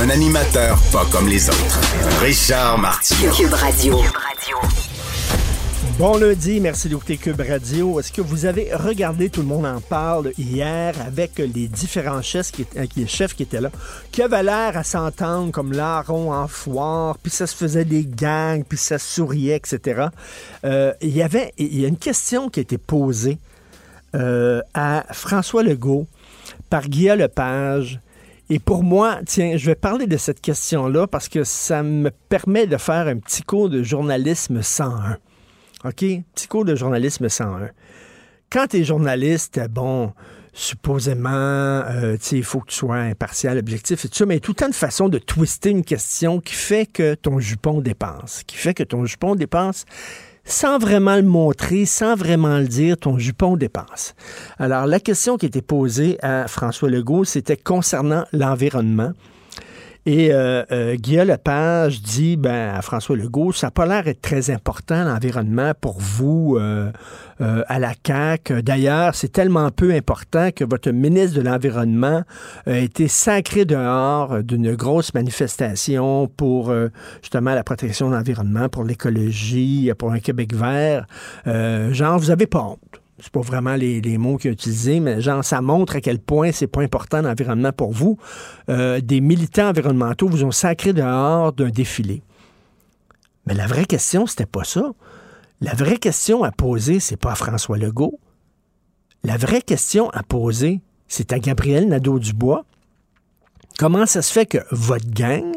Un animateur pas comme les autres. Richard Martineau. Cube Radio. Bon lundi, merci d'écouter Cube Radio. Est-ce que vous avez regardé Tout le monde en parle hier avec les différents chefs qui, les chefs qui étaient là, qui avaient l'air à s'entendre comme larron en foire, puis ça se faisait des gangs, puis ça souriait, etc. Euh, il y avait il y a une question qui a été posée euh, à François Legault par Guillaume Lepage. Et pour moi, tiens, je vais parler de cette question-là parce que ça me permet de faire un petit cours de journalisme 101. OK? Petit cours de journalisme 101. Quand tu es journaliste, bon, supposément, euh, il faut que tu sois impartial, objectif et tout ça, mais tout le temps de façon de twister une question qui fait que ton jupon dépense, qui fait que ton jupon dépense sans vraiment le montrer, sans vraiment le dire, ton jupon dépense. Alors, la question qui était posée à François Legault, c'était concernant l'environnement. Et euh, euh, Guillaume Lepage dit ben, à François Legault, ça n'a pas l'air d'être très important, l'environnement, pour vous euh, euh, à la CAQ. D'ailleurs, c'est tellement peu important que votre ministre de l'Environnement a été sacré dehors d'une grosse manifestation pour euh, justement la protection de l'environnement, pour l'écologie, pour un Québec vert. Euh, genre, vous avez pas honte c'est pas vraiment les, mots qu'il a utilisés, mais genre, ça montre à quel point c'est pas important l'environnement pour vous. Euh, des militants environnementaux vous ont sacré dehors d'un défilé. Mais la vraie question, c'était pas ça. La vraie question à poser, c'est pas à François Legault. La vraie question à poser, c'est à Gabriel Nadeau-Dubois. Comment ça se fait que votre gang,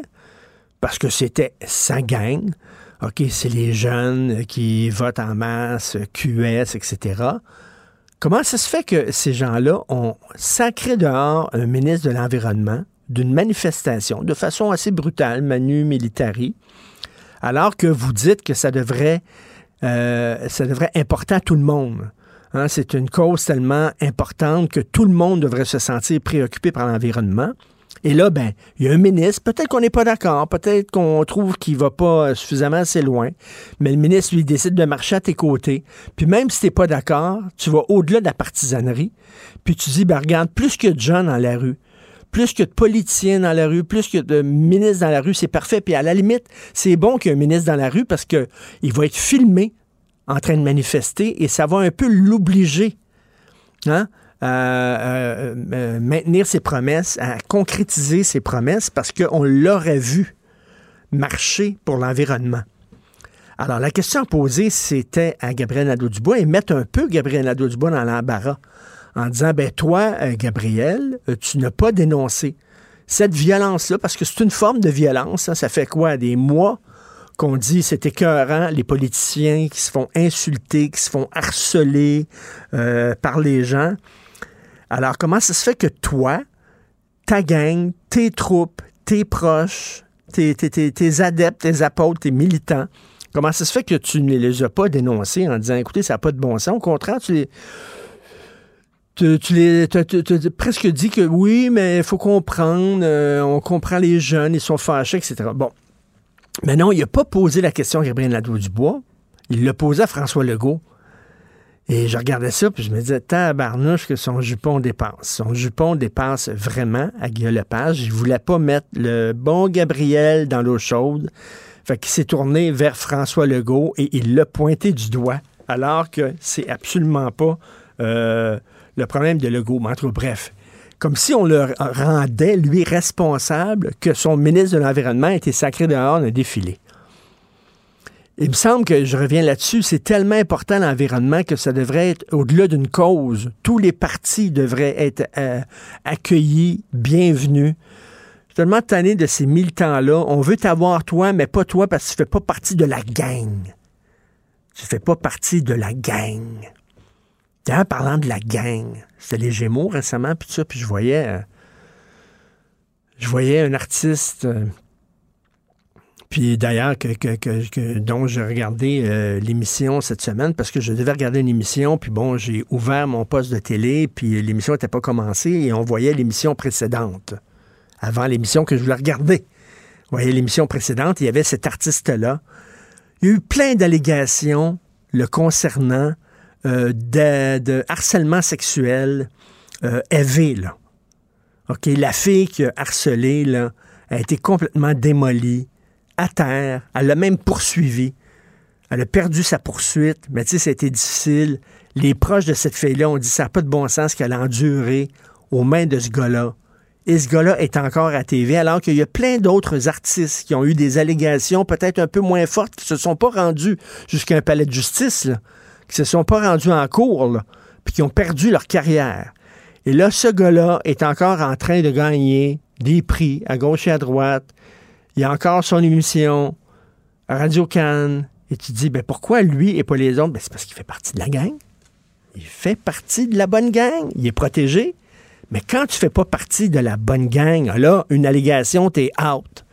parce que c'était sa gang, OK, c'est les jeunes qui votent en masse, QS, etc. Comment ça se fait que ces gens-là ont sacré dehors un ministre de l'Environnement d'une manifestation de façon assez brutale, manu militari, alors que vous dites que ça devrait, euh, ça devrait importer à tout le monde? Hein, c'est une cause tellement importante que tout le monde devrait se sentir préoccupé par l'environnement. Et là, ben, il y a un ministre, peut-être qu'on n'est pas d'accord, peut-être qu'on trouve qu'il va pas suffisamment assez loin, mais le ministre, lui, décide de marcher à tes côtés. Puis même si tu n'es pas d'accord, tu vas au-delà de la partisanerie, puis tu dis, ben regarde, plus que de gens dans la rue, plus que de politiciens dans la rue, plus que de ministres dans la rue, c'est parfait. Puis à la limite, c'est bon qu'il y ait un ministre dans la rue parce qu'il va être filmé en train de manifester et ça va un peu l'obliger hein, euh, euh, maintenir ses promesses, à concrétiser ses promesses parce qu'on l'aurait vu marcher pour l'environnement. Alors, la question à poser, c'était à Gabriel Nadeau-Dubois et mettre un peu Gabriel Nadeau-Dubois dans l'embarras en disant, ben toi, euh, Gabriel, tu n'as pas dénoncé cette violence-là, parce que c'est une forme de violence. Hein. ça fait quoi? Des mois qu'on dit c'est écœurant, les politiciens qui se font insulter, qui se font harceler par les gens. Alors, comment ça se fait que toi, ta gang, tes troupes, tes proches, tes, adeptes, tes apôtres, tes militants, comment ça se fait que tu ne les as pas dénoncés en disant, écoutez, ça n'a pas de bon sens? Au contraire, tu les... Tu, les, as presque dit que oui, mais il faut comprendre, euh, on comprend les jeunes, ils sont fâchés, etc. Bon. Mais non, il n'a pas posé la question à Gabriel Nadeau-Dubois. Il l'a posé à François Legault. Et je regardais ça, puis je me disais, tabarnouche que son jupon dépasse. Son jupon dépasse vraiment à Guillaume Lepage. Il voulait pas mettre le bon Gabriel dans l'eau chaude. Fait qu'il s'est tourné vers François Legault et il l'a pointé du doigt, alors que c'est absolument pas euh, le problème de Legault. Mais entre bref, comme si on le rendait, lui, responsable que son ministre de l'Environnement était sacré dehors d'un défilé. Il me semble que je reviens là-dessus, c'est tellement important l'environnement que ça devrait être au-delà d'une cause. Tous les partis devraient être euh, accueillis, bienvenus. Je suis tellement tanné de ces militants-là. On veut t'avoir toi, mais pas toi parce que tu fais pas partie de la gang. Tu fais pas partie de la gang. D'ailleurs, parlant de la gang, c'était les Gémeaux récemment, puis ça, puis je voyais... Euh, je voyais un artiste, euh, puis d'ailleurs, que, dont j'ai regardé euh, l'émission cette semaine parce que je devais regarder une émission, puis bon, j'ai ouvert mon poste de télé, puis l'émission n'était pas commencée et on voyait l'émission précédente, avant l'émission que je voulais regarder. Vous voyez l'émission précédente, il y avait cet artiste-là. Il y a eu plein d'allégations le concernant euh, de, harcèlement sexuel euh, là. OK, la fille qui a harcelé, là, a été complètement démolie, à terre. Elle l'a même poursuivi. Elle a perdu sa poursuite, mais tu sais, ça difficile. Les proches de cette fille-là ont dit ça n'a pas de bon sens qu'elle a enduré aux mains de ce gars-là. Et ce gars-là est encore à TV, alors qu'il y a plein d'autres artistes qui ont eu des allégations peut-être un peu moins fortes, qui se sont pas rendus jusqu'à un palais de justice, là, qui se sont pas rendus en cours, puis qui ont perdu leur carrière. Et là, ce gars-là est encore en train de gagner des prix à gauche et à droite. Il a encore son émission Radio Cannes. Et tu te dis, ben pourquoi lui et pas les autres? Ben, c'est parce qu'il fait partie de la gang. Il fait partie de la bonne gang. Il est protégé. Mais quand tu fais pas partie de la bonne gang, là, une allégation, t'es out.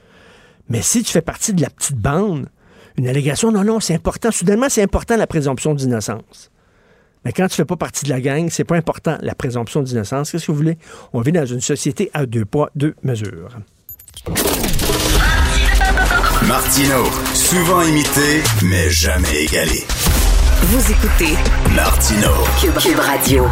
Mais si tu fais partie de la petite bande, une allégation, non, non, c'est important. Soudainement, c'est important la présomption d'innocence. Mais quand tu fais pas partie de la gang, c'est pas important la présomption d'innocence. Qu'est-ce que vous voulez? On vit dans une société à deux poids, deux mesures. Martino, souvent imité, mais jamais égalé. Vous écoutez Martino, Cube Radio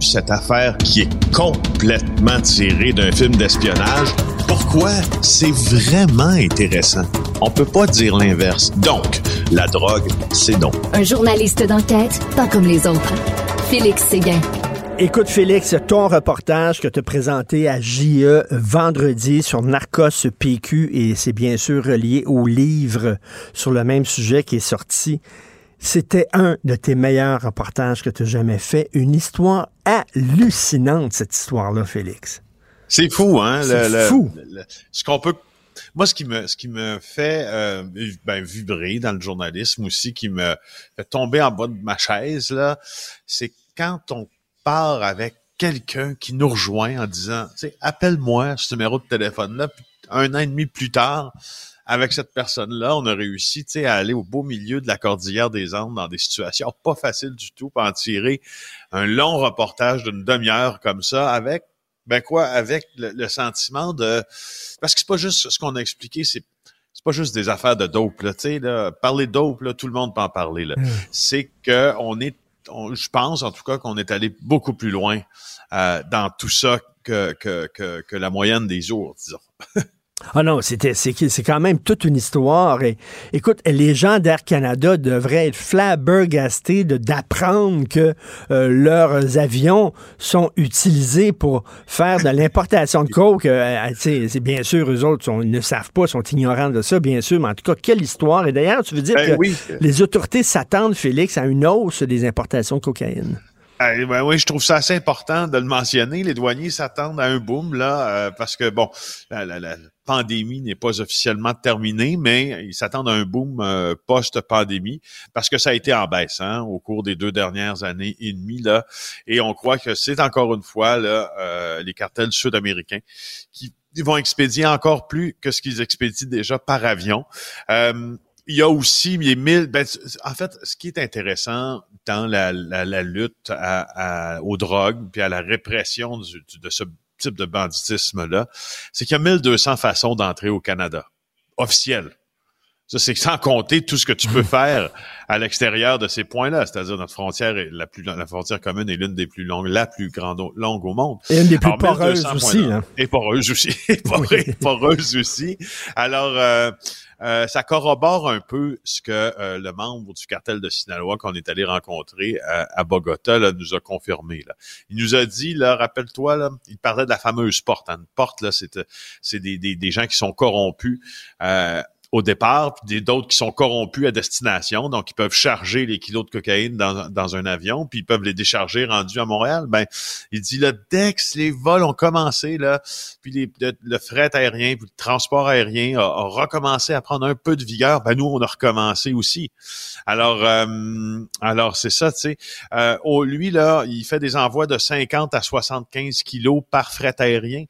cette affaire qui est complètement tirée d'un film d'espionnage. Pourquoi? C'est vraiment intéressant? On peut pas dire l'inverse. Donc, la drogue, c'est donc. Un journaliste d'enquête, pas comme les autres. Félix Séguin. Écoute, Félix, ton reportage que tu as présenté à JE vendredi sur Narcos PQ, et c'est bien sûr relié au livre sur le même sujet qui est sorti c'était un de tes meilleurs reportages que tu as jamais fait. Une histoire hallucinante, cette histoire-là, Félix. C'est fou, hein? C'est fou. ce qu'on peut moi, ce qui me, ce qui me fait euh, ben, vibrer dans le journalisme aussi, qui me fait tomber en bas de ma chaise, là, c'est quand on part avec quelqu'un qui nous rejoint en disant, tu sais, appelle-moi ce numéro de téléphone-là, un an et demi plus tard, avec cette personne-là, on a réussi à aller au beau milieu de la cordillère des Andes dans des situations pas faciles du tout, pour en tirer un long reportage d'une demi-heure comme ça avec ben quoi, avec le, sentiment de parce que c'est pas juste ce qu'on a expliqué, c'est c'est pas juste des affaires de dope là, tu sais là, parler de dope là, tout le monde peut en parler là. Mm. C'est que on est je pense en tout cas qu'on est allé beaucoup plus loin euh, dans tout ça que, que, la moyenne des jours, disons. Ah non, c'était c'est quand même toute une histoire. Et, écoute, les gens d'Air Canada devraient être flabbergastés d'apprendre que euh, leurs avions sont utilisés pour faire de l'importation de coke. Euh, euh, c'est bien sûr, eux autres ils ne savent pas, sont ignorants de ça, bien sûr. Mais en tout cas, quelle histoire. Et d'ailleurs, tu veux dire ben que les autorités s'attendent, Félix, à une hausse des importations de cocaïne? Ben oui, je trouve ça assez important de le mentionner. Les douaniers s'attendent à un boom là, parce que bon, la, la, pandémie n'est pas officiellement terminée, mais ils s'attendent à un boom euh, post-pandémie parce que ça a été en baisse hein, au cours des deux dernières années et demie là, et on croit que c'est encore une fois là euh, les cartels sud-américains qui vont expédier encore plus que ce qu'ils expédient déjà par avion. Euh, il y a aussi les mille. Ben, en fait, ce qui est intéressant dans la, la, lutte à, aux drogues puis à la répression de ce type de banditisme-là, c'est qu'il y a 1200 façons d'entrer au Canada, officielles. Ça, c'est sans compter tout ce que tu peux faire à l'extérieur de ces points-là. C'est-à-dire notre frontière est la plus la frontière commune est l'une des plus longues, la plus grande longue au monde. Et une des plus poreuses aussi. Hein. Et poreuse aussi. et poreuse aussi. Alors, euh, euh, ça corrobore un peu ce que euh, le membre du cartel de Sinaloa qu'on est allé rencontrer à, Bogota là, nous a confirmé. Là. Il nous a dit, là, rappelle-toi, là, il parlait de la fameuse porte. Une porte, là, c'est, c'est des, des, des, gens qui sont corrompus. Au départ, puis d'autres qui sont corrompus à destination, donc ils peuvent charger les kilos de cocaïne dans, dans un avion, puis ils peuvent les décharger rendus à Montréal. Ben, il dit là, dès que les vols ont commencé là, puis le, fret aérien, puis le transport aérien a, recommencé à prendre un peu de vigueur, ben nous on a recommencé aussi. Alors, euh, alors c'est ça, tu sais. Euh, lui là, il fait des envois de 50 à 75 kilos par fret aérien.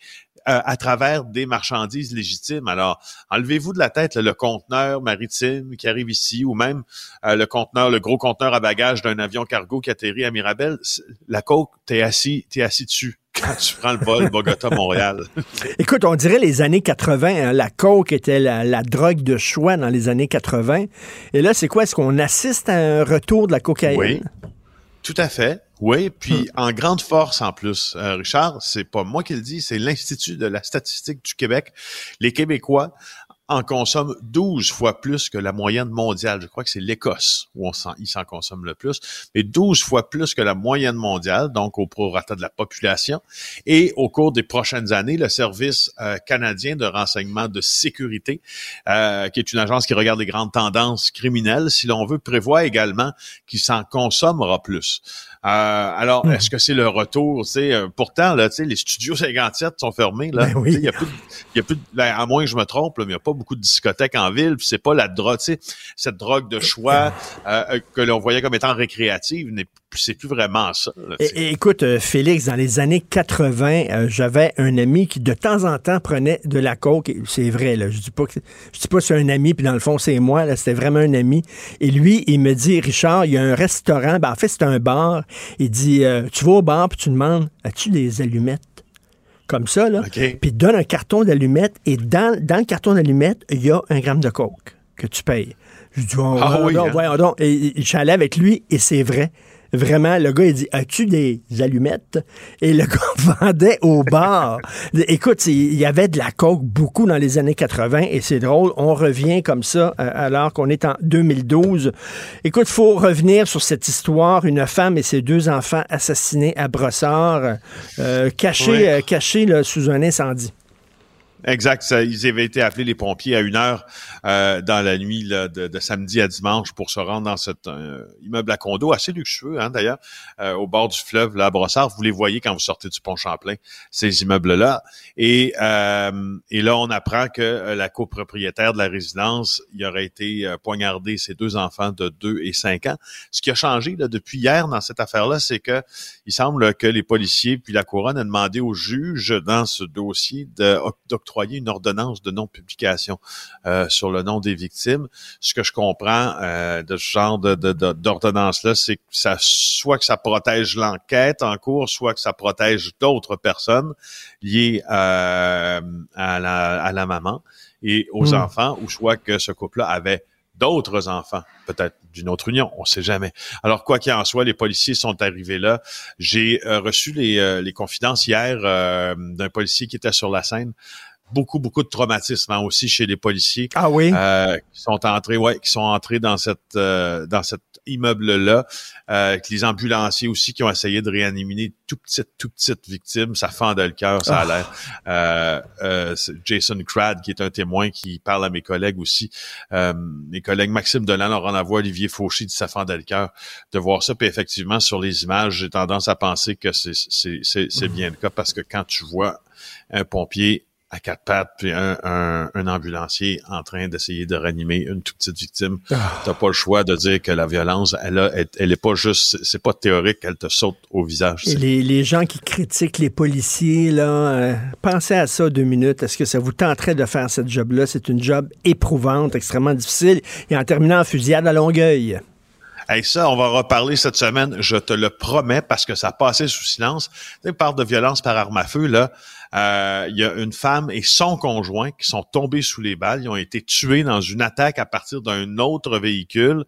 À travers des marchandises légitimes. Alors, enlevez-vous de la tête le conteneur maritime qui arrive ici, ou même le conteneur, le gros conteneur à bagages d'un avion cargo qui atterrit à Mirabel. La coke, t'es assis, t'es assis dessus quand tu prends le vol Bogota-Montréal. Écoute, on dirait les années 80, hein, la coke était la, drogue de choix dans les années 80. Et là, c'est quoi? Est-ce qu'on assiste à un retour de la cocaïne? Oui, tout à fait. Oui, puis hmm. en grande force en plus. Euh, Richard, c'est pas moi qui le dis, c'est l'Institut de la statistique du Québec. Les Québécois en consomme 12 fois plus que la moyenne mondiale. Je crois que c'est l'Écosse où on s'en, il s'en consomme le plus, mais 12 fois plus que la moyenne mondiale, donc au prorata de la population. Et au cours des prochaines années, le Service euh, canadien de renseignement de sécurité, euh, qui est une agence qui regarde les grandes tendances criminelles, si l'on veut, prévoit également qu'il s'en consommera plus. Euh, alors, hmm. est-ce que c'est le retour? euh, pourtant, là, les studios 57 sont fermés. Là. Ben il y a plus, y a plus ben, à moins que je me trompe, là, mais il n'y a pas beaucoup de discothèques en ville. Puis c'est pas la drogue, cette drogue de choix euh, que l'on voyait comme étant récréative n'est c'est plus vraiment ça. écoute, Félix, dans les années 80, j'avais un ami qui de temps en temps prenait de la coke. C'est vrai, là. Je dis pas que je dis pas c'est un ami, puis dans le fond, c'est moi. Là, c'était vraiment un ami. Et lui, il me dit, Richard, il y a un restaurant. Ben, en fait, c'est un bar. Il dit, euh, tu vas au bar, puis tu demandes, as-tu des allumettes? Comme ça, là. Puis il donne un carton d'allumettes, et dans, dans le carton d'allumettes, il y a un gramme de coke que tu payes. Je dis, oh, ah, oui, hein? voyons donc. Et, j'allais avec lui, et c'est vrai. Vraiment, le gars, il dit As-tu des allumettes? Et le gars vendait au bar. Écoute, il y avait de la coke beaucoup dans les années 80 et c'est drôle. On revient comme ça euh, alors qu'on est en 2012. Écoute, il faut revenir sur cette histoire. Une femme et ses deux enfants assassinés à Brossard, euh, cachés, euh, cachés sous un incendie. Exact. ils avaient été appelés les pompiers à une heure euh, dans la nuit de, samedi à dimanche pour se rendre dans cet euh, immeuble à condo assez luxueux, hein, d'ailleurs, euh, au bord du fleuve, là, à Brossard. Vous les voyez quand vous sortez du pont Champlain, ces immeubles-là. Et, et là, on apprend que la copropriétaire de la résidence, il aurait été poignardé ses deux enfants de 2 et 5 ans. Ce qui a changé là, depuis hier dans cette affaire-là, c'est que il semble que les policiers puis la couronne a demandé au juge dans ce dossier une ordonnance de non-publication euh, sur le nom des victimes. Ce que je comprends euh, de ce genre d'ordonnance-là, c'est que ça soit que ça protège l'enquête en cours, soit que ça protège d'autres personnes liées euh, à, la, maman et aux hmm. enfants, ou soit que ce couple-là avait d'autres enfants, peut-être d'une autre union, on ne sait jamais. Alors, quoi qu'il en soit, les policiers sont arrivés là. J'ai reçu les, les confidences hier d'un policier qui était sur la scène beaucoup, beaucoup de traumatisme hein, aussi chez les policiers. Ah oui? Euh, qui sont entrés, ouais, qui sont entrés dans cette euh, dans cet immeuble-là. Euh, les ambulanciers aussi qui ont essayé de réanimer tout petite, tout petite victime, ça fend le cœur, ça a ah. l'air. Euh, euh, Jason Crad, qui est un témoin qui parle à mes collègues aussi. mes collègues Maxime Delan, Laurent Lavoie, Olivier Fauché dit ça fend le cœur de voir ça. Puis effectivement, sur les images, j'ai tendance à penser que c'est bien le cas parce que quand tu vois un pompier à quatre pattes, puis un, un, ambulancier en train d'essayer de ranimer une toute petite victime. Ah. T'as pas le choix de dire que la violence, elle, a, elle, est pas juste, c'est pas théorique, elle te saute au visage. les, les, gens qui critiquent les policiers, là, euh, pensez à ça deux minutes. Est-ce que ça vous tenterait de faire cette job-là? C'est une job éprouvante, extrêmement difficile. Et en terminant en fusillade à Longueuil. Hey, ça, on va reparler cette semaine, je te le promets, parce que ça passait sous silence. Tu parle de violence par arme à feu, là. Euh, il y a une femme et son conjoint qui sont tombés sous les balles. Ils ont été tués dans une attaque à partir d'un autre véhicule.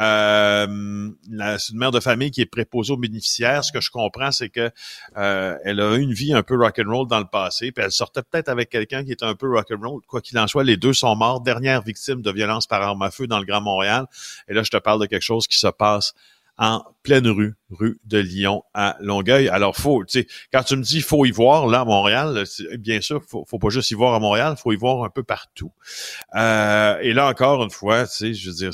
Euh, c'est une mère de famille qui est préposée aux bénéficiaires. Ce que je comprends, c'est que euh, elle a eu une vie un peu rock'n'roll dans le passé, puis elle sortait peut-être avec quelqu'un qui était un peu rock'n'roll. Quoi qu'il en soit, les deux sont morts. Dernière victime de violence par arme à feu dans le Grand Montréal. Et là, je te parle de quelque chose qui se passe en pleine rue, rue de Lyon à Longueuil. Alors, faut, tu sais, quand tu me dis faut y voir là à Montréal, bien sûr, faut, faut pas juste y voir à Montréal, faut y voir un peu partout. Euh, et là encore une fois, tu sais, je veux dire,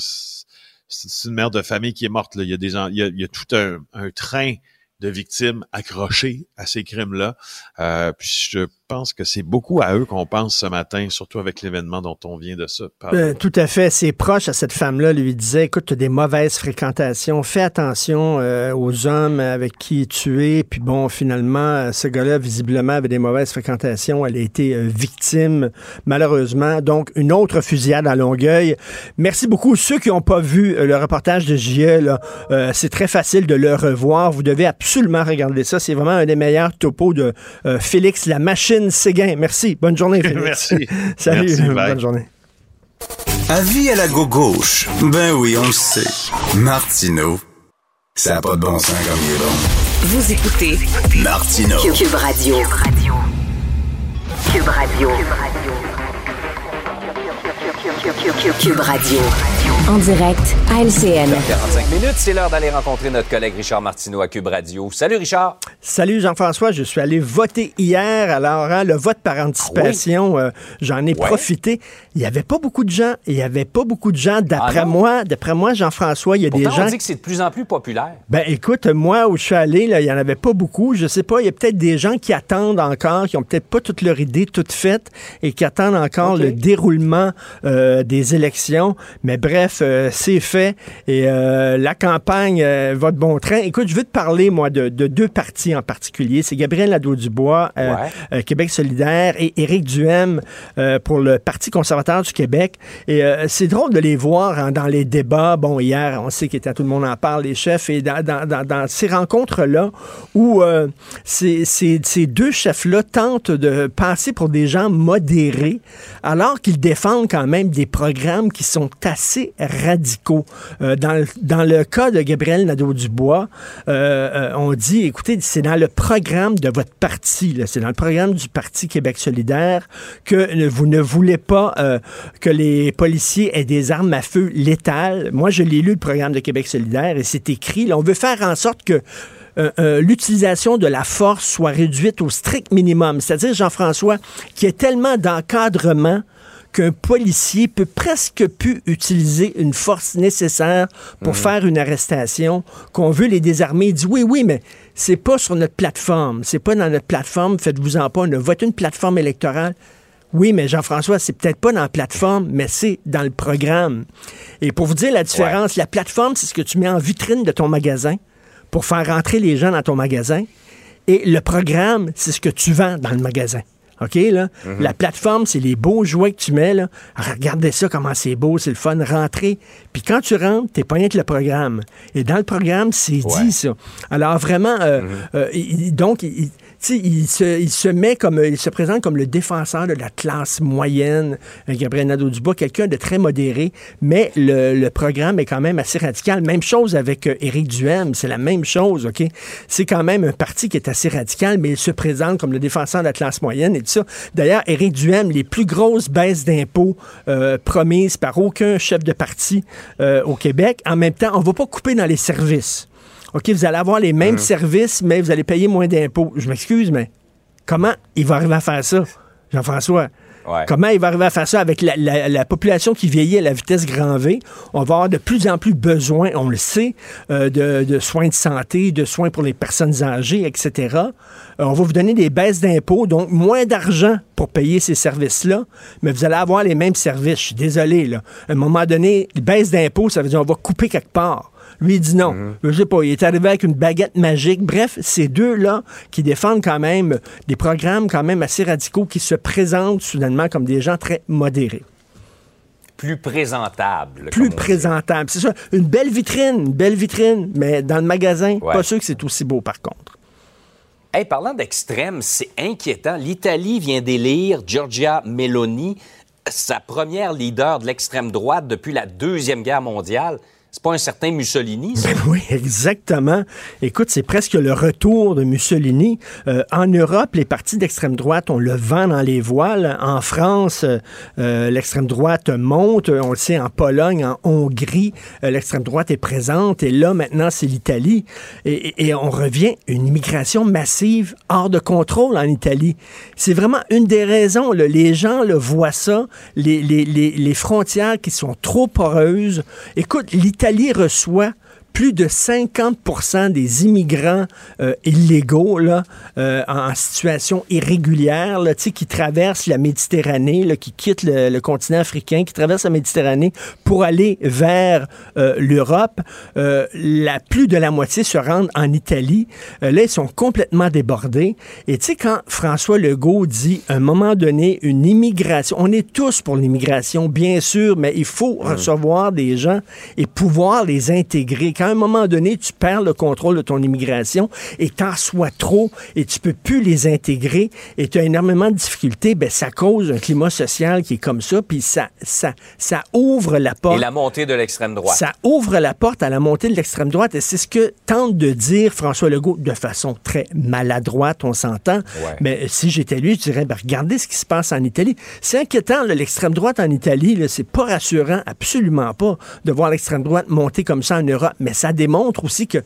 c'est une mère de famille qui est morte. Là. Il y a des, il y a, il tout un train de victimes accrochées à ces crimes-là. Euh, puis je pense que c'est beaucoup à eux qu'on pense ce matin, surtout avec l'événement dont on vient de ça. Euh, tout à fait. Ses proches à cette femme-là lui disaient, écoute, as des mauvaises fréquentations, fais attention euh, aux hommes avec qui tu es. Puis bon, finalement, ce gars-là, visiblement, avait des mauvaises fréquentations. Elle a été euh, victime, malheureusement. Donc, une autre fusillade à Longueuil. Merci beaucoup. Ceux qui n'ont pas vu le reportage de JE, c'est très facile de le revoir. Vous devez absolument regarder ça. C'est vraiment un des meilleurs topos de Félix La Machine Séguin. Merci. Bonne journée, Félix. Merci. Salut. Merci, bye. Bonne journée. Avis à la gauche. Ben oui, on le sait. Martineau, ça n'a pas de bon sens comme il est bon. Vous écoutez Martineau. Cube, Cube Radio. Cube Radio. Cube Radio. En direct à LCN. 45 minutes, c'est l'heure d'aller rencontrer notre collègue Richard Martineau à Cube Radio. Salut Richard. Salut Jean-François, je suis allé voter hier. Alors, hein, le vote par anticipation, euh, j'en ai Ouais. profité. Il n'y avait pas beaucoup de gens. Il n'y avait pas beaucoup de gens. D'après Ah moi, d'après moi, Jean-François, il y a Pourtant, des gens. on dit que c'est de plus en plus populaire. Ben écoute, moi où je suis allé, là, il n'y en avait pas beaucoup. Je sais pas, il y a peut-être des gens qui attendent encore, qui ont peut-être pas toute leur idée toute faite et qui attendent encore le déroulement euh, des élections. Mais bref, euh, c'est fait et euh, la campagne euh, va de bon train. Écoute, je veux te parler, moi, de, de deux partis en particulier. C'est Gabriel Nadeau-Dubois, Ouais. Québec solidaire, et Éric Duhem pour le Parti conservateur du Québec. Et c'est drôle de les voir hein, dans les débats. Bon, hier, on sait qu'il était tout le monde en parle, les chefs, et dans, dans- dans- dans ces rencontres-là où ces, ces- ces deux chefs-là tentent de passer pour des gens modérés, alors qu'ils défendent quand même des programmes qui sont assez radicaux. Euh, dans, le- cas de Gabriel Nadeau-Dubois, euh, euh, on dit, écoutez, c'est dans le programme de votre parti, c'est dans le programme du Parti Québec solidaire que vous ne voulez pas que les policiers aient des armes à feu létales. Moi, je l'ai lu, le programme de Québec solidaire, et c'est écrit, on veut faire en sorte que l'utilisation de la force soit réduite au strict minimum. C'est-à-dire, Jean-François, qu'il y ait tellement d'encadrement qu'un policier peut presque plus utiliser une force nécessaire pour faire une arrestation, qu'on veut les désarmer. Il dit oui, oui, mais c'est pas sur notre plateforme. C'est pas dans notre plateforme. Faites-vous en pas. On a voté une plateforme électorale. Oui, mais Jean-François, c'est peut-être pas dans la plateforme, mais c'est dans le programme. Et pour vous dire la différence, la plateforme, c'est ce que tu mets en vitrine de ton magasin pour faire rentrer les gens dans ton magasin. Et le programme, c'est ce que tu vends dans le magasin. OK, là? La plateforme, c'est les beaux jouets que tu mets, là. Regardez ça, comment c'est beau, c'est le fun, rentrer. Puis quand tu rentres, t'es pas rien que le programme. Et dans le programme, c'est Ouais. dit, ça. Alors vraiment, euh, euh, il- il- donc, il, il se, met comme, il se présente comme le défenseur de la classe moyenne, euh, Gabriel Nadeau-Dubois, quelqu'un de très modéré, mais le, le programme est quand même assez radical. Même chose avec euh, Éric Duhem, c'est la même chose, OK? C'est quand même un parti qui est assez radical, mais il se présente comme le défenseur de la classe moyenne et tout ça. D'ailleurs, Éric Duhem, les plus grosses baisses d'impôts euh, promises par aucun chef de parti euh, au Québec. En même temps, on ne va pas couper dans les services. OK, vous allez avoir les mêmes services, mais vous allez payer moins d'impôts. Je m'excuse, mais comment il va arriver à faire ça, Jean-François? Ouais. Comment il va arriver à faire ça avec la, la- la population qui vieillit à la vitesse grand V? On va avoir de plus en plus besoin, on le sait, euh, de, de soins de santé, de soins pour les personnes âgées, etc. Euh, on va vous donner des baisses d'impôts, donc moins d'argent pour payer ces services-là, mais vous allez avoir les mêmes services. Je suis désolé, là. À un moment donné, baisse d'impôts, ça veut dire on va couper quelque part. Lui, il dit non. Je sais pas, il est arrivé avec une baguette magique. Bref, ces deux-là qui défendent quand même des programmes quand même assez radicaux qui se présentent soudainement comme des gens très modérés. Plus présentable. Plus présentables. C'est ça. Une belle vitrine, une belle vitrine, mais dans le magasin, Ouais. pas sûr que c'est aussi beau par contre. Hey, parlant d'extrême, c'est inquiétant. L'Italie vient d'élire Giorgia Meloni, sa première leader de l'extrême droite depuis la Deuxième Guerre mondiale. C'est pas un certain Mussolini, ça? Oui, exactement. Écoute, c'est presque le retour de Mussolini. Euh, en Europe, les partis d'extrême droite, on le vent dans les voiles. En France, euh, euh, l'extrême droite monte. On le sait, en Pologne, en Hongrie, l'extrême droite est présente. Et là, maintenant, c'est l'Italie. Et, on revient à une immigration massive hors de contrôle en Italie. C'est vraiment une des raisons. Les gens le voient ça. Les- les frontières qui sont trop poreuses. Écoute, l'Italie reçoit plus de 50% des immigrants euh, illégaux là, euh, en situation irrégulière là, qui traversent la Méditerranée, là, qui quittent le, le, continent africain, qui traversent la Méditerranée pour aller vers euh, l'Europe, la plus de la moitié se rendent en Italie. Là, ils sont complètement débordés. Et tu sais, quand François Legault dit, à un moment donné, une immigration, on est tous pour l'immigration, bien sûr, mais il faut recevoir des gens et pouvoir les intégrer. Quand à un moment donné, tu perds le contrôle de ton immigration et t'en sois trop et tu peux plus les intégrer et tu as énormément de difficultés, ben ça cause un climat social qui est comme ça, puis ça, ça, ça ouvre la porte. Et la montée de l'extrême droite. Ça ouvre la porte à la montée de l'extrême droite et c'est ce que tente de dire François Legault de façon très maladroite, on s'entend. Ouais. Mais si j'étais lui, je dirais, ben, regardez ce qui se passe en Italie. C'est inquiétant, l'extrême droite en Italie, c'est pas rassurant, absolument pas, de voir l'extrême droite monter comme ça en Europe. Mais ça démontre aussi que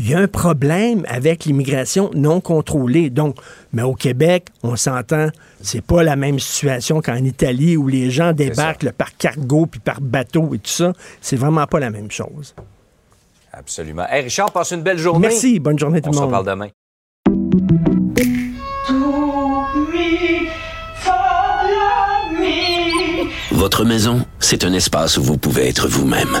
il y a un problème avec l'immigration non contrôlée. Donc, mais au Québec, on s'entend, c'est pas la même situation qu'en Italie où les gens débarquent par cargo puis par bateau et tout ça. C'est vraiment pas la même chose. Absolument. Hey, Richard, passe une belle journée. Merci. Bonne journée tout On le se monde. reparle demain. Votre maison, c'est un espace où vous pouvez être vous-même.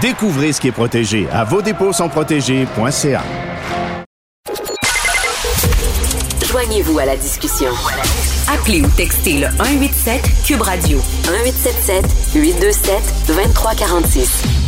Découvrez ce qui est protégé à vos dépôts sont protégés.ca. Joignez-vous à la discussion. Appelez ou textez le 187 Cube Radio 1877 827 2346.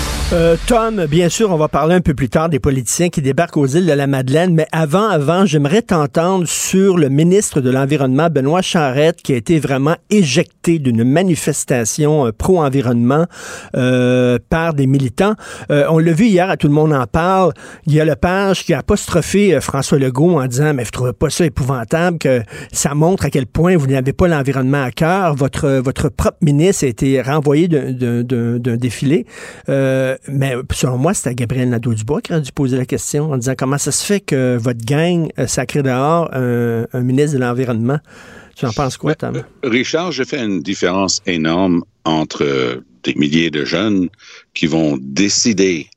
Euh, Tom, bien sûr, on va parler un peu plus tard des politiciens qui débarquent aux îles de la Madeleine, mais avant, avant, j'aimerais t'entendre sur le ministre de l'Environnement, Benoît Charette, qui a été vraiment éjecté d'une manifestation euh, pro-environnement euh, par des militants. Euh, on l'a vu hier, à Tout le monde en parle, il y a Lepage qui a apostrophé euh, François Legault en disant, mais vous trouvez pas ça épouvantable que ça montre à quel point vous n'avez pas l'environnement à cœur. Votre, votre propre ministre a été renvoyé d'un défilé. Euh, mais selon moi, c'était Gabriel Nadeau-Dubois qui a dû poser la question en disant comment ça se fait que votre gang euh, sacré dehors un, un ministre de l'Environnement? Tu en penses quoi, Tom? Richard, je fais une différence énorme entre euh, des milliers de jeunes qui vont décider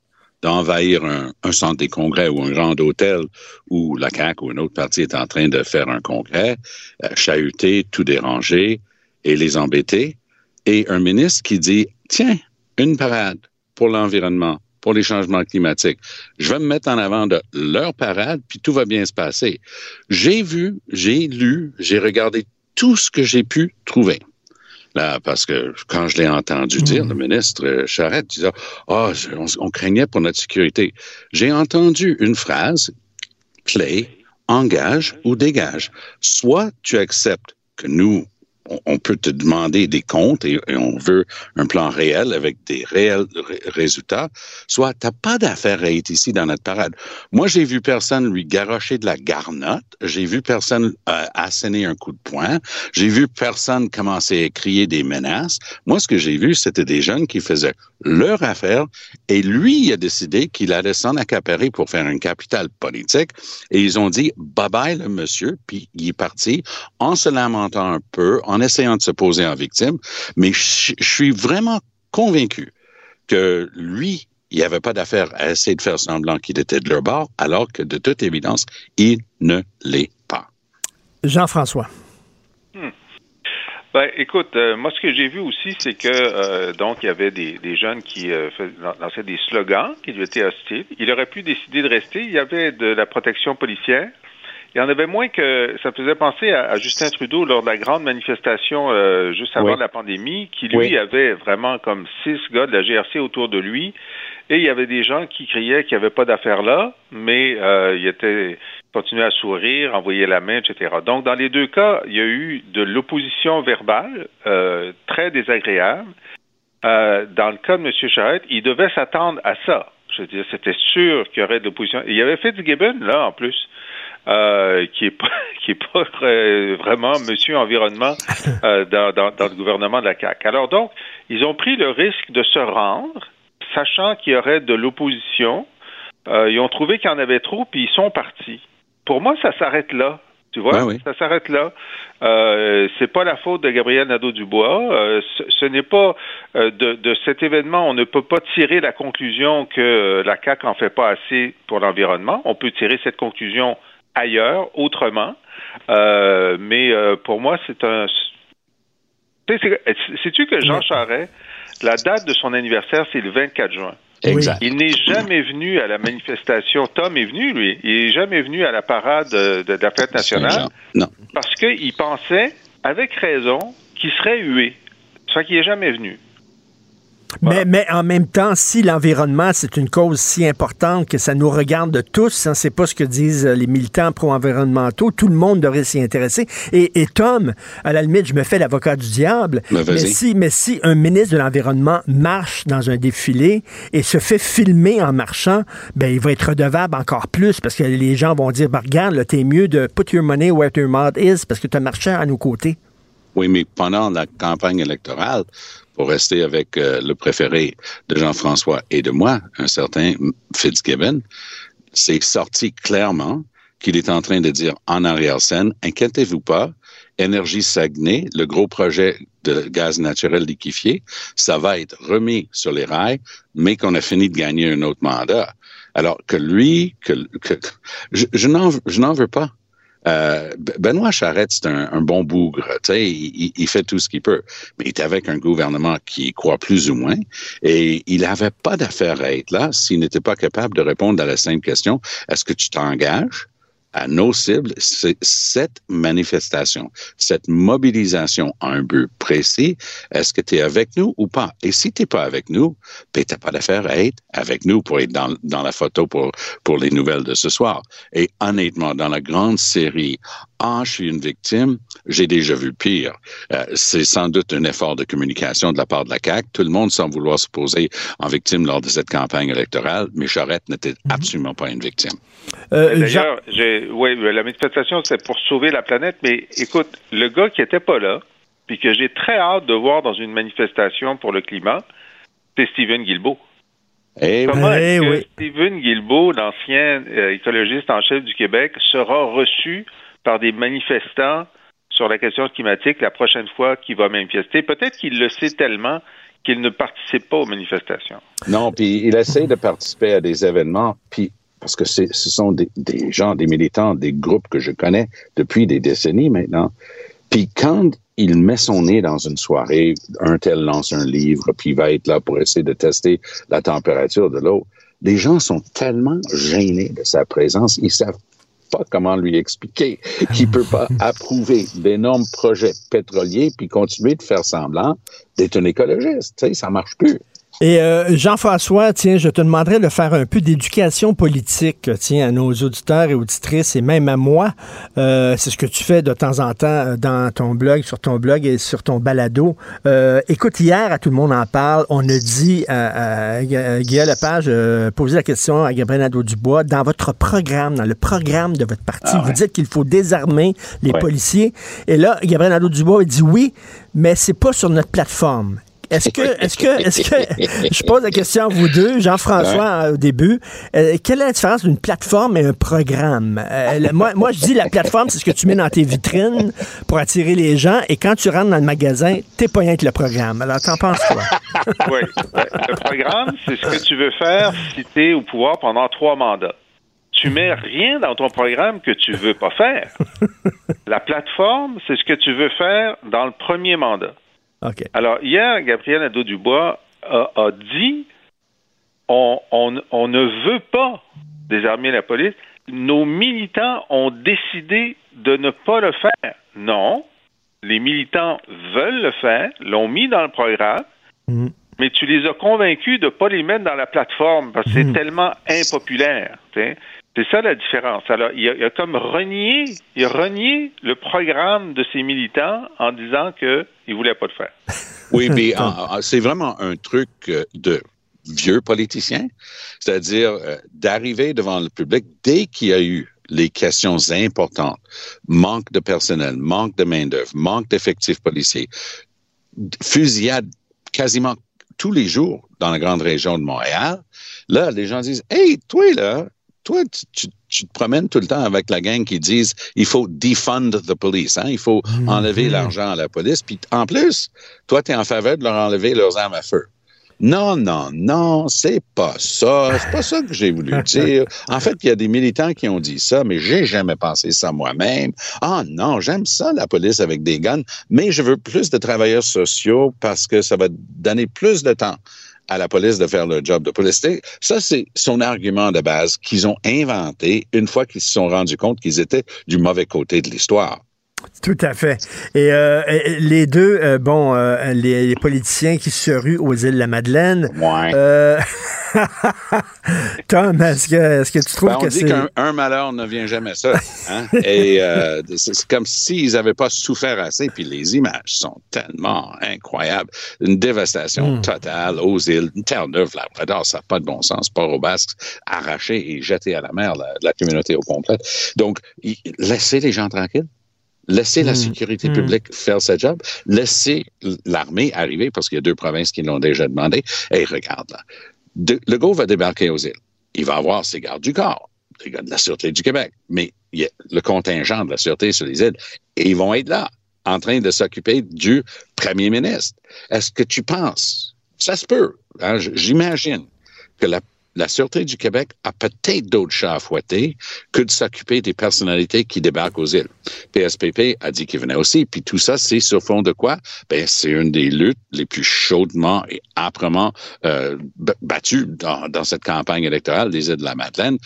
d'envahir un, un centre des congrès ou un grand hôtel où la CAQ ou un autre parti est en train de faire un congrès, euh, chahuter, tout déranger et les embêter, et un ministre qui dit, tiens, une parade pour l'environnement, pour les changements climatiques. Je vais me mettre en avant de leur parade, puis tout va bien se passer. J'ai vu, j'ai lu, j'ai regardé tout ce que j'ai pu trouver. Là, parce que quand je l'ai entendu dire, le ministre Charette disait, ah, on craignait pour notre sécurité. J'ai entendu une phrase clé, engage ou dégage. Soit tu acceptes que nous, on, peut te demander des comptes et, on veut un plan réel avec des réels ré- résultats, soit t'as pas d'affaire à être ici dans notre parade. Moi, j'ai vu personne lui garocher de la garnotte. J'ai vu personne euh, asséner un coup de poing. J'ai vu personne commencer à crier des menaces. Moi, ce que j'ai vu, c'était des jeunes qui faisaient leur affaire et lui, il a décidé qu'il allait s'en accaparer pour faire un capital politique et ils ont dit bye-bye le monsieur, puis il est parti en se lamentant un peu, essayant de se poser en victime. Mais je je suis vraiment convaincu que lui, il n'y avait pas d'affaire à essayer de faire semblant qu'il était de leur bord, alors que de toute évidence, il ne l'est pas. Jean-François. Ben, écoute, euh, moi, ce que j'ai vu aussi, c'est que euh, donc il y avait des, des jeunes qui euh, lançaient des slogans qui lui étaient hostiles. Il aurait pu décider de rester. Il y avait de la protection policière. Il y en avait moins que ça faisait penser à, Justin Trudeau lors de la grande manifestation euh, juste avant la pandémie, qui lui avait vraiment comme six gars de la GRC autour de lui, et il y avait des gens qui criaient qu'il n'y avait pas d'affaires là, mais euh, il était continuait à sourire, envoyer la main, etc. Donc dans les deux cas, il y a eu de l'opposition verbale euh, très désagréable. Euh, dans le cas de M. Charette, il devait s'attendre à ça. Je veux dire, c'était sûr qu'il y aurait de l'opposition. Il y avait Fitzgibbon, là, en plus, euh, qui est pas qui est pas vraiment monsieur environnement euh, dans, dans, dans, le gouvernement de la CAC. Alors donc, ils ont pris le risque de se rendre, sachant qu'il y aurait de l'opposition. Euh, ils ont trouvé qu'il y en avait trop, puis ils sont partis. Pour moi, ça s'arrête là. Tu vois, ça s'arrête là. Euh, c'est pas la faute de Gabriel Nadeau-Dubois. Euh, ce, n'est pas euh, de, de, cet événement, on ne peut pas tirer la conclusion que la CAC en fait pas assez pour l'environnement. On peut tirer cette conclusion ailleurs, autrement. Euh, mais euh, pour moi, c'est un. Sais-tu que Jean Charest, la date de son anniversaire, c'est le 24 juin? Exact. Il n'est jamais venu à la manifestation. Tom est venu, lui. Il n'est jamais venu à la parade de, de la fête nationale. Non. Parce qu'il pensait, avec raison, qu'il serait hué. Ça fait qu'il n'est jamais venu. Mais, mais, en même temps, si l'environnement, c'est une cause si importante que ça nous regarde tous, hein, c'est pas ce que disent les militants pro-environnementaux, tout le monde devrait s'y intéresser. Et, Tom, à la limite, je me fais l'avocat du diable, ben, mais, si, mais si un ministre de l'Environnement marche dans un défilé et se fait filmer en marchant, ben, il va être redevable encore plus parce que les gens vont dire, ben, regarde, t'es mieux de put your money where your mouth is parce que tu as marché à nos côtés. Oui, mais pendant la campagne électorale, pour rester avec euh, le préféré de Jean-François et de moi, un certain Fitzgibbon, c'est sorti clairement qu'il est en train de dire en arrière-scène, inquiétez-vous pas, Énergie Saguenay, le gros projet de gaz naturel liquéfié, ça va être remis sur les rails, mais qu'on a fini de gagner un autre mandat. Alors que lui, que, que je, je n'en veux pas. Euh, Benoît Charette, c'est un, bon bougre. Il, il, fait tout ce qu'il peut. Mais il est avec un gouvernement qui croit plus ou moins. Et il n'avait pas d'affaire à être là s'il n'était pas capable de répondre à la simple question, est-ce que tu t'engages? À nos cibles, c'est cette manifestation, cette mobilisation à un but précis. Est-ce que tu es avec nous ou pas? Et si tu n'es pas avec nous, ben, tu n'as pas d'affaire à être avec nous pour être dans, dans la photo pour, pour les nouvelles de ce soir. Et honnêtement, dans la grande série ah, je suis une victime, j'ai déjà vu pire. Euh, c'est sans doute un effort de communication de la part de la CAQ. Tout le monde semble vouloir se poser en victime lors de cette campagne électorale, mais Charette n'était mhm. absolument pas une victime. Euh, D'ailleurs, oui, la manifestation, c'est pour sauver la planète, mais écoute, le gars qui était pas là, puis que j'ai très hâte de voir dans une manifestation pour le climat, c'est Stephen Guilbeault. Eh Comment est-ce que Stephen Guilbeault, l'ancien euh, écologiste en chef du Québec, sera reçu par des manifestants sur la question climatique la prochaine fois qu'il va manifester? Peut-être qu'il le sait tellement qu'il ne participe pas aux manifestations. Non, puis il essaie de participer à des événements, puis parce que ce sont des, gens, des militants, des groupes que je connais depuis des décennies maintenant. Puis quand il met son nez dans une soirée, un tel lance un livre, puis il va être là pour essayer de tester la température de l'eau. Les gens sont tellement gênés de sa présence, ils savent pas comment lui expliquer qu'il peut pas approuver d'énormes projets pétroliers puis continuer de faire semblant d'être un écologiste. Sais, ça marche plus. Et euh, Jean-François, tiens, je te demanderais de faire un peu d'éducation politique, tiens, à nos auditeurs et auditrices et même à moi. Euh, c'est ce que tu fais de temps en temps euh, dans ton blog, sur ton blog et sur ton balado. écoute, hier, à Tout le monde en parle, on a dit à, à, Guillaume Lepage, poser la question à Gabriel Nadeau-Dubois, dans votre programme, dans le programme de votre parti, ah vous dites qu'il faut désarmer les policiers. Et là, Gabriel Nadeau-Dubois a dit oui, mais c'est pas sur notre plateforme. Est-ce que, est-ce que, est-ce que, je pose la question à vous deux, Jean-François, au début, euh, quelle est la différence d'une plateforme et un programme? Euh, moi, moi, je dis la plateforme, c'est ce que tu mets dans tes vitrines pour attirer les gens, et quand tu rentres dans le magasin, t'es pas rien que le programme. Alors, t'en penses quoi? oui. Le programme, c'est ce que tu veux faire si tu es au pouvoir pendant trois mandats. Tu mets rien dans ton programme que tu veux pas faire. La plateforme, c'est ce que tu veux faire dans le premier mandat. Alors, hier, Gabriel Nadeau-Dubois a, dit on, on, ne veut pas désarmer la police. Nos militants ont décidé de ne pas le faire. Non, les militants veulent le faire, l'ont mis dans le programme, mm. mais tu les as convaincus de ne pas les mettre dans la plateforme parce que c'est mm. tellement impopulaire. C'est ça la différence. Alors, il a, comme renié, il a renié le programme de ses militants en disant qu'il ne voulait pas le faire. Oui, mais c'est vraiment un truc euh, de vieux politicien, c'est-à-dire euh, d'arriver devant le public dès qu'il y a eu les questions importantes, manque de personnel, manque de main-d'œuvre, manque d'effectifs policiers, fusillade quasiment tous les jours dans la grande région de Montréal. Là, les gens disent Hey, toi, là, toi, tu, te promènes tout le temps avec la gang qui disent il faut defund the police, hein? il faut mm-hmm. enlever l'argent à la police. Puis en plus, toi, tu es en faveur de leur enlever leurs armes à feu. Non, non, non, c'est pas ça. C'est pas ça que j'ai voulu dire. En fait, il y a des militants qui ont dit ça, mais j'ai jamais pensé ça moi-même. Ah non, j'aime ça, la police avec des guns, mais je veux plus de travailleurs sociaux parce que ça va donner plus de temps à la police de faire le job de police. Ça, c'est son argument de base qu'ils ont inventé une fois qu'ils se sont rendus compte qu'ils étaient du mauvais côté de l'histoire. Tout à fait. Et, euh, les deux, euh, bon, euh, les, politiciens qui se ruent aux îles de la Madeleine. Ouais. Tom, est-ce que, tu trouves ben, que c'est... On dit qu'un malheur ne vient jamais seul. Hein? Et c'est comme s'ils n'avaient pas souffert assez. Puis les images sont tellement incroyables. Une dévastation hmm. totale aux îles. Une Terre-Neuve, Labrador, ça n'a pas de bon sens. Port au Basque, arraché et jeté à la mer, la, la communauté au complet. Donc, laissez les gens tranquilles. Laissez la hmm. sécurité hmm. publique faire sa job. Laissez l'armée arriver, parce qu'il y a deux provinces qui l'ont déjà demandé. Et regarde là. le gars va débarquer aux îles. Il va avoir ses gardes du corps, les gars de la Sûreté du Québec. Mais il y a le contingent de la Sûreté sur les îles. Et ils vont être là, en train de s'occuper du premier ministre. Est-ce que tu penses, ça se peut, hein, j'imagine, que la la Sûreté du Québec a peut-être d'autres chats à fouetter que de s'occuper des personnalités qui débarquent aux îles. PSPP a dit qu'il venait aussi. Puis tout ça, c'est sur fond de quoi? Ben, c'est une des luttes les plus chaudement et âprement euh, battues dans, cette campagne électorale des îles de la Madeleine.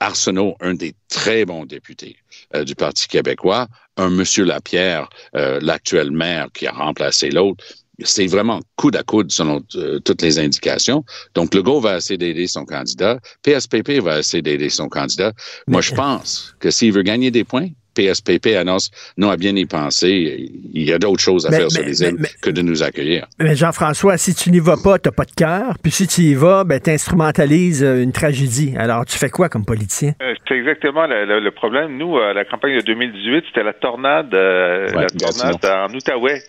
Arsenault, un des très bons députés euh, du Parti québécois, un Monsieur Lapierre, euh, l'actuel maire qui a remplacé l'autre, c'est vraiment coude à coude selon euh, toutes les indications. Donc, Legault va essayer d'aider son candidat. PSPP va essayer d'aider son candidat. Moi, je pense que s'il veut gagner des points, PSPP annonce non à bien y penser. Il y a d'autres choses à faire sur les îles que de nous accueillir. Mais Jean-François, si tu n'y vas pas, tu n'as pas de cœur. Puis si tu y vas, ben, tu instrumentalises euh, une tragédie. Alors, tu fais quoi comme politicien? Euh, c'est exactement le, problème. Nous, la campagne de 2018, c'était la tornade, la tornade en Outaouais.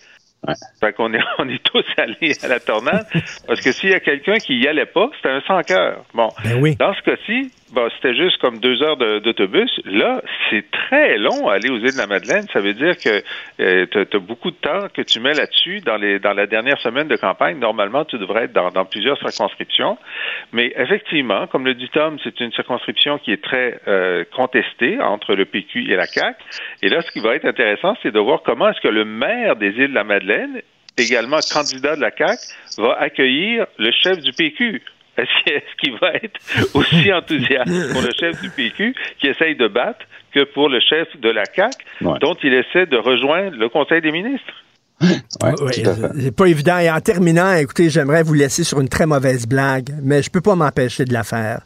Ouais. Fait qu'on est, on est tous allés à la tornade parce que s'il y a quelqu'un qui y allait pas, c'était un sans cœur. Bon, ben oui. dans ce cas-ci, bah, c'était juste comme deux heures d'autobus. Là, c'est très long aller aux îles de la Madeleine. Ça veut dire que euh, tu as, beaucoup de temps que tu mets là-dessus dans, les, dans la dernière semaine de campagne. Normalement, tu devrais être dans, dans plusieurs circonscriptions. Mais effectivement, comme le dit Tom, c'est une circonscription qui est très euh, contestée entre le PQ et la CAQ. Et là, ce qui va être intéressant, c'est de voir comment est-ce que le maire des îles de la Madeleine également candidat de la CAQ, va accueillir le chef du PQ. Est-ce qu'il va être aussi enthousiaste pour le chef du PQ qui essaye de battre que pour le chef de la CAQ, dont il essaie de rejoindre le Conseil des ministres? C'est pas évident. Et en terminant, écoutez, j'aimerais vous laisser sur une très mauvaise blague, mais je peux pas m'empêcher de la faire.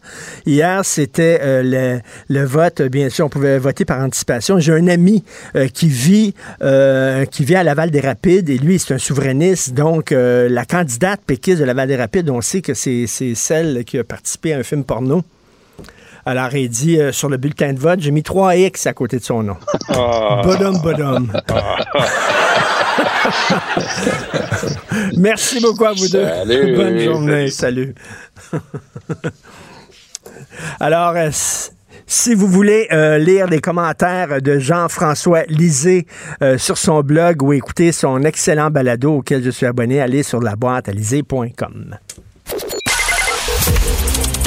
Hier, c'était euh, le, vote. Bien sûr, on pouvait voter par anticipation. J'ai un ami euh, qui vit euh, qui vit à Laval des Rapides et lui, c'est un souverainiste. Donc, la candidate péquiste de Laval des Rapides, on sait que c'est celle qui a participé à un film porno. Alors, il dit sur le bulletin de vote, j'ai mis 3 X à côté de son nom. Oh. Bodum, bodum. Merci beaucoup à vous deux. Bonne journée. Salut. Alors, euh, si vous voulez euh, lire les commentaires de Jean-François Lisée euh, sur son blog ou écouter son excellent balado auquel je suis abonné, allez sur la boîte à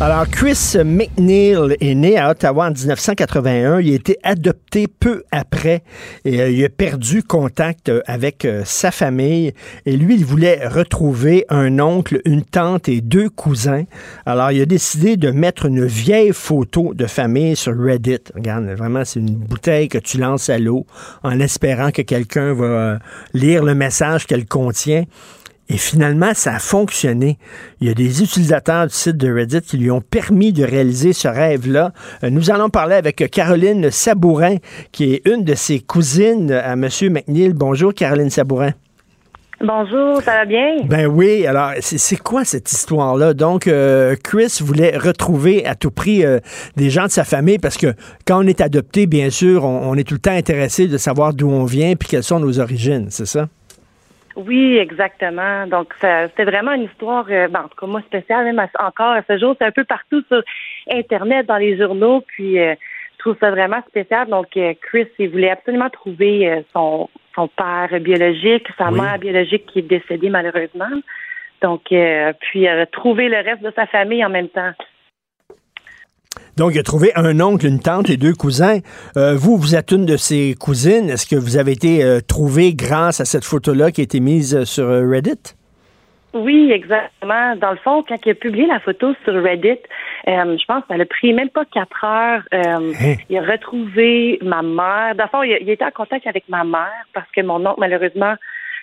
Alors, Chris McNeil est né à Ottawa en 1981. Il a été adopté peu après et euh, il a perdu contact euh, avec euh, sa famille. Et lui, il voulait retrouver un oncle, une tante et deux cousins. Alors, il a décidé de mettre une vieille photo de famille sur Reddit. Regarde, vraiment, c'est une bouteille que tu lances à l'eau en espérant que quelqu'un va lire le message qu'elle contient. Et finalement, ça a fonctionné. Il y a des utilisateurs du site de Reddit qui lui ont permis de réaliser ce rêve-là. Euh, nous allons parler avec Caroline Sabourin, qui est une de ses cousines à M. McNeil. Bonjour, Caroline Sabourin. Bonjour, ça va bien? Ben oui, alors c'est quoi cette histoire-là? Donc, euh, Chris voulait retrouver à tout prix euh, des gens de sa famille parce que quand on est adopté, bien sûr, on, on est tout le temps intéressé de savoir d'où on vient puis quelles sont nos origines, c'est ça? Oui, exactement. Donc, c'était vraiment une histoire, euh, ben, en tout cas, moi, spéciale, même encore à ce jour. C'est un peu partout sur Internet, dans les journaux, puis euh, je trouve ça vraiment spécial. Donc, euh, Chris, il voulait absolument trouver son, son père biologique, sa mère biologique qui est décédée malheureusement. Donc, puis trouver le reste de sa famille en même temps. Donc, il a trouvé un oncle, une tante et deux cousins. Euh, vous, vous êtes une de ces cousines. Est-ce que vous avez été euh, trouvée grâce à cette photo-là qui a été mise euh, sur Reddit? Oui, exactement. Dans le fond, quand il a publié la photo sur Reddit, je pense que ça a pris même pas quatre heures. Hein? Il a retrouvé ma mère. Dans le fond, il, il était en contact avec ma mère parce que mon oncle, malheureusement,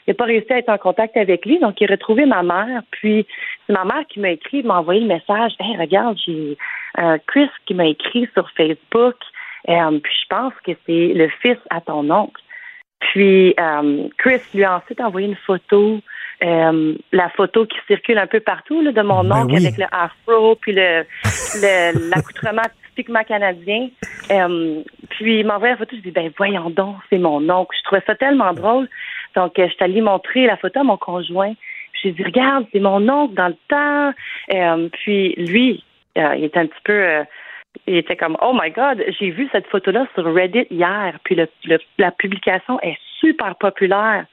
il n'a pas réussi à être en contact avec lui, donc il a retrouvé ma mère. Puis c'est ma mère qui m'a écrit, m'a envoyé le message. Hey, regarde, j'ai euh, Chris qui m'a écrit sur Facebook. Euh, puis je pense que c'est le fils à ton oncle. Puis euh, Chris lui a ensuite envoyé une photo, la photo qui circule un peu partout de mon ben oncle avec le afro puis le l'accoutrement typiquement canadien. puis il m'a envoyé la photo, je dis ben voyons donc, c'est mon oncle. Je trouvais ça tellement drôle. Donc, euh, je suis allée montrer la photo à mon conjoint. J'ai dit, regarde, c'est mon oncle dans le temps. Euh, puis lui, euh, il était un petit peu... il était comme, oh my God, j'ai vu cette photo-là sur Reddit hier. Puis le, la publication est super populaire.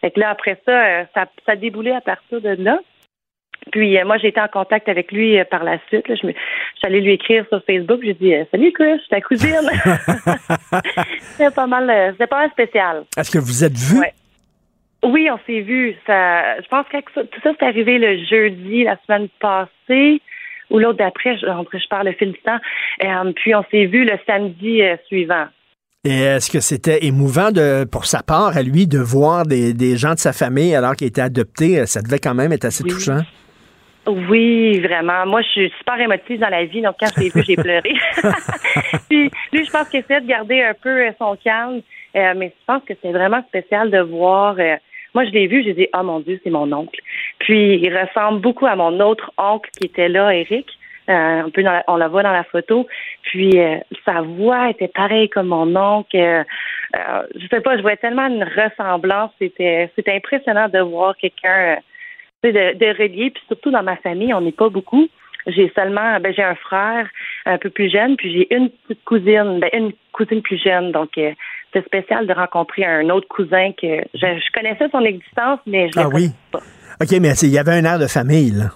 Fait que là, après ça, ça, ça a déboulé à partir de là. Puis moi, j'ai été en contact avec lui par la suite. Là. Je, me, allée lui écrire sur Facebook. J'ai dit Salut Chris, je suis ta cousine. c'était pas mal, c'était pas mal spécial. Est-ce que vous êtes vu? Oui, on s'est vu. Ça, je pense que tout ça, c'est arrivé le jeudi, la semaine passée, ou l'autre d'après, je, je parle le fil du temps. Euh, puis on s'est vu le samedi euh, suivant. Et est-ce que c'était émouvant de, pour sa part, à lui, de voir des, des gens de sa famille alors qu'il était adopté? Ça devait quand même être assez touchant. Oui, vraiment. Moi, je suis super émotive dans la vie, donc quand je l'ai vu, j'ai pleuré. puis lui, je pense qu'il essaie de garder un peu son calme, euh, mais je pense que c'est vraiment spécial de voir moi, je l'ai vu, j'ai dit, oh mon Dieu, c'est mon oncle. Puis, il ressemble beaucoup à mon autre oncle qui était là, Eric. Euh, on la voit dans la photo. Puis euh, sa voix était pareille comme mon oncle. Euh, je sais pas, je voyais tellement une ressemblance. C'était c'était impressionnant de voir quelqu'un de, de relier. Puis surtout dans ma famille, on n'est pas beaucoup. J'ai seulement, ben j'ai un frère un peu plus jeune, puis j'ai une petite cousine, ben une cousine plus jeune. Donc c'est spécial de rencontrer un autre cousin que je, connaissais son existence, mais je ne ah, oui? pas. OK, mais il y avait un air de famille, là.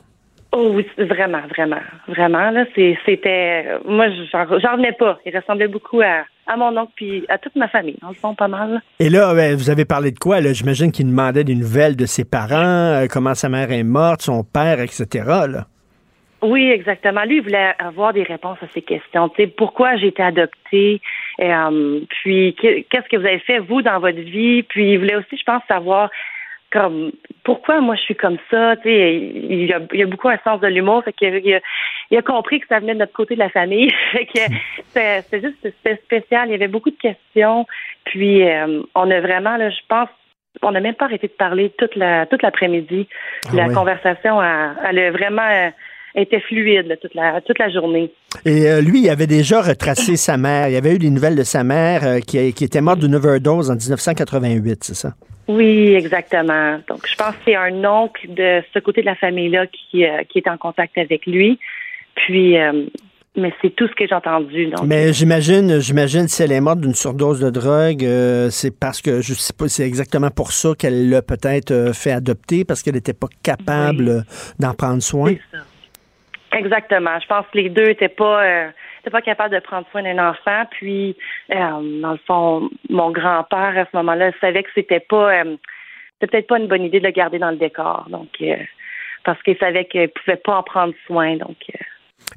Oh oui, vraiment, vraiment, vraiment. Là, c'était, moi, j'en revenais pas. Il ressemblait beaucoup à, mon oncle puis à toute ma famille. En fond, pas mal. Et là, vous avez parlé de quoi J'imagine qu'il demandait des nouvelles de ses parents, euh, comment sa mère est morte, son père, etc. Là. Oui, exactement. Lui, il voulait avoir des réponses à ces questions. Tu sais, pourquoi j'ai été adoptée, euh, puis qu'est-ce que vous avez fait vous dans votre vie, puis il voulait aussi, je pense, savoir comme pourquoi moi je suis comme ça? Tu sais, il a, il a beaucoup un sens de l'humour, fait qu'il a, il a, compris que ça venait de notre côté de la famille. fait que c'était juste c'était spécial. Il y avait beaucoup de questions, puis euh, on a vraiment là, je pense on n'a même pas arrêté de parler toute la toute l'après-midi. Ah la conversation elle a vraiment euh, était fluide toute, la, toute la journée. Et euh, lui, il avait déjà retracé sa mère. Il y avait eu des nouvelles de sa mère euh, qui, qui, était morte d'une overdose en 1988, c'est ça? Oui, exactement. Donc, je pense que c'est un oncle de ce côté de la famille-là qui, euh, qui est en contact avec lui. Puis, mais c'est tout ce que j'ai entendu. Donc. Mais j'imagine, j'imagine si elle est morte d'une surdose de drogue, c'est parce que je sais pas, c'est exactement pour ça qu'elle l'a peut-être fait adopter parce qu'elle n'était pas capable d'en prendre soin. C'est ça. Exactement. Je pense que les deux n'étaient pas, euh, pas capables de prendre soin d'un enfant. Puis, euh, dans le fond, mon grand-père, à ce moment-là, savait que c'était pas, euh, c'était peut-être pas une bonne idée de le garder dans le décor. Donc, euh, parce qu'il savait qu'il pouvait pas en prendre soin. Donc,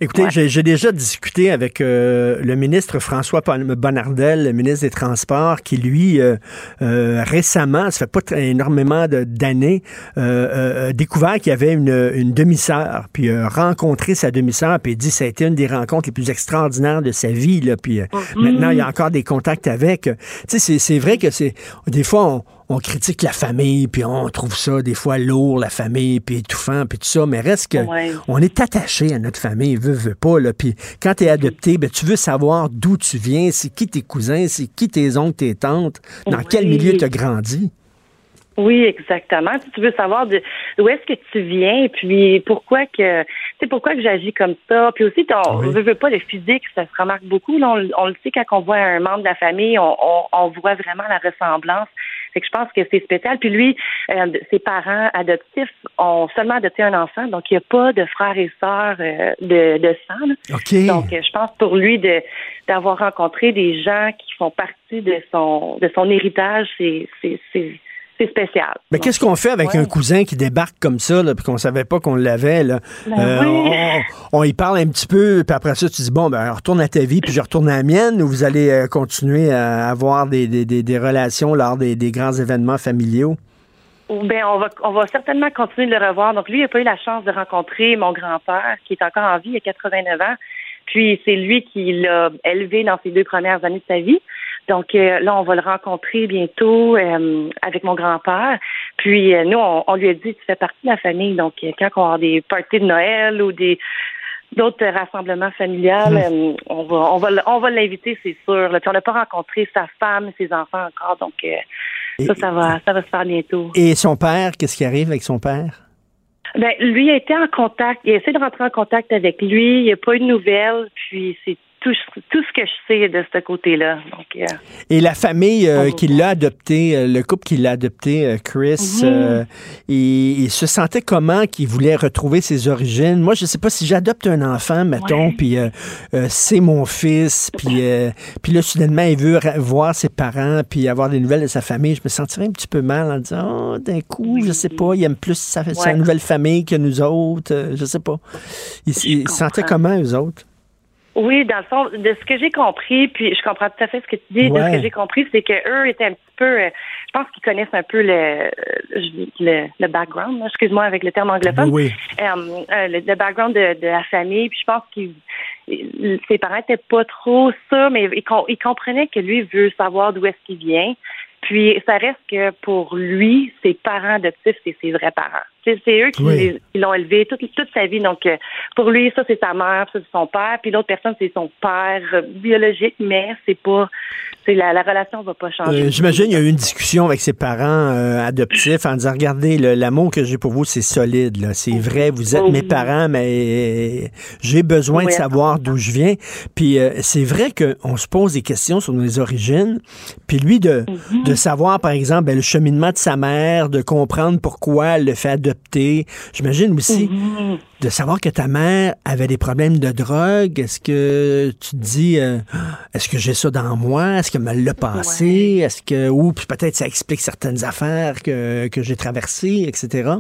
Écoutez, j'ai déjà discuté avec euh, le ministre François Bonnardel, le ministre des Transports, qui lui, euh, euh, récemment, ça fait pas énormément d'années, a découvert qu'il y avait une, une demi-sœur, puis a rencontré sa demi-sœur, puis dit que ça a été une des rencontres les plus extraordinaires de sa vie, là, puis mm-hmm. maintenant, il y a encore des contacts avec. Tu sais, c'est vrai que c'est... Des fois, on, on critique la famille, puis on trouve ça des fois lourd, la famille, puis étouffant, puis tout ça, mais reste que on est attaché à notre famille, veut, veut pas, là. Puis quand tu es adopté, ben, tu veux savoir d'où tu viens, c'est qui tes cousins, c'est qui tes oncles, tes tantes, dans quel milieu tu as grandi. Oui, exactement. Tu veux savoir de d'où est-ce que tu viens, puis pourquoi que c'est pourquoi que j'agis comme ça. Puis aussi, ton, ne veux pas le physique, ça se remarque beaucoup. on, le sait quand on voit un membre de la famille, on, on voit vraiment la ressemblance. Fait que je pense que c'est spécial. Puis lui, euh, ses parents adoptifs ont seulement adopté un enfant, donc il n'y a pas de frères et sœurs euh, de, de sang. Donc euh, je pense pour lui de d'avoir rencontré des gens qui font partie de son de son héritage, c'est c'est spécial. Mais qu'est-ce qu'on fait avec un cousin qui débarque comme ça, là, puis qu'on savait pas qu'on l'avait? Là? Ben euh, on, y parle un petit peu, puis après ça, tu dis, bon, ben, retourne à ta vie, puis je retourne à la mienne, ou vous allez euh, continuer à avoir des, des, des, relations lors des, des, grands événements familiaux? Ben, on va, on va certainement continuer de le revoir. Donc, lui, il n'a pas eu la chance de rencontrer mon grand-père, qui est encore en vie, il a 89 ans. Puis, c'est lui qui l'a élevé dans ses deux premières années de sa vie. Donc euh, là, on va le rencontrer bientôt euh, avec mon grand-père. Puis euh, nous, on, lui a dit, tu fais partie de la famille. Donc quand on a des parties de Noël ou des d'autres rassemblements familiales, hmm. on va on va on va l'inviter, c'est sûr. Là. Puis on n'a pas rencontré sa femme, ses enfants encore. Donc ça, ça va ça va se faire bientôt. Et son père, qu'est-ce qui arrive avec son père? Ben, lui a été en contact, il a essayé de rentrer en contact avec lui, il n'y a pas eu de nouvelles, puis c'est tout, ce que je sais de ce côté-là. Euh, Et la famille euh, qui l'a adopté, euh, le couple qui l'a adopté, Chris, mhm. il, se sentait comment qu'il voulait retrouver ses origines? Moi, je sais pas si j'adopte un enfant, mettons, puis c'est mon fils, puis puis là, soudainement, il veut voir ses parents, puis avoir des nouvelles de sa famille. Je me sentirais un petit peu mal en disant, oh, d'un coup, je sais pas, il aime plus sa, nouvelle famille que nous autres, je sais pas. Il, il se sentait comment, eux autres? Oui, dans le fond, de ce que j'ai compris, puis je comprends tout à fait ce que tu dis, de ce que j'ai compris, c'est que eux étaient un petit peu, euh, je pense qu'ils connaissent un peu le le, le background, excuse-moi avec le terme anglophone, oui. Euh, euh, le, background de, de, la famille, puis je pense qu'ils ses parents étaient pas trop ça, mais ils, ils comprenaient que lui veut savoir d'où est-ce qu'il vient. Puis ça reste que pour lui, ses parents adoptifs, c'est ses vrais parents. C'est eux qui l'ont élevé toute, toute sa vie. Donc, euh, pour lui, ça, c'est sa mère, ça, c'est son père. Puis l'autre personne, c'est son père euh, biologique, mais c'est pas. C'est la, la relation va pas changer. Euh, j'imagine qu'il y a eu une discussion avec ses parents adoptifs en disant Regardez, l'amour que j'ai pour vous, c'est solide. C'est vrai, vous êtes mes parents, mais j'ai besoin de savoir d'où je viens. Puis c'est vrai qu'on se pose des questions sur nos origines. Puis lui, de, mm-hmm. de savoir, par exemple, ben, le cheminement de sa mère, de comprendre pourquoi elle le fait adopter J'imagine aussi mhm. de savoir que ta mère avait des problèmes de drogue. Est-ce que tu te dis, euh, est-ce que j'ai ça dans moi? Est-ce que me l'a passé? Est-ce que, ou peut-être ça explique certaines affaires que, que j'ai traversées, etc.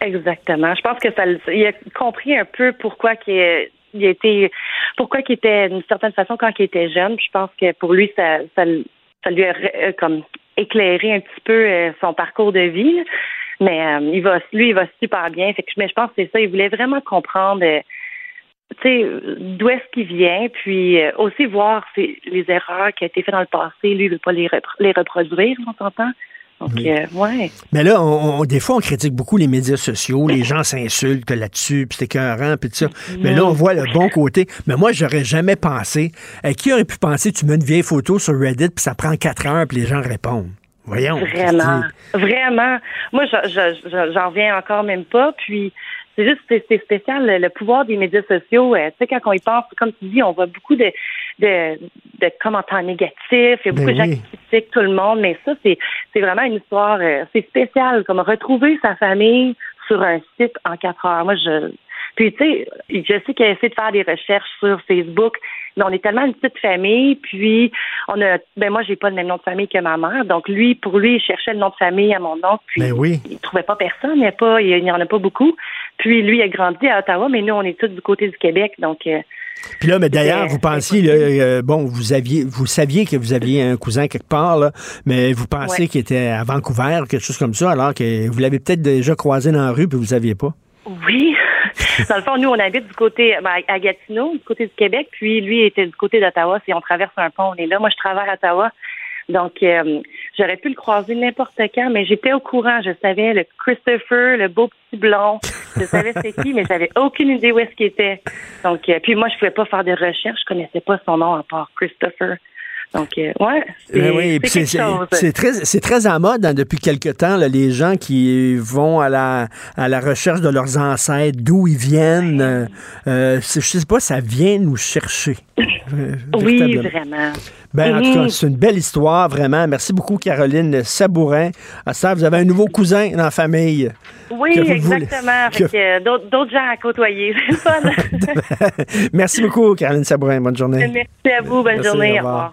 Exactement. Je pense que ça, il a compris un peu pourquoi qu'il il était, pourquoi qu'il était d'une certaine façon quand il était jeune. Je pense que pour lui, ça, ça, lui a euh, comme éclairé un petit peu euh, son parcours de vie. Mais euh, il va, lui, il va super bien. Fait que, mais je pense que c'est ça. Il voulait vraiment comprendre, euh, d'où est-ce qu'il vient, puis euh, aussi voir les erreurs qui ont été faites dans le passé. Lui, il veut pas les, les reproduire, on s'entend. Donc, ouais. Mais là, on, des fois, on critique beaucoup les médias sociaux. Les gens s'insultent là-dessus, puis c'est écœurant, puis tout ça. Mais là, on voit le bon côté. Mais moi, j'aurais jamais pensé. qui aurait pu penser, tu mets une vieille photo sur Reddit, puis ça prend quatre heures, puis les gens répondent? Voyons. Vraiment. Vraiment. Moi, j'en reviens encore même pas. Puis, c'est juste, c'est spécial, le, pouvoir des médias sociaux. Euh, tu sais, quand on y pense, comme tu dis, on voit beaucoup de, de, de commentaires négatifs. Il y a beaucoup de gens qui critiquent tout le monde. Mais ça, c'est vraiment une histoire, euh, c'est spécial. Comme retrouver sa famille sur un site en quatre heures. Moi, je Puis, tu sais, je sais qu'il a essayé de faire des recherches sur Facebook, mais on est tellement une petite famille, puis on a, ben moi, j'ai pas le même nom de famille que ma mère, donc lui, pour lui, il cherchait le nom de famille à mon oncle, puis ben oui. il trouvait pas personne, il n'y pas, il n'y en a pas beaucoup. Puis lui, il a grandi à Ottawa, mais nous, on est tous du côté du Québec, donc... Euh, puis là, mais d'ailleurs, vous pensiez, euh, bon, vous aviez, vous saviez que vous aviez un cousin quelque part, là, mais vous pensiez qu'il était à Vancouver, quelque chose comme ça, alors que vous l'avez peut-être déjà croisé dans la rue, puis vous saviez pas. Oui. Dans le fond, nous, on habite du côté ben, à Gatineau, du côté du Québec, puis lui était du côté d'Ottawa. Si on traverse un pont, on est là. Moi, je travaille à Ottawa. Donc, euh, j'aurais pu le croiser n'importe quand, mais j'étais au courant. Je savais le Christopher, le beau petit blond. Je savais c'est qui, mais j'avais aucune idée où est-ce qu'il était. Donc, euh, puis moi, je pouvais pas faire de recherche. Je connaissais pas son nom à part Christopher. Donc, euh, ouais, c'est c'est très, c'est très en mode hein, depuis quelque temps, là, les gens qui vont à la, à la recherche de leurs ancêtres, d'où ils viennent. Euh, euh je sais pas, ça vient nous chercher. oui, vraiment. Ben, en tout cas, mhm. c'est une belle histoire, vraiment. Merci beaucoup, Caroline Sabourin. À ça, vous avez un nouveau cousin dans la famille. Oui, exactement. D'autres gens à côtoyer. C'est fun. Merci beaucoup, Caroline Sabourin. Bonne journée. Merci à vous. Bonne journée. Au revoir.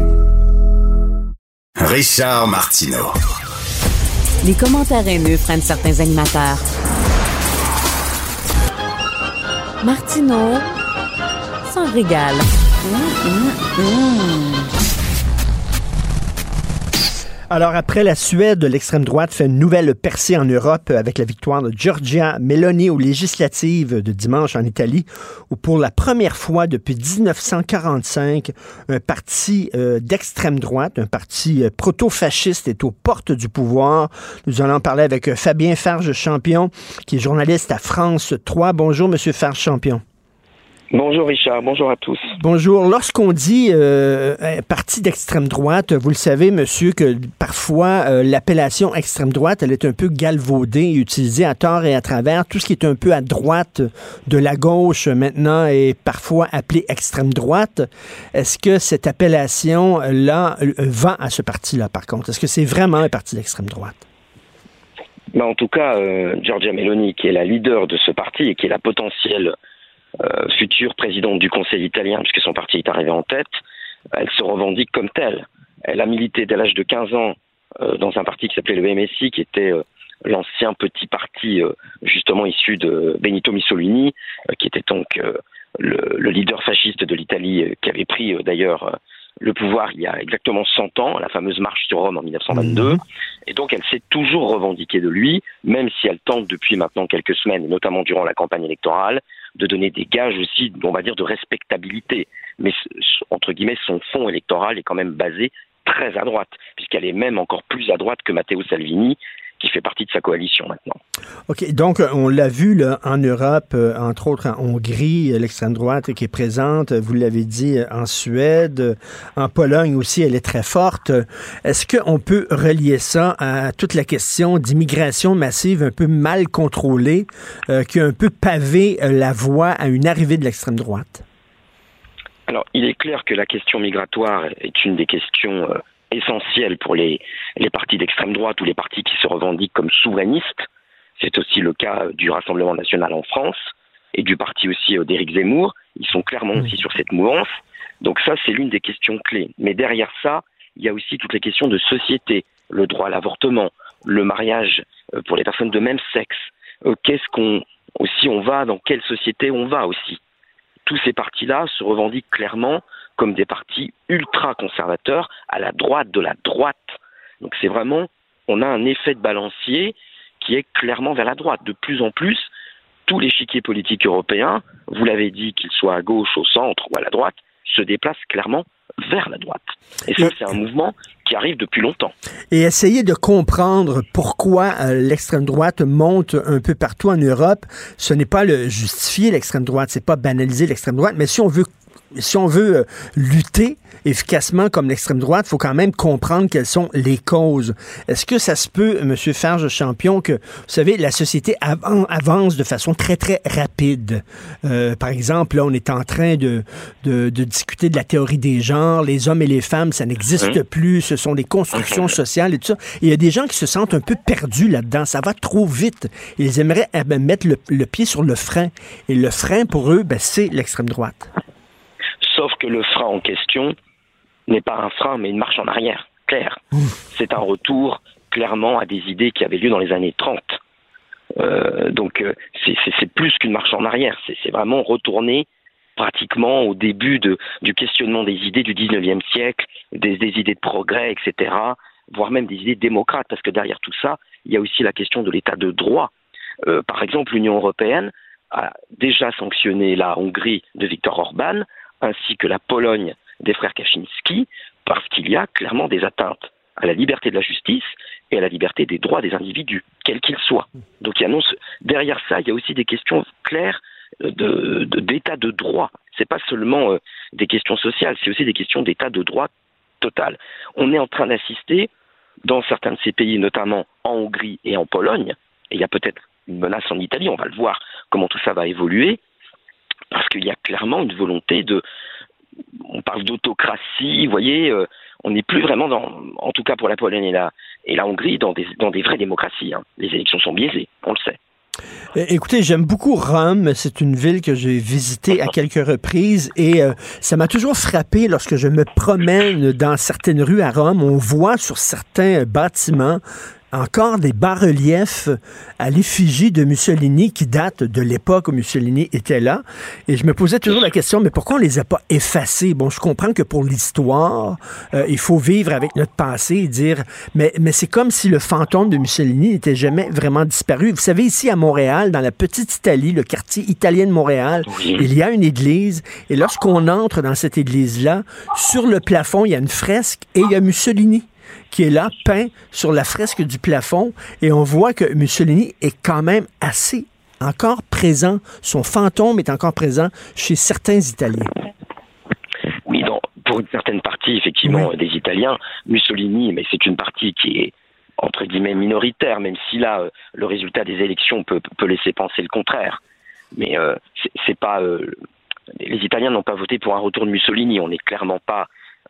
Richard Martineau. Les commentaires haineux prennent certains animateurs. Martineau s'en régale. Mmh, mmh, mmh. Alors, après la Suède, l'extrême droite fait une nouvelle percée en Europe avec la victoire de Giorgia Meloni aux législatives de dimanche en Italie, où pour la première fois depuis 1945, un parti euh, d'extrême droite, un parti euh, proto-fasciste est aux portes du pouvoir. Nous allons parler avec euh, Fabien Farge-Champion, qui est journaliste à France 3. Bonjour, Monsieur Farge-Champion. Bonjour Richard, bonjour à tous. Bonjour. Lorsqu'on dit euh, parti d'extrême droite, vous le savez, monsieur, que parfois euh, l'appellation extrême droite, elle est un peu galvaudée, utilisée à tort et à travers. Tout ce qui est un peu à droite de la gauche maintenant est parfois appelé extrême droite. Est-ce que cette appellation-là euh, va à ce parti-là, par contre? Est-ce que c'est vraiment un parti d'extrême droite? Ben, en tout cas, euh, Giorgia Meloni, qui est la leader de ce parti et qui est la potentielle future présidente du Conseil italien, puisque son parti est arrivé en tête, elle se revendique comme telle. Elle a milité dès l'âge de 15 ans euh, dans un parti qui s'appelait le MSI, qui était euh, l'ancien petit parti justement issu de Benito Mussolini, qui était donc le, le, leader fasciste de l'Italie, qui avait pris d'ailleurs le pouvoir il y a exactement 100 ans, la fameuse marche sur Rome en 1922. Mhm. Et donc elle s'est toujours revendiquée de lui, même si elle tente depuis maintenant quelques semaines, notamment durant la campagne électorale, de donner des gages aussi, on va dire, de respectabilité. Mais entre guillemets, son fonds électoral est quand même basé très à droite, puisqu'elle est même encore plus à droite que Matteo Salvini, qui fait partie de sa coalition maintenant. OK, donc on l'a vu là, en Europe, euh, entre autres en Hongrie, l'extrême droite qui est présente, vous l'avez dit, en Suède, en Pologne aussi, elle est très forte. Est-ce qu'on peut relier ça à toute la question d'immigration massive un peu mal contrôlée, euh, qui a un peu pavé euh, la voie à une arrivée de l'extrême droite? Alors, il est clair que la question migratoire est une des questions essentiel pour les, les partis d'extrême droite ou les partis qui se revendiquent comme souverainistes. C'est aussi le cas du Rassemblement national en France et du parti aussi euh, d'Éric Zemmour. Ils sont clairement aussi sur cette mouvance. Donc ça, c'est l'une des questions clés. Mais derrière ça, il y a aussi toutes les questions de société, le droit à l'avortement, le mariage euh, pour les personnes de même sexe. Euh, qu'est-ce qu'on aussi on va, dans quelle société on va aussi? Tous ces partis-là se revendiquent clairement comme des partis ultra conservateurs à la droite de la droite. Donc c'est vraiment, on a un effet de balancier qui est clairement vers la droite. De plus en plus, tous les l'échiquier politique européen, vous l'avez dit, qu'ils soient à gauche, au centre ou à la droite, se déplacent clairement vers la droite. Et ça, c'est un mouvement qui arrive depuis longtemps. Et essayer de comprendre pourquoi euh, l'extrême droite monte un peu partout en Europe, ce n'est pas le justifier l'extrême droite, c'est pas banaliser l'extrême droite, mais si on veut si on veut euh, lutter efficacement comme l'extrême droite, il faut quand même comprendre quelles sont les causes. Est-ce que ça se peut, M. Farge Champion, que, vous savez, la société avance de façon très, très rapide? Euh, par exemple, là, on est en train de, de, discuter de la théorie des genres. Les hommes et les femmes, ça n'existe hein? plus. Ce sont des constructions sociales et tout ça. il y a des gens qui se sentent un peu perdus là-dedans. Ça va trop vite. Ils aimeraient eh ben, mettre le, pied sur le frein. Et le frein, pour eux, ben, c'est l'extrême droite. Sauf que le frein en question n'est pas un frein, mais une marche en arrière, clair. C'est un retour clairement à des idées qui avaient lieu dans les années 30. Euh, donc euh, c'est plus qu'une marche en arrière, c'est vraiment retourner pratiquement au début de, du questionnement des idées du 19e siècle, des, idées de progrès, etc., voire même des idées démocrates, parce que derrière tout ça, il y a aussi la question de l'état de droit. Euh, par exemple, l'Union européenne a déjà sanctionné la Hongrie de Viktor Orban ainsi que la Pologne des frères Kaczynski, parce qu'il y a clairement des atteintes à la liberté de la justice et à la liberté des droits des individus, quels qu'ils soient. Donc il annonce, derrière ça, il y a aussi des questions claires d'état de, de, droit. Ce n'est pas seulement euh, des questions sociales, c'est aussi des questions d'état de droit total. On est en train d'assister, dans certains de ces pays, notamment en Hongrie et en Pologne, et il y a peut-être une menace en Italie, on va le voir comment tout ça va évoluer, parce qu'il y a clairement une volonté de. On parle d'autocratie, vous voyez, euh, on n'est plus vraiment dans, en tout cas pour la Pologne et la, et la Hongrie, dans des, dans des vraies démocraties. Hein. Les élections sont biaisées, on le sait. Eh, écoutez, j'aime beaucoup Rome. C'est une ville que j'ai visitée à quelques reprises et euh, ça m'a toujours frappé lorsque je me promène dans certaines rues à Rome. On voit sur certains bâtiments encore des bas-reliefs à l'effigie de Mussolini qui datent de l'époque où Mussolini était là. Et je me posais toujours la question, mais pourquoi on les a pas effacés? Bon, je comprends que pour l'histoire, euh, il faut vivre avec notre passé et dire, mais, mais c'est comme si le fantôme de Mussolini n'était jamais vraiment disparu. Vous savez, ici à Montréal, dans la petite Italie, le quartier italien de Montréal, il y a une église. Et lorsqu'on entre dans cette église-là, sur le plafond, il y a une fresque et il y a Mussolini qui est là, peint sur la fresque du plafond, et on voit que Mussolini est quand même assez encore présent. Son fantôme est encore présent chez certains Italiens. Oui, pour une certaine partie, effectivement, des Italiens, Mussolini, mais c'est une partie qui est entre guillemets minoritaire, même si là, euh, le résultat des élections peut, laisser penser le contraire. Mais euh, c'est pas. Euh, les Italiens n'ont pas voté pour un retour de Mussolini. On n'est clairement pas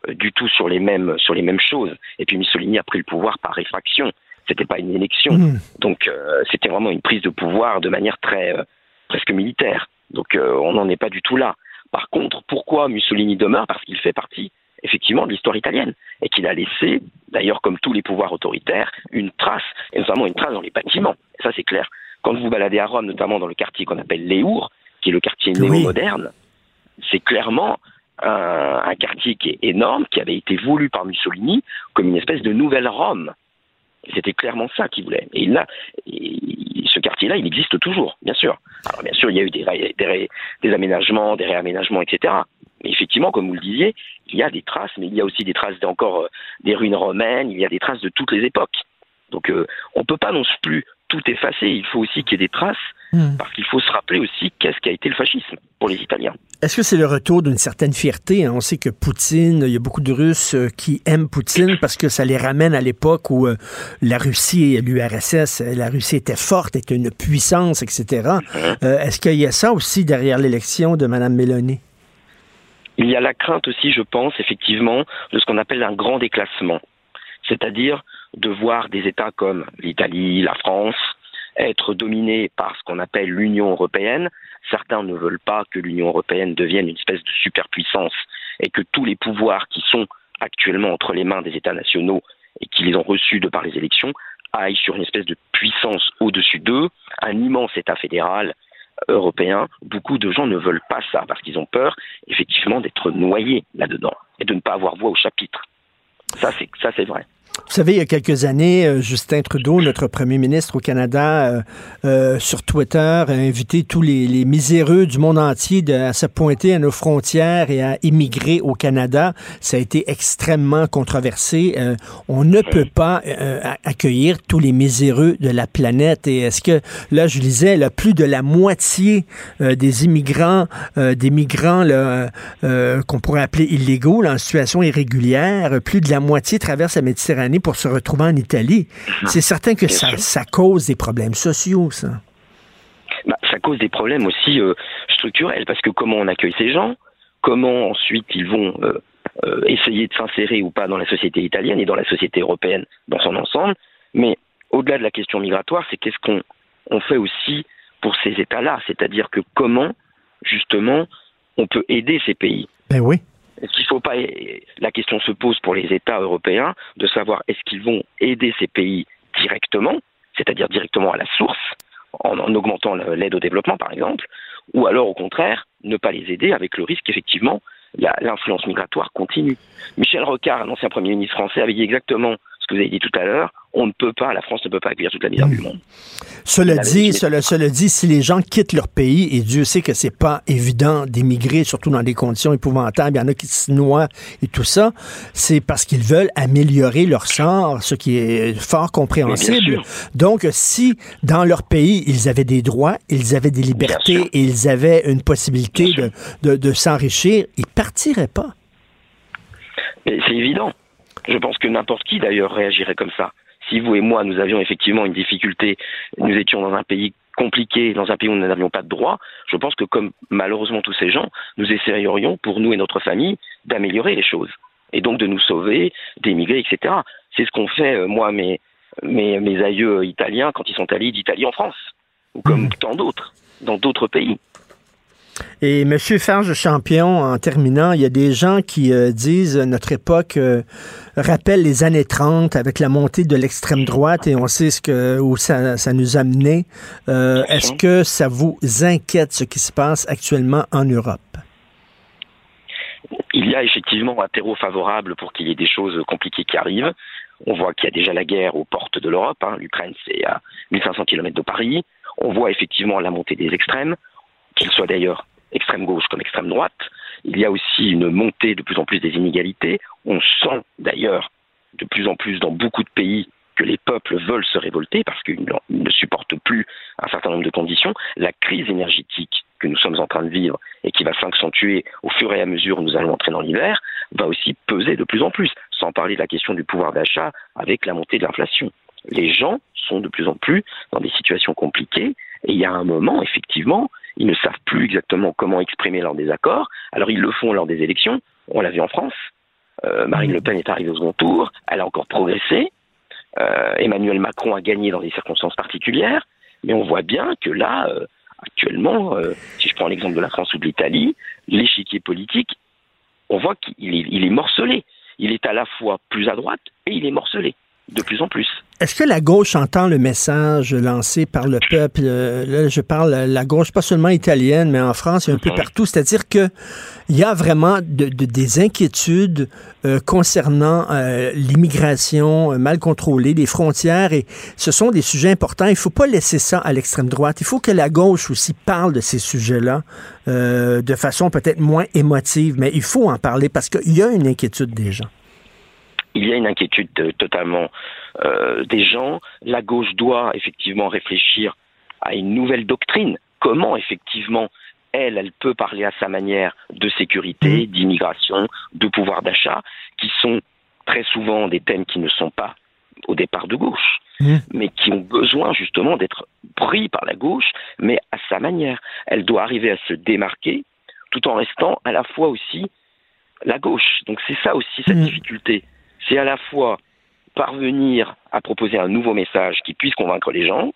du tout sur les mêmes sur les mêmes choses. Et puis Mussolini a pris le pouvoir par réfraction. C'était pas une élection, mmh. donc euh, c'était vraiment une prise de pouvoir de manière très euh, presque militaire. Donc on n'en est pas du tout là. Par contre, pourquoi Mussolini demeure? Parce qu'il fait partie effectivement de l'histoire italienne et qu'il a laissé, d'ailleurs comme tous les pouvoirs autoritaires, une trace, et notamment une trace dans les bâtiments. ça c'est clair. Quand vous baladez à Rome, notamment dans le quartier qu'on appelle Léour, qui est le quartier néo-moderne, c'est clairement un, quartier qui est énorme, qui avait été voulu par Mussolini comme une espèce de nouvelle Rome. C'était clairement ça qu'il voulait. Et là, ce quartier-là, il existe toujours, bien sûr. Alors bien sûr, il y a eu des, des, aménagements, des réaménagements, etc. Mais effectivement, comme vous le disiez, il y a des traces, mais il y a aussi des traces d'encore euh, des ruines romaines, il y a des traces de toutes les époques. Donc euh, on ne peut pas non plus tout effacer, il faut aussi qu'il y ait des traces, hmm. parce qu'il faut se rappeler aussi qu'est-ce qu'a été le fascisme pour les Italiens. Est-ce que c'est le retour d'une certaine fierté? Hein? On sait que Poutine, il y a beaucoup de Russes euh, qui aiment Poutine parce que ça les ramène à l'époque où euh, la Russie et l'URSS, la Russie était forte, était une puissance, etc. Hmm. Est-ce qu'il y a ça aussi derrière l'élection de Mme Mélanie? Il y a la crainte aussi, je pense, effectivement, de ce qu'on appelle un grand déclassement. C'est-à-dire de voir des États comme l'Italie, la France, être dominés par ce qu'on appelle l'Union européenne. Certains ne veulent pas que l'Union européenne devienne une espèce de superpuissance et que tous les pouvoirs qui sont actuellement entre les mains des États nationaux et qui les ont reçus de par les élections aillent sur une espèce de puissance au-dessus d'eux, un immense État fédéral européen. Beaucoup de gens ne veulent pas ça parce qu'ils ont peur effectivement d'être noyés là-dedans et de ne pas avoir voix au chapitre. Ça, c'est ça, c'est vrai. Vous savez, il y a quelques années, euh, Justin Trudeau, notre premier ministre au Canada, euh, euh, sur Twitter, a invité tous les, les miséreux du monde entier de- à se pointer à nos frontières et à immigrer au Canada. Ça a été extrêmement controversé. Euh, on ne peut pas accueillir tous les miséreux de la planète. Et est-ce que, là, je lisais, là, plus de la moitié des immigrants, des migrants qu'on pourrait appeler illégaux, là, en situation irrégulière, plus de la moitié traversent la Méditerranée pour se retrouver en Italie. C'est certain que ça, cause des problèmes sociaux, ça. Bah, ça cause des problèmes aussi euh, structurels, parce que comment on accueille ces gens, comment ensuite ils vont euh, euh, essayer de s'insérer ou pas dans la société italienne et dans la société européenne dans son ensemble, mais au-delà de la question migratoire, c'est qu'est-ce qu'on on fait aussi pour ces États-là, c'est-à-dire que comment justement on peut aider ces pays? Ben oui. Est-ce faut pas la question se pose pour les États européens de savoir est-ce qu'ils vont aider ces pays directement, c'est-à-dire directement à la source, en, en augmentant l'aide au développement par exemple, ou alors au contraire ne pas les aider avec le risque effectivement la- l'influence migratoire continue. Michel Rocard, un ancien Premier ministre français, avait dit exactement ce que vous avez dit tout à l'heure. On ne peut pas, la France ne peut pas accueillir toute la misère du monde. Cela dit, cela, cela dit, si les gens quittent leur pays, et Dieu sait que c'est pas évident d'émigrer, surtout dans des conditions épouvantables, il y en a qui se noient et tout ça, c'est parce qu'ils veulent améliorer leur sort, ce qui est fort compréhensible. Donc, si dans leur pays, ils avaient des droits, ils avaient des libertés et ils avaient une possibilité de, de, de s'enrichir, ils partiraient pas. C'est évident. Je pense que n'importe qui d'ailleurs réagirait comme ça. Si vous et moi, nous avions effectivement une difficulté, nous étions dans un pays compliqué, dans un pays où nous n'avions pas de droits, je pense que comme malheureusement tous ces gens, nous essayerions pour nous et notre famille d'améliorer les choses. Et donc de nous sauver, d'émigrer, etc. C'est ce qu'ont fait, euh, moi, mes, mes, mes aïeux italiens quand ils sont allés d'Italie en France. Ou comme tant d'autres, dans d'autres pays. Et M. Farge Champion, en terminant, il y a des gens qui euh, disent euh, notre époque euh, rappelle les années 30 avec la montée de l'extrême droite et on sait ce que où ça, ça nous a mené. Est-ce que ça vous inquiète ce qui se passe actuellement en Europe? il y a effectivement un terreau favorable pour qu'il y ait des choses compliquées qui arrivent. On voit qu'il y a déjà la guerre aux portes de l'Europe. hein. L'Ukraine, c'est à 1500 km de Paris. On voit effectivement la montée des extrêmes, qu'ils soient d'ailleurs extrême gauche comme extrême droite. Il y a aussi une montée de plus en plus des inégalités. On sent d'ailleurs de plus en plus dans beaucoup de pays que les peuples veulent se révolter parce qu'ils ne supportent plus un certain nombre de conditions. La crise énergétique que nous sommes en train de vivre et qui va s'accentuer au fur et à mesure où nous allons entrer dans l'hiver va aussi peser de plus en plus, sans parler de la question du pouvoir d'achat avec la montée de l'inflation. Les gens sont de plus en plus dans des situations compliquées et il y a un moment, effectivement, ils ne savent plus exactement comment exprimer leur désaccord. Alors ils le font lors des élections. On l'a vu en France. Euh, Marine Le Pen est arrivée au second tour. Elle a encore progressé. Euh, Emmanuel Macron a gagné dans des circonstances particulières. Mais on voit bien que là, euh, actuellement, si je prends l'exemple de la France ou de l'Italie, l'échiquier politique, on voit qu'il est, il est morcelé. Il est à la fois plus à droite et il est morcelé de plus en plus. Est-ce que la gauche entend le message lancé par le peuple? Euh, Là, je parle la gauche, pas seulement italienne, mais en France et un peu partout. C'est-à-dire que il y a vraiment de- de- des inquiétudes euh, concernant euh, l'immigration mal contrôlée, les frontières, et ce sont des sujets importants. Il faut pas laisser ça à l'extrême droite. Il faut que la gauche aussi parle de ces sujets-là euh, de façon peut-être moins émotive, mais il faut en parler parce qu'il y a une inquiétude des gens. Il y a une inquiétude euh, totalement euh, des gens. La gauche doit effectivement réfléchir à une nouvelle doctrine. Comment effectivement elle, elle peut parler à sa manière de sécurité, d'immigration, de pouvoir d'achat, qui sont très souvent des thèmes qui ne sont pas au départ de gauche, mais qui ont besoin justement d'être pris par la gauche, mais à sa manière. Elle doit arriver à se démarquer tout en restant à la fois aussi la gauche. Donc c'est ça aussi cette difficulté. C'est à la fois parvenir à proposer un nouveau message qui puisse convaincre les gens,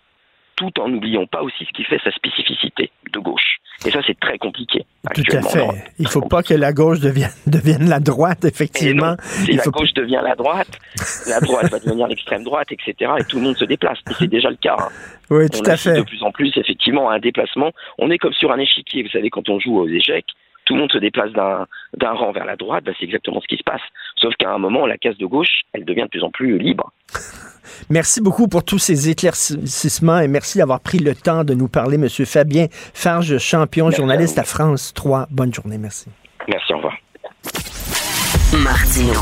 tout en n'oubliant pas aussi ce qui fait sa spécificité de gauche. Et ça, c'est très compliqué. Tout à fait. Il faut pas que la gauche devienne, devienne la droite, effectivement. Si Il la faut gauche devient la droite, la droite va devenir l'extrême droite, etc. Et tout le monde se déplace. Et c'est déjà le cas. hein. Oui, on tout à fait. de plus en plus, effectivement, à un déplacement. On est comme sur un échiquier. Vous savez, quand on joue aux échecs, tout le monde se déplace d'un d'un rang vers la droite, ben, c'est exactement ce qui se passe. Sauf qu'à un moment, la case de gauche, elle devient de plus en plus libre. Merci beaucoup pour tous ces éclaircissements et merci d'avoir pris le temps de nous parler, M. Fabien Farge, champion, journaliste à, France 3. Bonne journée, merci. Merci, au revoir. Martino.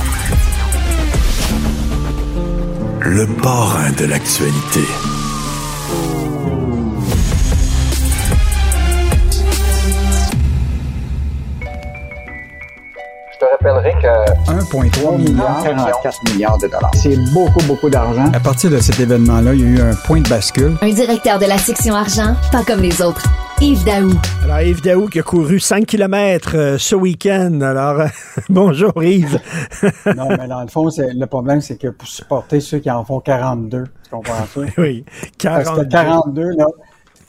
Le parrain de l'actualité. Je te rappellerai que 1,3 milliard, 44 milliards de dollars. C'est beaucoup, beaucoup d'argent. À partir de cet événement-là, il y a eu un point de bascule. Un directeur de la section argent, pas comme les autres. Yves Daou. Alors, Yves Daou qui a couru 5 km ce week-end. Alors, bonjour Yves. non, mais dans le fond, le problème, c'est que pour supporter ceux qui en font 42, tu comprends ça? Oui, 42. Parce que 42, là,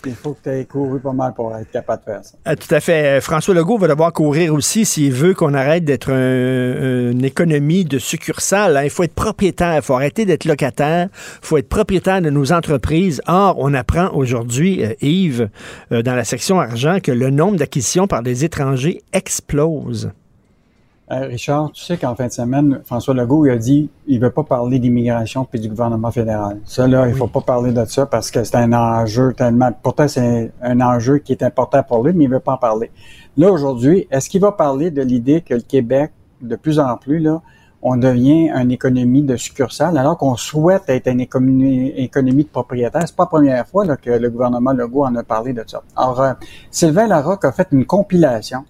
il faut que tu aies couru pas mal pour être capable de faire ça. Ah, tout à fait. François Legault va devoir courir aussi s'il veut qu'on arrête d'être une économie de succursale. Hein. Il faut être propriétaire, il faut arrêter d'être locataire, il faut être propriétaire de nos entreprises. Or, on apprend aujourd'hui, euh, Yves, euh, dans la section argent, que le nombre d'acquisitions par des étrangers explose. Euh, Richard, tu sais qu'en fin de semaine, François Legault il a dit il veut pas parler d'immigration puis du gouvernement fédéral. Ça, là, il faut pas parler de ça parce que c'est un enjeu tellement. Pourtant, c'est un, enjeu qui est important pour lui, mais il veut pas en parler. Là, aujourd'hui, est-ce qu'il va parler de l'idée que le Québec, de plus en plus, là, on devient une économie de succursale, alors qu'on souhaite être une économie, économie de propriétaire. C'est pas la première fois là, que le gouvernement Legault en a parlé de ça. Alors, euh, Sylvain Larocque a fait une compilation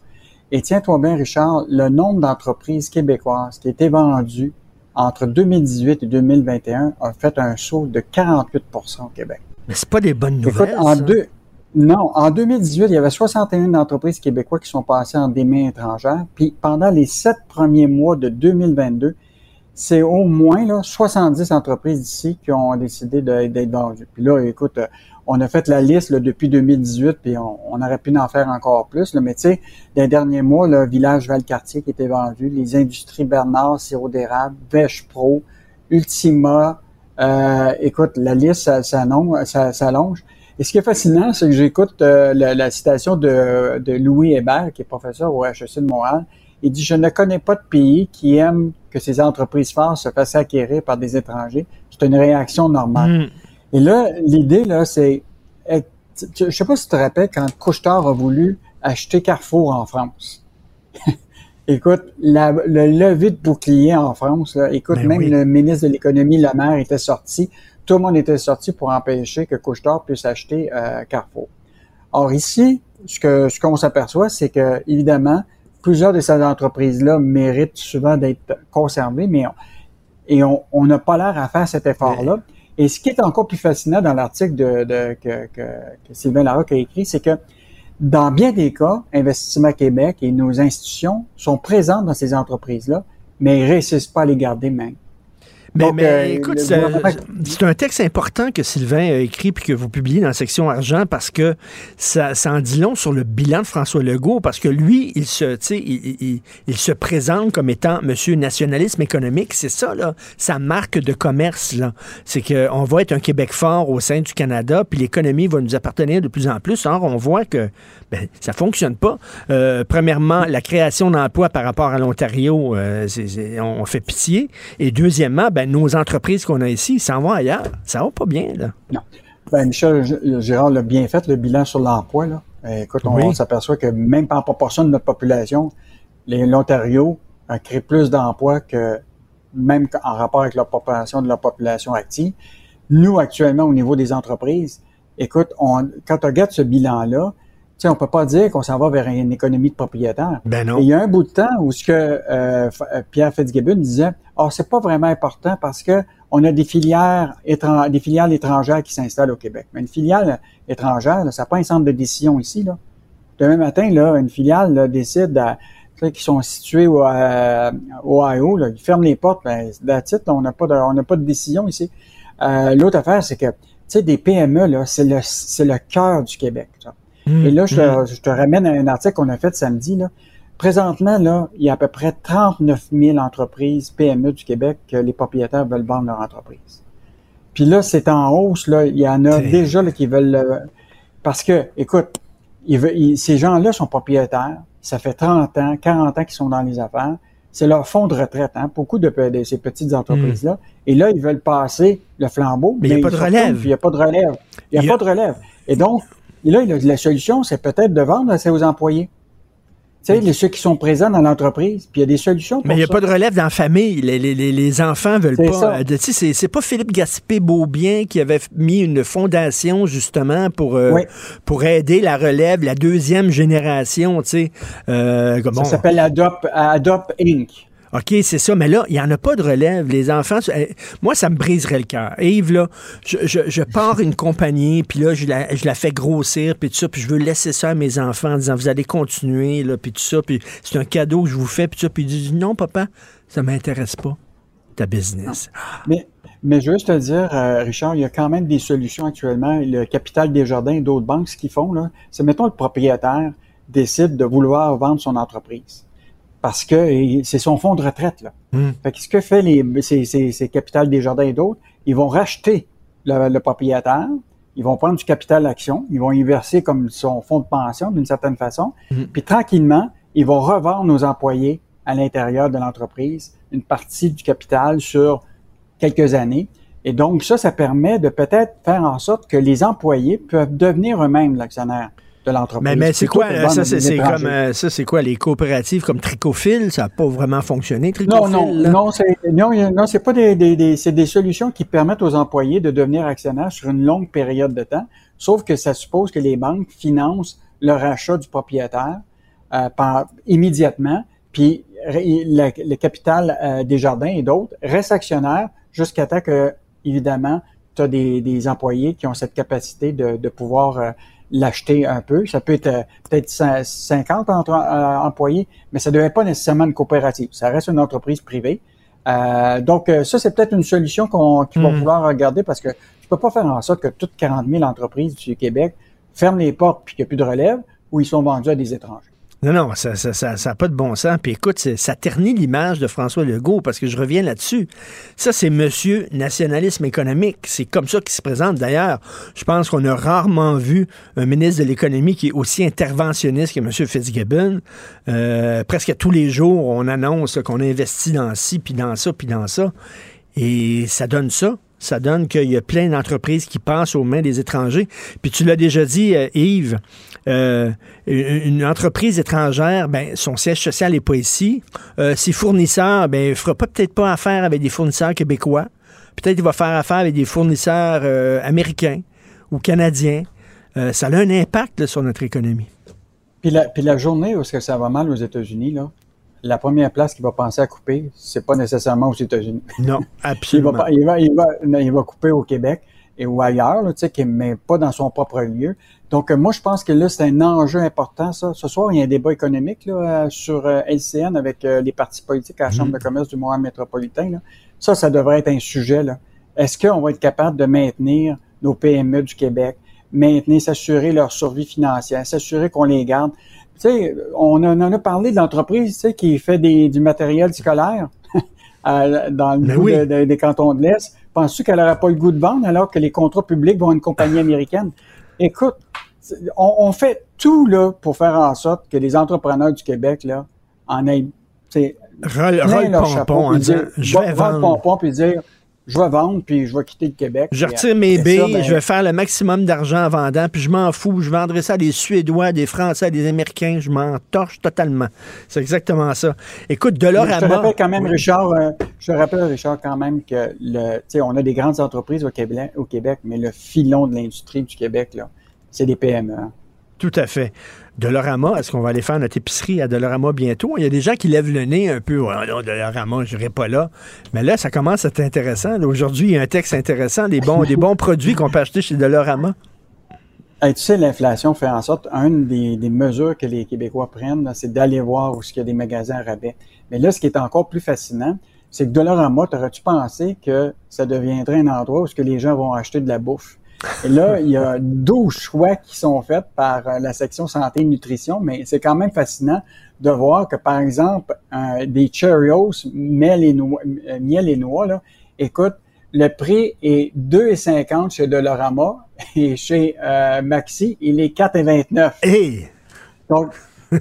et tiens-toi bien, Richard, le nombre d'entreprises québécoises qui étaient vendues entre 2018 et 2021 a fait un saut de 48% au Québec. Mais c'est pas des bonnes nouvelles. Écoute, en deux, non, en 2018, il y avait 61 entreprises québécoises qui sont passées en des mains étrangères. Puis pendant les sept premiers mois de 2022, c'est au moins là, 70 entreprises d'ici qui ont décidé d'être vendues. Puis là, écoute, on a fait la liste depuis 2018, puis on, aurait pu en faire encore plus. Là, mais tu sais, les derniers mois, le village Valcartier qui était vendu, les industries Bernard, sirop d'érable, Vèche Pro, Ultima, euh, écoute, la liste ça, ça, s'allonge. Et ce qui est fascinant, c'est que j'écoute euh, la, citation de, Louis Hébert, qui est professeur au HEC de Montréal. Il dit, je ne connais pas de pays qui aime que ces entreprises fortes se fassent acquérir par des étrangers. C'est une réaction normale. Mm. Et là, l'idée, là, c'est, je sais pas si tu te rappelles quand Couchetard a voulu acheter Carrefour en France. écoute, la, le lever de bouclier en France, là, écoute, ben même le ministre de l'économie, la maire, était sorti. Tout le monde était sorti pour empêcher que Couchetard puisse acheter euh, Carrefour. Or ici, ce que ce qu'on s'aperçoit, c'est que évidemment, plusieurs de ces entreprises-là méritent souvent d'être conservées, mais on, et on n'a pas l'air à faire cet effort-là. Et ce qui est encore plus fascinant dans l'article de, que, que, que Sylvain Larocque a écrit, c'est que dans bien des cas, Investissement Québec et nos institutions sont présentes dans ces entreprises-là, mais ils ne réussissent pas à les garder même. Mais, mais euh, écoute, c'est un texte important que Sylvain a écrit puis que vous publiez dans la section argent parce que ça, ça en dit long sur le bilan de François Legault parce que lui, il se, il, il, il, se présente comme étant Monsieur nationalisme économique. C'est ça, là, sa marque de commerce. là. C'est qu'on va être un Québec fort au sein du Canada puis l'économie va nous appartenir de plus en plus. Or, on voit que ben, ça fonctionne pas. Euh, premièrement, la création d'emplois par rapport à l'Ontario, euh, on fait pitié. Et deuxièmement, ben, nos entreprises qu'on a ici s'en vont ailleurs. Ça va pas bien, là. Non. Ben, Michel Gérard l'a bien fait, le bilan sur l'emploi. Là. Eh, écoute, on, s'aperçoit que même en proportion de notre population, l'Ontario a créé plus d'emplois que même en rapport avec la population de la population active. Nous, actuellement, au niveau des entreprises, écoute, on, quand on regarde ce bilan-là, sais, on peut pas dire qu'on s'en va vers une économie de propriétaires. Ben non. il y a un bout de temps où ce que euh, euh, Pierre Fitzgibbon disait, oh, c'est pas vraiment important parce que on a des filières des filiales étrangères qui s'installent au Québec. Mais une filiale étrangère, ça n'a pas un centre de décision ici. Là. Demain matin, là, une filiale décide qui sont situés au euh, Ohio, là, ils ferment les portes. Ben, on n'a pas de, on n'a pas de décision ici. Euh, L'autre affaire, c'est que, tu sais, des PME là, c'est le, c'est le cœur du Québec. Et là, mm-hmm. je te, ramène à un article qu'on a fait samedi. Là. Présentement, là, il y a à peu près 39 000 entreprises PME du Québec que les propriétaires veulent vendre leur entreprise. Puis là, c'est en hausse. Là, il y en a déjà là, qui veulent... parce que, écoute, ils ces gens-là sont propriétaires, ça fait 30 ans, 40 ans qu'ils sont dans les affaires. C'est leur fonds de retraite, hein, beaucoup de, de ces petites entreprises-là. Et là, ils veulent passer le flambeau. Mais il n'y a pas de relève. Il n'y a pas de relève. Il n'y a, pas de relève. Et donc, là, la solution, c'est peut-être de vendre à ses employés. Tu sais, les, ceux qui sont présents dans l'entreprise, puis il y a des solutions pour Mais il n'y a ça. pas de relève dans la famille. Les, les, les, les enfants veulent pas. euh, Tu sais, c'est- pas Philippe Gaspé-Beaubien qui avait mis une fondation, justement, pour, euh, Oui. pour aider la relève, la deuxième génération, tu sais. Euh, Ça bon. s'appelle Adopt, Adopt Inc. OK, c'est ça. Mais là, il n'y en a pas de relève. Les enfants, euh, moi, ça me briserait le cœur. Yves, là, je, pars une compagnie, puis là, je la, je la fais grossir, puis tout ça, puis je veux laisser ça à mes enfants en disant, vous allez continuer, là, puis tout ça, puis c'est un cadeau que je vous fais, puis tout ça, puis ils disent, non, papa, ça m'intéresse pas, ta business. Mais, mais je veux juste te dire, euh, Richard, il y a quand même des solutions actuellement. Le Capital Desjardins et d'autres banques, ce qu'ils font, là, c'est mettons le propriétaire décide de vouloir vendre son entreprise. Parce que c'est son fonds de retraite. Là. Hmm. Fait que ce que fait les, ces, ces, ces Capital Desjardins et d'autres, ils vont racheter le, le propriétaire, ils vont prendre du capital action, ils vont y verser comme son fonds de pension d'une certaine façon, Mhm. puis tranquillement, ils vont revendre aux employés à l'intérieur de l'entreprise une partie du capital sur quelques années. Et donc, ça, ça permet de peut-être faire en sorte que les employés peuvent devenir eux-mêmes l'actionnaire de l'entreprise. Mais, mais c'est quoi, euh, ça, c'est comme, euh, ça, c'est quoi, les coopératives comme Tricophile, ça n'a pas vraiment fonctionné, Non, Tricophile? non, là? non, c'est non, non, c'est pas des, des, des- c'est des solutions qui permettent aux employés de devenir actionnaires sur une longue période de temps. Sauf que ça suppose que les banques financent le rachat du propriétaire euh, par, immédiatement, puis la- le capital euh, des jardins et d'autres reste actionnaire jusqu'à temps que, évidemment, tu as des, des employés qui ont cette capacité de, de pouvoir euh, l'acheter un peu. Ça peut être euh, peut-être cin- 50 entre, euh, employés, mais ça ne devait pas nécessairement une coopérative. Ça reste une entreprise privée. Euh, donc, ça, c'est peut-être une solution qu'on qu'il va Hmm. vouloir regarder parce que tu peux pas faire en sorte que toutes 40 000 entreprises du Québec ferment les portes puis qu'il n'y a plus de relève ou ils sont vendus à des étrangers. Non, non, ça n'a ça, ça, ça pas de bon sens. Puis écoute, ça ternit l'image de François Legault parce que je reviens là-dessus. Ça, c'est monsieur nationalisme économique. C'est comme ça qu'il se présente. D'ailleurs, je pense qu'on a rarement vu un ministre de l'économie qui est aussi interventionniste que M. Fitzgibbon. Euh, presque tous les jours, on annonce qu'on investit dans ci, puis dans ça, puis dans ça. Et ça donne ça. Ça donne qu'il y a plein d'entreprises qui passent aux mains des étrangers. Puis tu l'as déjà dit, euh, Yves, euh, une entreprise étrangère, ben, son siège social n'est pas ici. Euh, ses fournisseurs, ben, il ne fera peut-être pas affaire avec des fournisseurs québécois. Peut-être qu'il va faire affaire avec des fournisseurs euh, américains ou canadiens. Ça a un impact là, sur notre économie. Puis la, puis la journée où est-ce que ça va mal aux États-Unis, là, la première place qu'il va penser à couper, c'est pas nécessairement aux États-Unis. Non, il, va, absolument. il, va, il, va, non, il va couper au Québec et ou ailleurs, là, mais pas dans son propre lieu. Donc, euh, moi, je pense que là, c'est un enjeu important, ça. Ce soir, il y a un débat économique là, euh, sur euh, LCN avec les partis politiques à la Chambre de commerce du Montréal métropolitain. Là. Ça, ça devrait être un sujet. là. Est-ce qu'on va être capable de maintenir nos PME du Québec, maintenir, s'assurer leur survie financière, s'assurer qu'on les garde? Tu sais, on en a parlé de l'entreprise tu sais, qui fait des, du matériel scolaire dans le bout oui. de- de- des cantons de l'Est. Penses-tu qu'elle n'aurait pas le goût de vendre alors que les contrats publics vont à une compagnie américaine? Écoute, on, on fait tout là pour faire en sorte que les entrepreneurs du Québec là en aient, Roll, roll pompon dire, je vais vendre. pompon puis dire je vais vendre puis je vais quitter le Québec. Je retire mes billes, ça, ben, je vais faire le maximum d'argent en vendant, puis je m'en fous. Je vendrai ça à des Suédois, à des Français, à des Américains. Je m'en torche totalement. C'est exactement ça. Écoute, Je te Dolorama. rappelle quand même, Oui. Richard, euh, je te rappelle, Richard, quand même que le, tu sais, on a des grandes entreprises au Québec, au Québec, mais le filon de l'industrie du Québec, là, c'est des PME. hein. Tout à fait. Dolorama, est-ce qu'on va aller faire notre épicerie à Dolorama bientôt? Il y a des gens qui lèvent le nez un peu. Ah non, Dolorama, je n'irai pas là. Mais là, ça commence à être intéressant. Aujourd'hui, il y a un texte intéressant, des bons, produits qu'on peut acheter chez Dolorama. Tu sais, l'inflation fait en sorte, une des, mesures que les Québécois prennent, c'est d'aller voir où il y a des magasins rabais. Mais là, ce qui est encore plus fascinant, c'est que Dollarama, t'aurais-tu pensé que ça deviendrait un endroit où ce que les gens vont acheter de la bouffe? Et là, il y a 12 choix qui sont faits par euh, la section santé et nutrition, mais c'est quand même fascinant de voir que, par exemple, euh, des Cheerios, miel et noix, euh, miel et noix là, écoute, le prix est 2,50 chez Dollarama et chez euh, Maxi, il est 4,29. Hey! Donc,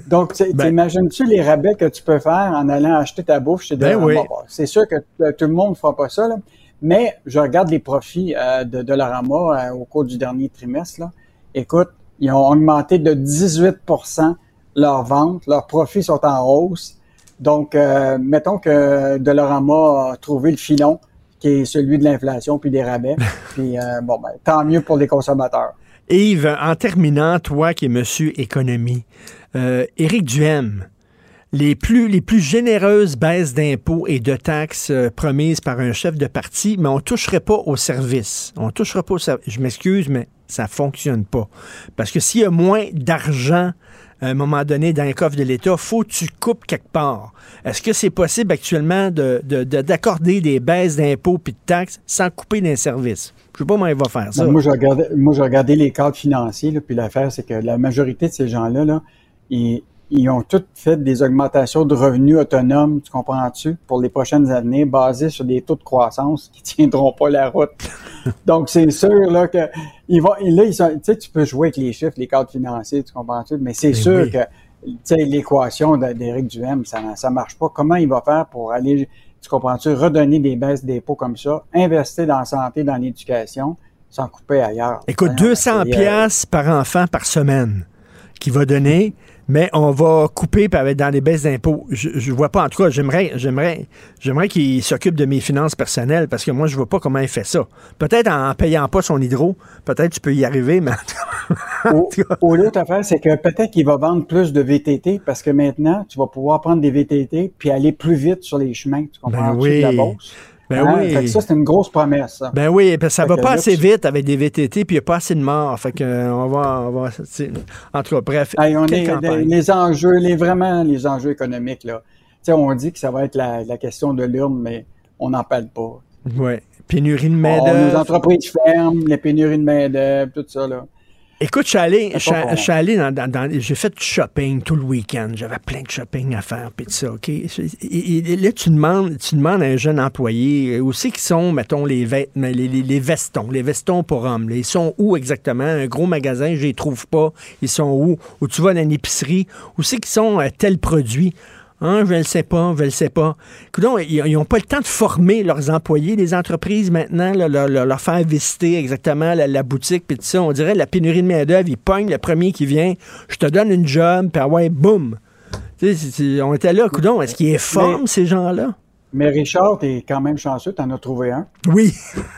Donc, t'imagines-tu les rabais que tu peux faire en allant acheter ta bouffe chez Ben Dollarama? oui. Bon, C'est sûr que tout le monde ne fera pas ça, là. Mais je regarde les profits euh, de Dollarama euh, au cours du dernier trimestre. Là. Écoute, ils ont augmenté de 18% leurs ventes, leurs profits sont en hausse. Donc, euh, mettons que Dollarama a trouvé le filon qui est celui de l'inflation puis des rabais. puis, euh, bon, ben, tant mieux pour les consommateurs. Yves, en terminant, toi qui es monsieur économie, euh, Éric Duhem, les plus, les plus généreuses baisses d'impôts et de taxes euh, promises par un chef de parti, mais on toucherait pas au service. On toucherait pas au service. Je m'excuse, mais ça fonctionne pas. Parce que s'il y a moins d'argent à un moment donné dans les coffre de l'État, faut que tu coupes quelque part. Est-ce que c'est possible actuellement de, de- de- d'accorder des baisses d'impôts puis de taxes sans couper d'un service? Je sais pas comment il va faire ça. Ben, moi, j'ai regardé, moi, regardé les cadres financiers, là, puis l'affaire, c'est que la majorité de ces gens-là, là, ils, ils ont tous fait des augmentations de revenus autonomes, tu comprends-tu, pour les prochaines années, basées sur des taux de croissance qui tiendront pas la route. Donc, c'est sûr, là, que, ils vont, là, ils sont, tu sais, tu peux jouer avec les chiffres, les cadres financiers, tu comprends-tu, mais c'est Ben sûr oui. que, tu sais, l'équation d'Éric Duhem, ça, ça marche pas. Comment il va faire pour aller, tu comprends-tu, redonner des baisses d'impôts comme ça, investir dans la santé, dans l'éducation, sans couper ailleurs? Écoute, Voyons, 200 c'est, euh, pièces par enfant par semaine qui va donner, mais on va couper dans les baisses d'impôts. Je, je vois pas, en tout cas, j'aimerais, j'aimerais, j'aimerais qu'il s'occupe de mes finances personnelles parce que moi, je vois pas comment il fait ça. Peut-être en payant pas son hydro, peut-être tu peux y arriver, mais Ou, ou l'autre affaire, c'est que peut-être qu'il va vendre plus de VTT parce que maintenant, tu vas pouvoir prendre des VTT puis aller plus vite sur les chemins. Tu comprends? Ben oui. De la Beauce. Ben Hein? oui. Fait que ça, c'est une grosse promesse. ça. Ben oui, parce que ça Fait va pas là, assez vite avec des VTT, puis il n'y a pas assez de morts. Fait que, euh, on va. On va en tout cas, bref. Hey, on quelle est, campagne. les, les enjeux, les, vraiment les enjeux économiques, là. On dit que ça va être la, la question de l'urne, mais on n'en parle pas. Ouais. Pénurie de main-d'œuvre. nos entreprises ferment, les pénuries de main-d'œuvre, tout ça, là. Écoute, je suis allé, je suis- allé dans, dans- dans- j'ai fait du shopping tout le week-end. J'avais plein de shopping à faire, puis ça, OK? Et, et là, tu demandes, tu demandes à un jeune employé, où c'est qu'ils sont, mettons, les, vêtements, les, les- les vestons, les vestons pour hommes. Ils sont où exactement? Un gros magasin, je les trouve pas. Ils sont où? Ou tu vas dans une épicerie, où c'est qu'ils sont euh, tel produit? Hein, je ne le sais pas, je ne le sais pas. Coudonc, ils n'ont pas le temps de former leurs employés, les entreprises maintenant, là, leur, faire visiter exactement la, la boutique, puis tout ça. On dirait la pénurie de main-d'œuvre, ils pognent le premier qui vient, je te donne une job, puis ah ouais, boum. On était là, coudon, est-ce qu'ils forment ces gens-là? Mais Richard, t'es quand même chanceux, t'en as trouvé un. Oui.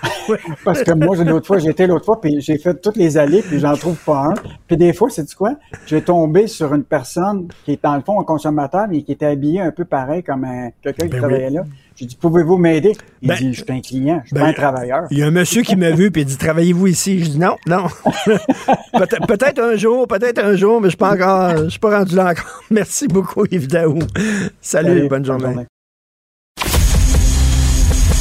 Parce que moi, l'autre fois, j'étais l'autre fois, puis j'ai fait toutes les allées, puis j'en trouve pas un. Puis des fois, c'est quoi? J'ai tombé sur une personne qui est dans le fond un consommateur, mais qui était habillé un peu pareil comme un- quelqu'un qui Ben travaillait oui. là. J'ai dit, pouvez-vous m'aider? Il Ben, dit, je suis un client, je suis ben, pas un travailleur. Il y a un monsieur qui m'a vu puis il dit Travaillez-vous ici? Je dis Non, non. Peut- peut-être un jour, peut-être un jour, mais je suis pas encore, je suis pas rendu là encore. Merci beaucoup, Yves Daou. Salut, Salut, bonne bonne journée. journée.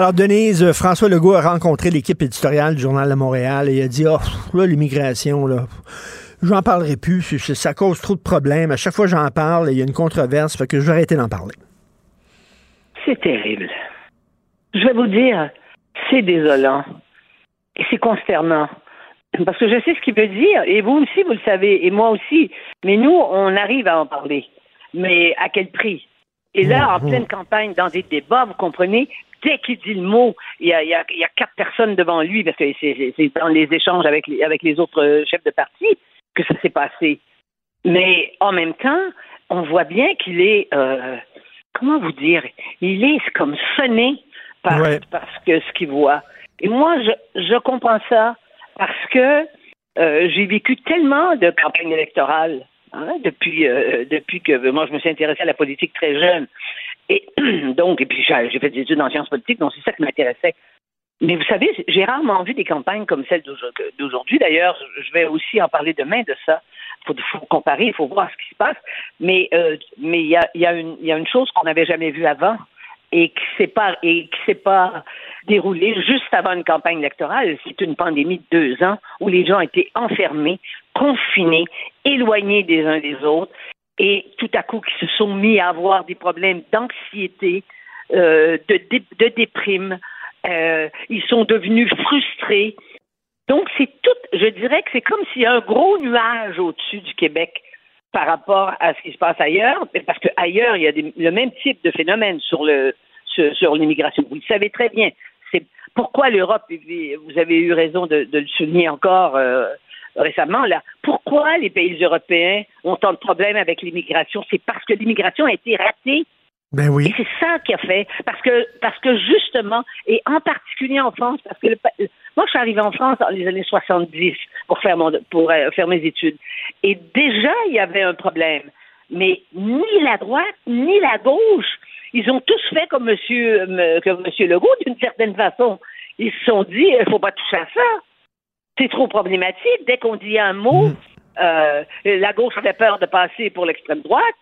Alors, Denise, euh, François Legault a rencontré l'équipe éditoriale du Journal de Montréal et il a dit Oh, là, l'immigration, là. J'en parlerai plus, ça cause trop de problèmes. À chaque fois que j'en parle, il y a une controverse, fait que je vais arrêter d'en parler. C'est terrible. Je vais vous dire, c'est désolant. Et c'est consternant. Parce que je sais ce qu'il veut dire, et vous aussi, vous le savez, et moi aussi. Mais nous, on arrive à en parler. Mais à quel prix? Et là, en pleine campagne, dans des débats, vous comprenez, dès qu'il dit le mot, il y a, il y a- il y a quatre personnes devant lui, parce que c'est- dans les échanges avec les, avec les autres euh, chefs de parti que ça s'est passé. Mais en même temps, on voit bien qu'il est, euh, comment vous dire, il est comme sonné par, Ouais. parce que ce qu'il voit. Et moi, je, je comprends ça parce que euh, j'ai vécu tellement de campagnes électorales hein, depuis, euh, depuis que moi je me suis intéressée à la politique très jeune. Et donc, et puis j'ai fait des études en sciences politiques, donc c'est ça qui m'intéressait. Mais vous savez, j'ai rarement vu des campagnes comme celle d'aujourd'hui. D'ailleurs, je vais aussi en parler demain de ça. faut, faut comparer, il faut voir ce qui se passe. Mais euh, mais il y a, une, chose qu'on n'avait jamais vue avant et qui s'est s'est pas déroulée juste avant une campagne électorale. C'est une pandémie de deux ans où les gens étaient enfermés, confinés, éloignés des uns des autres et tout à coup qui se sont mis à avoir des problèmes d'anxiété, euh, de, de déprime. Euh, ils sont devenus frustrés. Donc, c'est tout, je dirais que c'est comme s'il y a un gros nuage au-dessus du Québec par rapport à ce qui se passe ailleurs, parce qu'ailleurs, il y a des, le même type de phénomène sur le sur, l'immigration. Vous le savez très bien. C'est pourquoi l'Europe, vous avez eu raison de, de le souligner encore euh, récemment, là, pourquoi les pays européens ont tant de problèmes avec l'immigration? C'est parce que l'immigration a été ratée ben oui. Et c'est ça qui a fait. Parce que, parce que justement, et en particulier en France, parce que le, moi, je suis arrivée en France dans les années 70 pour faire, mon, pour euh, faire mes études. Et déjà, il y avait un problème. Mais ni la droite, ni la gauche, ils ont tous fait comme Monsieur, comme Monsieur Legault, d'une certaine façon. Ils se sont dit, il faut pas toucher à ça. C'est trop problématique. Dès qu'on dit un mot, mm. euh, la gauche avait peur de passer pour l'extrême droite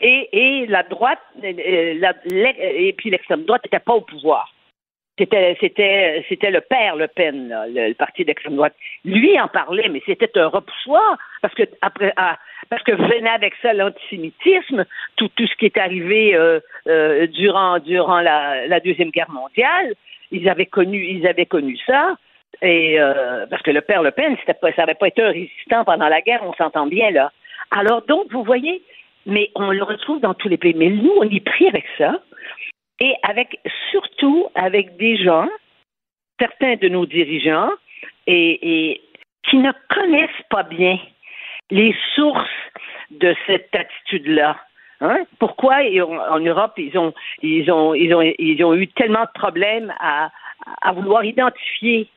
et, et la droite, euh, la, et puis l'extrême droite n'était pas au pouvoir. C'était, c'était, c'était le père Le Pen, là, le, le, parti d'extrême droite. Lui en parlait, mais c'était un repoussoir parce que après, ah, parce que venait avec ça l'antisémitisme, tout, tout ce qui est arrivé euh, euh, durant durant la, la deuxième guerre mondiale. Ils avaient connu, ils avaient connu ça. Et euh, parce que le père Le Pen, ça n'avait pas été un résistant pendant la guerre, on s'entend bien là. Alors donc, vous voyez, mais on le retrouve dans tous les pays. Mais nous, on est pris avec ça, et avec surtout avec des gens, certains de nos dirigeants, et, et qui ne connaissent pas bien les sources de cette attitude-là. Hein? Pourquoi en Europe ils ont ils ont ils ont ils ont eu tellement de problèmes à, à vouloir identifier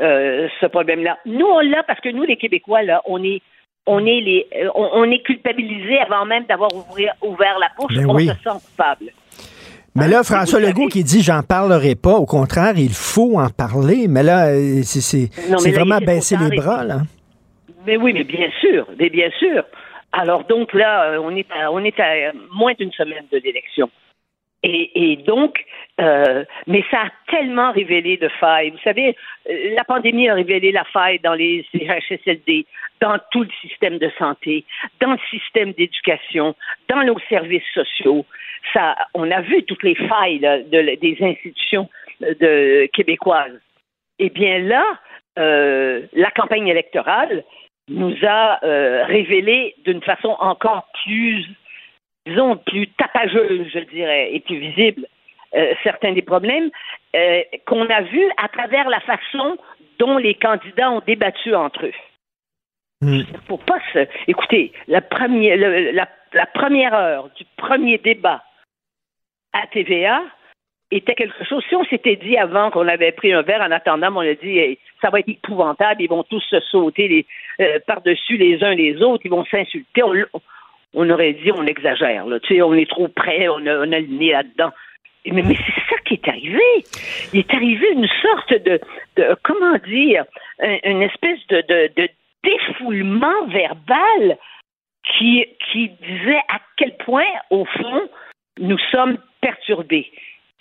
euh, ce problème-là. Nous on l'a parce que nous les Québécois là on est on est les, euh, on, est culpabilisé avant même d'avoir ouvert la bouche. Ben on se sent coupable. Mais là, hein? François Legault qui dit j'en parlerai pas, au contraire, il faut en parler. Mais là, euh, c'est vraiment baisser les bras, là. Mais oui, mais bien sûr, mais bien sûr. Alors donc là, on est on est à moins d'une semaine de l'élection. Et, et, donc, euh, mais ça a tellement révélé de failles. Vous savez, euh, la pandémie a révélé la faille dans les CHSLD, dans tout le système de santé, dans le système d'éducation, dans nos services sociaux. Ça, on a vu toutes les failles là, de, des institutions de, québécoises. Eh bien là, euh, la campagne électorale nous a euh, révélé d'une façon encore plus disons, plus tapageuse, je dirais, et plus visible euh, certains des problèmes euh, qu'on a vus à travers la façon dont les candidats ont débattu entre eux. Mm. Faut pas se... Écoutez, la première, la, la, première heure du premier débat à TVA était quelque chose. Si on s'était dit avant qu'on avait pris un verre en attendant, on a dit ça va être épouvantable, ils vont tous se sauter les, euh, par-dessus les uns les autres, ils vont s'insulter. On, on aurait dit on exagère, là, tu sais, on est trop près, on a, le nez là-dedans. Mais, c'est ça qui est arrivé. Il est arrivé une sorte de, comment dire, une espèce de, de, défoulement verbal qui disait à quel point, au fond, nous sommes perturbés.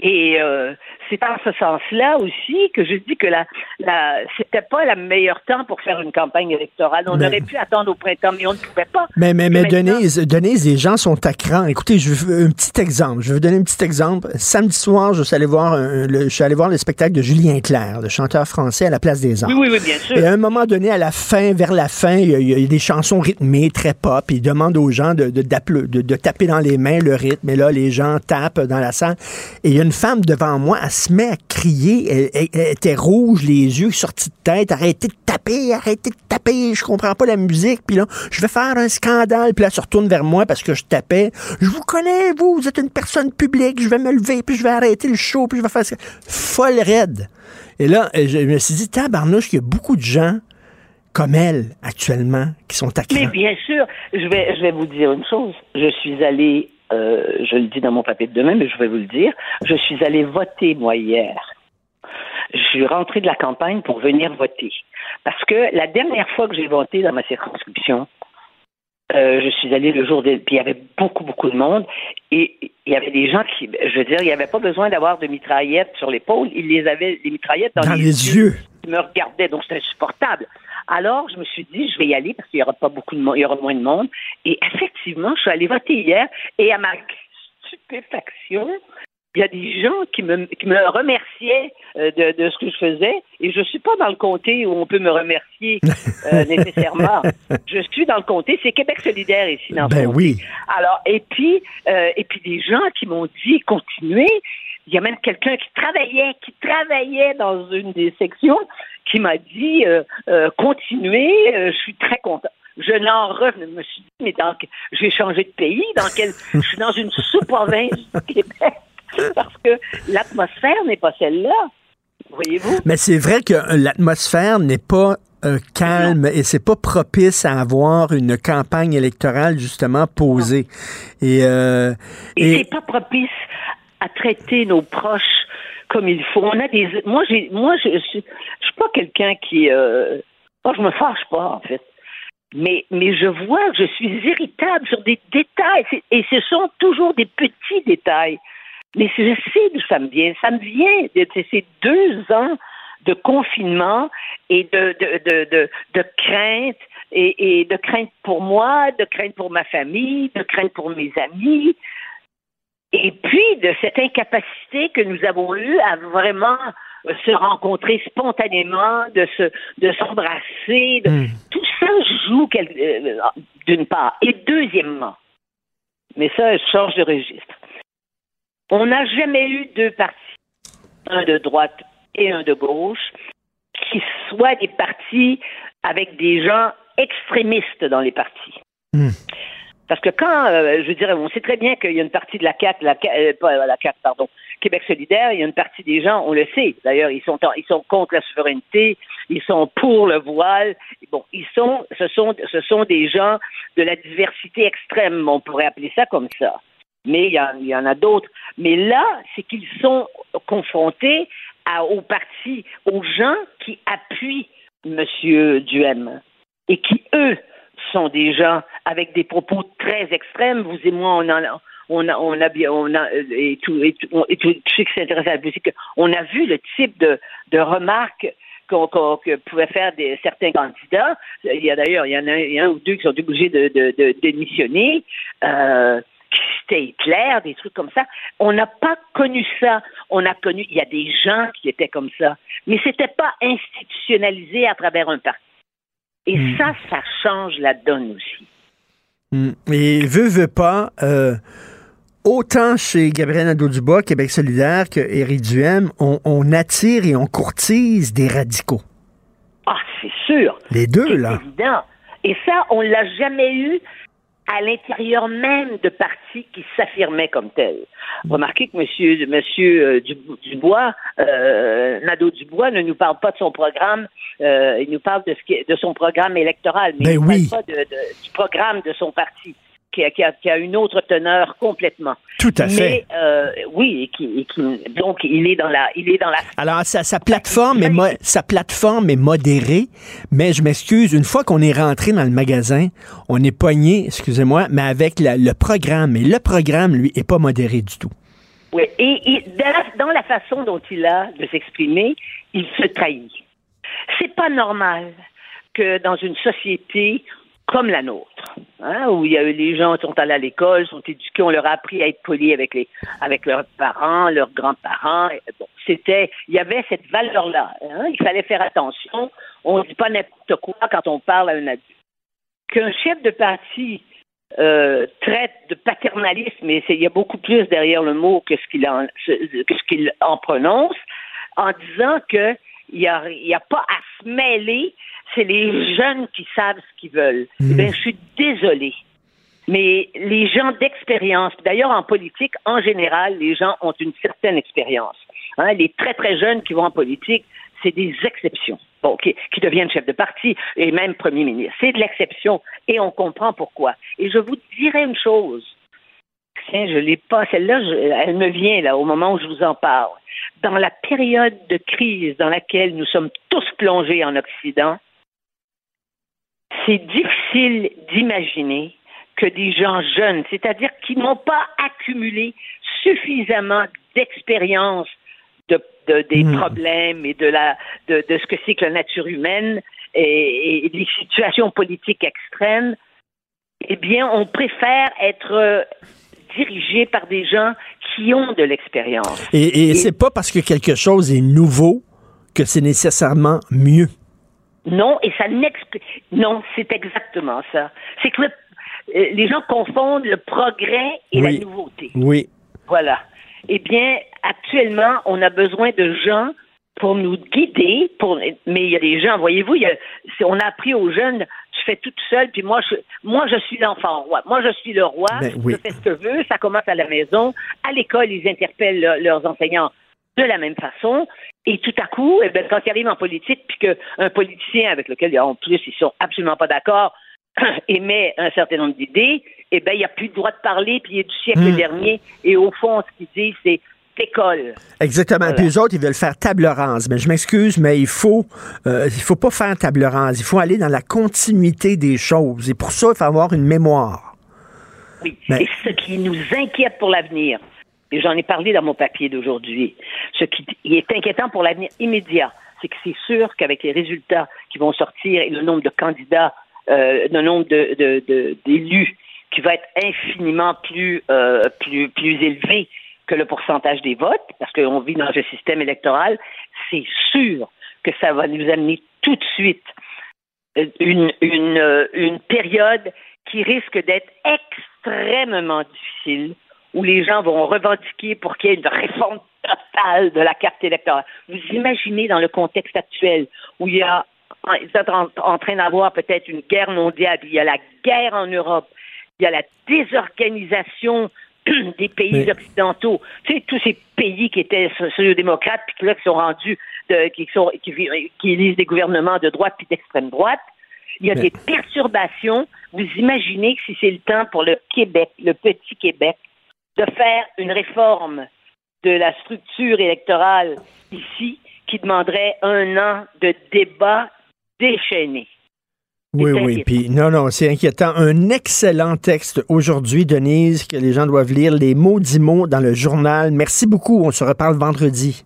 Et euh, c'est en ce sens-là aussi que je dis que la, la c'était pas le meilleur temps pour faire une campagne électorale. On aurait pu attendre au printemps, mais on ne pouvait pas. Mais, mais, mais Denise, Denise, les gens sont à cran. Écoutez, je veux un petit exemple. Je vais vous donner un petit exemple. Samedi soir, je suis allé voir, le, je suis allé voir le spectacle de Julien Clerc, le chanteur français à la Place des Arts. Oui, oui, oui, bien sûr. Et à un moment donné, à la fin, vers la fin, il y a, il y a des chansons rythmées, très pop. Il demande aux gens de, de, de, de, taper dans les mains le rythme. Et là, les gens tapent dans la salle. Et il y a une femme devant moi, elle se met à crier, elle, était rouge, les yeux sortis de tête, arrêtez de taper, arrêtez de taper, je comprends pas la musique, puis là, je vais faire un scandale, puis là, elle se retourne vers moi parce que je tapais. Je vous connais, vous, vous êtes une personne publique, je vais me lever, puis je vais arrêter le show, puis je vais faire ça. Folle raide. Et là, je me suis dit, tabarnouche, il y a beaucoup de gens comme elle actuellement qui sont à Mais bien sûr, je vais, je vais vous dire une chose. Je suis allée euh, je le dis dans mon papier de demain, mais je vais vous le dire, je suis allée voter, moi, hier. Je suis rentrée de la campagne pour venir voter. Parce que la dernière fois que j'ai voté dans ma circonscription, Euh, je suis allée le jour des... Puis il y avait beaucoup, beaucoup de monde. Et il y avait des gens qui... Je veux dire, il n'y avait pas besoin d'avoir de mitraillettes sur l'épaule. Ils les avaient, les mitraillettes dans, Dans les yeux. Ils me regardaient, donc c'était insupportable. Alors, je me suis dit, je vais y aller parce qu'il y aura pas beaucoup de monde, il y aura moins de monde. Et effectivement, je suis allée voter hier et à ma stupéfaction, il y a des gens qui me, qui me remerciaient euh, de, de ce que je faisais et je suis pas dans le comté où on peut me remercier euh, nécessairement. Je suis dans le comté, c'est Québec solidaire ici dans le Ben comté. oui. Alors, et puis, euh, et puis des gens qui m'ont dit continuez. Il y a même quelqu'un qui travaillait, qui travaillait dans une des sections, qui m'a dit euh, euh, continuez. euh, je suis très content. Je n'en revenais. Je me suis dit mais dans, j'ai changé de pays. Dans quel, je suis dans une sous-province du Québec parce que l'atmosphère n'est pas celle-là. Voyez-vous. Mais c'est vrai que euh, l'atmosphère n'est pas euh, calme et c'est pas propice à avoir une campagne électorale justement posée. Et, euh, Et, et- c'est pas propice à traiter nos proches comme il faut. On a des, moi, j'ai, moi, je, je, suis- pas quelqu'un qui, euh, moi, je me fâche pas en fait. Mais, mais je vois que je suis irritable sur des détails et ce sont toujours des petits détails. Mais je sais d'où ça me vient. Ça me vient de ces deux ans de confinement et de, de, de, de crainte et, et de crainte pour moi, de crainte pour ma famille, de crainte pour mes amis, et puis de cette incapacité que nous avons eue à vraiment se rencontrer spontanément, de se de s'embrasser, de- tout ça joue euh, d'une part. Et deuxièmement, mais ça, je change de registre. On n'a jamais eu deux partis, un de droite et un de gauche, qui soient des partis avec des gens extrémistes dans les partis. Parce que quand, euh, je veux dire, on sait très bien qu'il y a une partie de la CAQ, la, euh, pas la CAQ, pardon, Québec solidaire, il y a une partie des gens, on le sait. D'ailleurs, ils sont, en- ils sont contre la souveraineté, ils sont pour le voile. Bon, ils sont, ce sont, ce sont des gens de la diversité extrême, on pourrait appeler ça comme ça. Mais il y en, il y en a d'autres. Mais là, c'est qu'ils sont confrontés à, aux partis, aux gens qui appuient M. Duhem et qui, eux, sont des gens avec des propos très extrêmes. Vous et moi, on en a, on a, on a, bien- on a euh, et tout, et tout, et tout, ceux qui s'intéressent à la politique, on a vu le type de, remarques que pouvaient faire des, certains candidats. Il y a d'ailleurs, il y en a, un- ou deux qui sont obligés de, de, démissionner. Euh, c'était Hitler, des trucs comme ça. On n'a pas connu ça. On a connu, il y a des gens qui étaient comme ça, mais c'était pas institutionnalisé à travers un parti. Et ça, ça change la donne aussi. Et veut, veut pas, euh, autant chez Gabriel Nadeau-Dubois, Québec solidaire, que Éric Duhem, on, on attire et on courtise des radicaux. Ah, c'est sûr. Les deux, là. évident. Et ça, on l'a jamais eu à l'intérieur même de partis qui s'affirmaient comme tels. Remarquez que Monsieur, monsieur euh, Dub- Dubois, euh, Nadeau Dubois, ne nous parle pas de son programme. euh, il nous parle de, ce qui est- de son programme électoral, mais Ben il ne oui. parle pas de- de- du programme de son parti. Qui a, qui, a, qui a une autre teneur complètement. Tout à fait. Mais euh, oui, et qui, et qui- donc il est dans la, il est dans la Alors, sa, sa plateforme est mo- sa plateforme est modérée, mais je m'excuse, une fois qu'on est rentré dans le magasin, on est pogné, excusez-moi, mais avec la- le programme. Et le programme, lui, est pas modéré du tout. Oui, et, et dans, la, dans la façon dont il a de s'exprimer, il se trahit. C'est pas normal que dans une société comme la nôtre, hein, où il y a eu les gens qui sont allés à l'école, sont éduqués, on leur a appris à être polis avec les avec leurs parents, leurs grands-parents. et Bon, c'était, il y avait cette valeur-là. hein, il fallait faire attention. On ne dit pas n'importe quoi quand on parle à un adulte. Qu'un chef de parti euh, traite de paternalisme, c'est- il y a beaucoup plus derrière le mot que ce qu'il en, que ce qu'il en prononce, en disant que il n'y a, pas à se mêler, c'est les jeunes qui savent ce qu'ils veulent. Eh bien, je suis désolée. Mais les gens d'expérience, d'ailleurs en politique, en général, les gens ont une certaine expérience. Hein, les très très jeunes qui vont en politique, c'est des exceptions. Bon, qui, qui deviennent chefs de parti et même premier ministre. C'est de l'exception et on comprend pourquoi. Et je vous dirai une chose. Tiens, je l'ai pas, celle-là, elle me vient là au moment où je vous en parle. Dans la période de crise dans laquelle nous sommes tous plongés en Occident, c'est difficile d'imaginer que des gens jeunes, c'est-à-dire qui n'ont pas accumulé suffisamment d'expérience de, de- des Hmm. problèmes et de, la, de, de ce que c'est que la nature humaine et, et des situations politiques extrêmes, eh bien, on préfère être dirigé par des gens qui ont de l'expérience. Et, et c'est pas parce que quelque chose est nouveau que c'est nécessairement mieux. Non, et ça n'explique. Non, c'est exactement ça. C'est que le- euh, les gens confondent le progrès et Oui. la nouveauté. Oui. Voilà. Eh bien, actuellement, on a besoin de gens pour nous guider. Pour, mais il y a des gens, voyez-vous, on a appris aux jeunes, fais tout seul, puis moi, je, moi, je suis l'enfant roi. Moi, je suis le roi. Ben oui. Je fais ce que je veux. Ça commence à la maison. À l'école, ils interpellent le- leurs enseignants de la même façon. Et tout à coup, eh ben, quand ils arrivent en politique, puis qu'un politicien avec lequel, en plus, ils sont absolument pas d'accord, émet un certain nombre d'idées, eh ben, il n'y a plus de droit de parler, puis il est du siècle Hmm. dernier. Et au fond, ce qu'ils disent, c'est école. Exactement. Voilà. Puis eux autres, ils veulent faire table rase. Mais je m'excuse, mais il faut, euh, il faut pas faire table rase. Il faut aller dans la continuité des choses. Et pour ça, il faut avoir une mémoire. Oui. Mais- Et ce qui nous inquiète pour l'avenir, et j'en ai parlé dans mon papier d'aujourd'hui, ce qui est inquiétant pour l'avenir immédiat, c'est que c'est sûr qu'avec les résultats qui vont sortir et le nombre de candidats, euh, le nombre de- de- de- d'élus qui va être infiniment plus, euh, plus, plus élevé que le pourcentage des votes, parce qu'on vit dans un système électoral, c'est sûr que ça va nous amener tout de suite une, une, euh, une période qui risque d'être extrêmement difficile, où les gens vont revendiquer pour qu'il y ait une réforme totale de la carte électorale. Vous imaginez dans le contexte actuel, où il y a, ils sont en, en train d'avoir peut-être une guerre mondiale, il y a la guerre en Europe, il y a la désorganisation des pays Mais- occidentaux. Tu sais, tous ces pays qui étaient sociodémocrates, puis qui là, qui sont rendus, de- qui, sont, qui, qui élisent des gouvernements de droite puis d'extrême droite. Il y a Mais- des perturbations. Vous imaginez que si c'est le temps pour le Québec, le petit Québec, de faire une réforme de la structure électorale ici qui demanderait un an de débat déchaîné. Oui, oui. Puis non, non, c'est inquiétant. Un excellent texte aujourd'hui, Denise, que les gens doivent lire. Les maudits mots dans le journal. Merci beaucoup. On se reparle vendredi.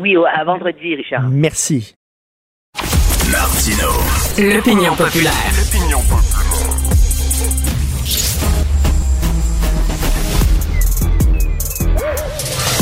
Oui, à vendredi, Richard. Merci. Martino. L'opinion populaire.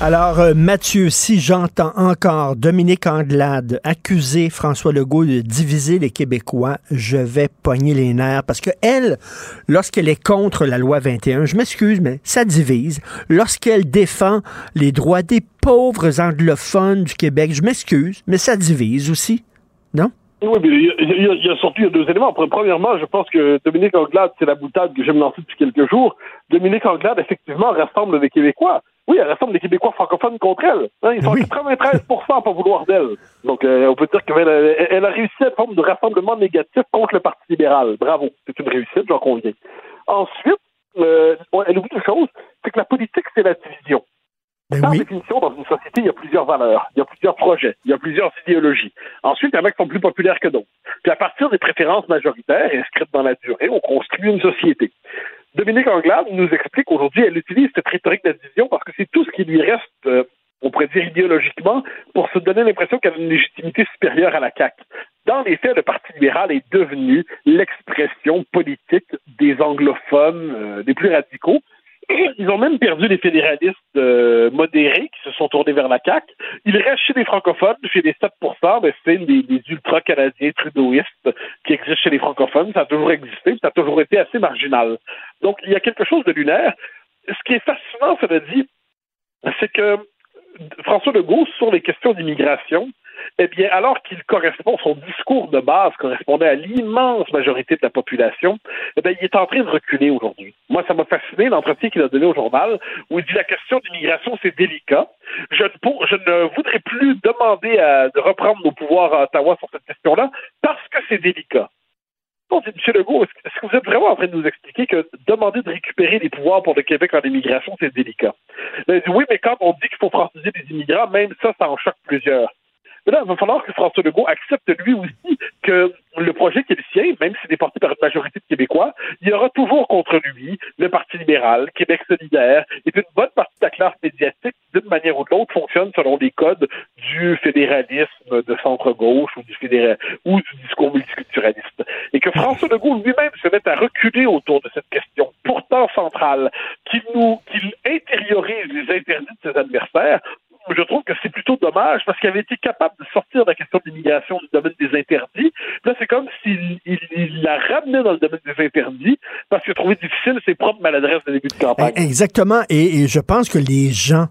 Alors, euh, Mathieu, si j'entends encore Dominique Anglade accuser François Legault de diviser les Québécois, je vais pogner les nerfs parce que elle, lorsqu'elle est contre la loi 21, je m'excuse, mais ça divise. Lorsqu'elle défend les droits des pauvres anglophones du Québec, je m'excuse, mais ça divise aussi. Non? Oui, mais il y, a- il y a- il y a surtout il y a deux éléments. Premièrement, je pense que Dominique Anglade, c'est la boutade que j'aime lancer depuis quelques jours. Dominique Anglade, effectivement, rassemble les Québécois. Oui, elle rassemble les Québécois francophones contre elle. Hein, ils sont 93 à pas vouloir d'elle. Donc, euh, on peut dire qu'elle elle, elle a réussi à une forme de rassemblement négatif contre le Parti libéral. Bravo. C'est une réussite, j'en conviens. Ensuite, euh, elle oublie une chose, c'est que la politique, c'est la division. Par définition, dans une société, il y a plusieurs valeurs, il y a plusieurs projets, il y a plusieurs idéologies. Ensuite, il y en a qui sont plus populaires que d'autres. Puis à partir des préférences majoritaires inscrites dans la durée, on construit une société. Dominique Anglade nous explique aujourd'hui, elle utilise cette rhétorique de la division parce que c'est tout ce qui lui reste, euh, on pourrait dire idéologiquement, pour se donner l'impression qu'elle a une légitimité supérieure à la CAQ. Dans les faits, le Parti libéral est devenu l'expression politique des anglophones, euh, des plus radicaux. Ils ont même perdu les fédéralistes euh, modérés qui se sont tournés vers la CAQ. Il reste chez les francophones, chez les 7 mais c'est des, des ultra-canadiens trudeauistes qui existent chez les francophones. Ça a toujours existé, ça a toujours été assez marginal. Donc, il y a quelque chose de lunaire. Ce qui est fascinant, cela dit, c'est que François Legault, sur les questions d'immigration, eh bien, alors qu'il correspond, son discours de base correspondait à l'immense majorité de la population, eh bien, il est en train de reculer aujourd'hui. Moi, ça m'a fasciné l'entretien qu'il a donné au journal, où il dit la question d'immigration, c'est délicat. Je ne, voudrais plus demander à- de reprendre nos pouvoirs à Ottawa sur cette question-là, parce que c'est délicat. C'est M. Legault, est-ce que vous êtes vraiment en train de nous expliquer que demander de récupérer les pouvoirs pour le Québec en immigration, c'est délicat? oui, mais quand on dit qu'il faut franciser les immigrants, même ça, ça en choque plusieurs. Mais là, il va falloir que François Legault accepte lui aussi que le projet qui est le sien, même s'il est porté par une majorité de Québécois, il y aura toujours contre lui le Parti libéral, Québec solidaire, et une bonne partie de la classe médiatique, d'une manière ou de l'autre, fonctionne selon les codes du fédéralisme de centre-gauche ou du fédéral ou du discours multiculturaliste. Et que François Legault lui-même se mette à reculer autour de cette question, pourtant centrale, qu'il nous, qu'il intériorise les interdits de ses adversaires, je trouve que c'est plutôt dommage parce qu'il avait été capable de sortir de la question de l'immigration du domaine des interdits. Là, c'est comme s'il il, la ramenait dans le domaine des interdits parce qu'il a trouvé difficile ses propres maladresses de début de campagne. Exactement. et je pense que les gens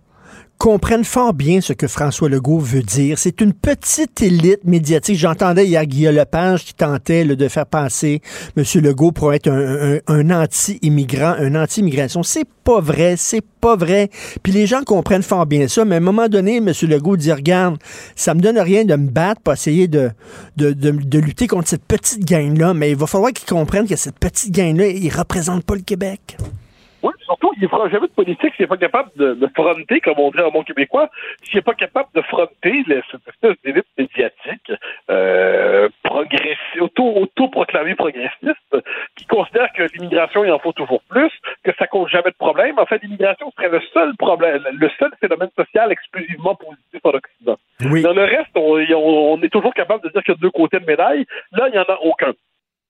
comprennent fort bien ce que François Legault veut dire. C'est une petite élite médiatique. J'entendais hier Guillaume Lepage qui tentait de faire passer M. Legault pour être un, anti-immigrant, un anti-immigration. C'est pas vrai, c'est pas vrai. Puis les gens comprennent fort bien ça, mais à un moment donné, M. Legault dit, regarde, ça me donne rien de me battre pour essayer de, de, de, lutter contre cette petite gang-là, mais il va falloir qu'ils comprennent que cette petite gang-là, il représente pas le Québec. Oui, surtout, il ne fera jamais de politique s'il n'est pas capable de, de, fronter, comme on dit en bon québécois, s'il n'est pas capable de fronter cette espèce d'élite médiatique euh, auto, auto-proclamée progressiste, qui considère que l'immigration, il en faut toujours plus, que ça cause jamais de problème. En fait, l'immigration serait le seul problème, le seul phénomène social exclusivement positif en Occident. Dans le reste, on, on est toujours capable de dire qu'il y a deux côtés de médaille. Là, il n'y en a aucun.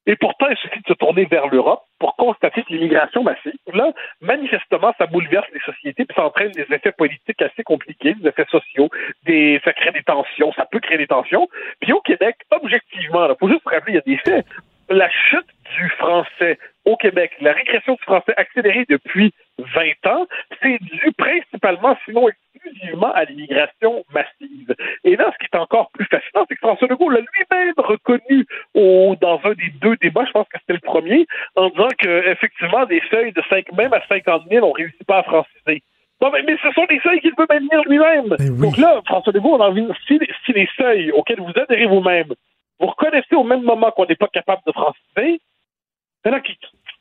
Et pourtant, il suffit de se tourner vers l'Europe pour constater que l'immigration massive, là, manifestement, ça bouleverse les sociétés, puis ça entraîne des effets politiques assez compliqués, des effets sociaux, des, ça crée des tensions, ça peut créer des tensions. Puis au Québec, objectivement, il faut juste rappeler, il y a des faits. La chute du français au Québec, la régression du français accélérée depuis 20 ans, c'est dû principalement, sinon exclusivement, à l'immigration massive. Et là, ce qui est encore plus fascinant, c'est que François Legault l'a lui-même reconnu au, dans un des deux débats, je pense que c'était le premier, en disant qu'effectivement, des feuilles de 5, même à 50 000, on ne réussit pas à franciser. Non, mais, ce sont des seuils qu'il veut maintenir lui-même. Ben Donc là, François Legault, on a envie, si, si les seuils auxquels vous adhérez vous-même, vous reconnaissez au même moment qu'on n'est pas capable de franciser, maintenant,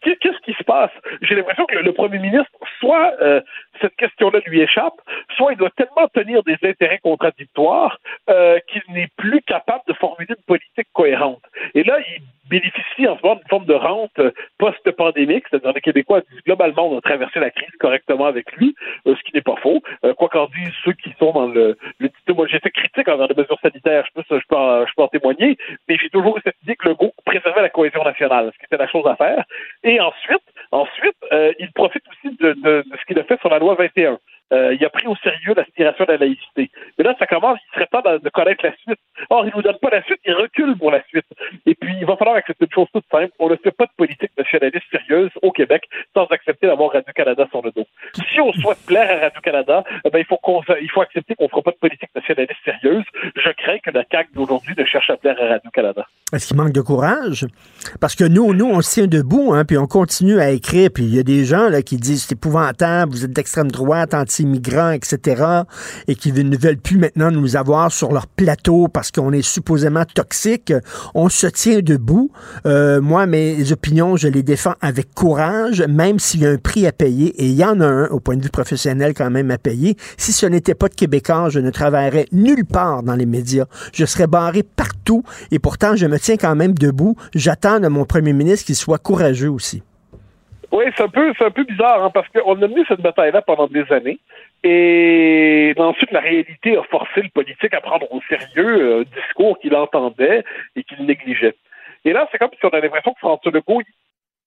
qu'est-ce qui se passe? J'ai l'impression que le premier ministre, soit euh, cette question-là lui échappe, soit il doit tellement tenir des intérêts contradictoires euh, qu'il n'est plus capable de formuler une politique cohérente. Et là, il bénéficie en ce moment d'une forme de rente euh, post-pandémique, c'est-à-dire les Québécois disent globalement on a traversé la crise correctement avec lui, ce qui n'est pas faux. quoi qu'en disent ceux qui sont dans le, le moi j'étais critique envers les mesures sanitaires, je peux, je peux, en, je peux en témoigner, mais j'ai toujours eu cette idée que le goût préservait la cohésion nationale, ce qui était la chose à faire. Et ensuite, ensuite, il profite aussi de, de ce qu'il a fait sur la loi 21. Euh, il a pris au sérieux l'aspiration de la laïcité. Mais là, ça commence, il serait temps de, connaître la suite. Or, il nous donne pas la suite, il recule pour la suite. Et puis, il va falloir accepter une chose toute simple. On ne fait pas de politique nationaliste sérieuse au Québec sans accepter d'avoir Radio-Canada sur le dos. Si on souhaite plaire à Radio-Canada, eh ben, il faut qu'on, il faut accepter qu'on fera pas de politique nationaliste sérieuse. Je crains que la CAQ d'aujourd'hui ne cherche à plaire à Radio-Canada. Est-ce qu'il manque de courage? Parce que nous, nous, on se tient debout, hein, puis on continue à écrire, puis il y a des gens là, qui disent c'est épouvantable, vous êtes d'extrême droite, anti migrants, etc., et qui ne veulent plus maintenant nous avoir sur leur plateau parce qu'on est supposément toxique. On se tient debout. Euh, moi, mes opinions, je les défends avec courage, même s'il y a un prix à payer, et il y en a un au point de vue professionnel quand même à payer. Si ce n'était pas de Québécois, je ne travaillerais nulle part dans les médias. Je serais barré partout, et pourtant, je me tiens quand même debout. J'attends de mon premier ministre qu'il soit courageux aussi. Oui, c'est un peu, c'est un peu bizarre, hein, parce qu'on a mené cette bataille-là pendant des années. Et ensuite, la réalité a forcé le politique à prendre au sérieux un discours qu'il entendait et qu'il négligeait. Et là, c'est comme si on a l'impression que François Legault,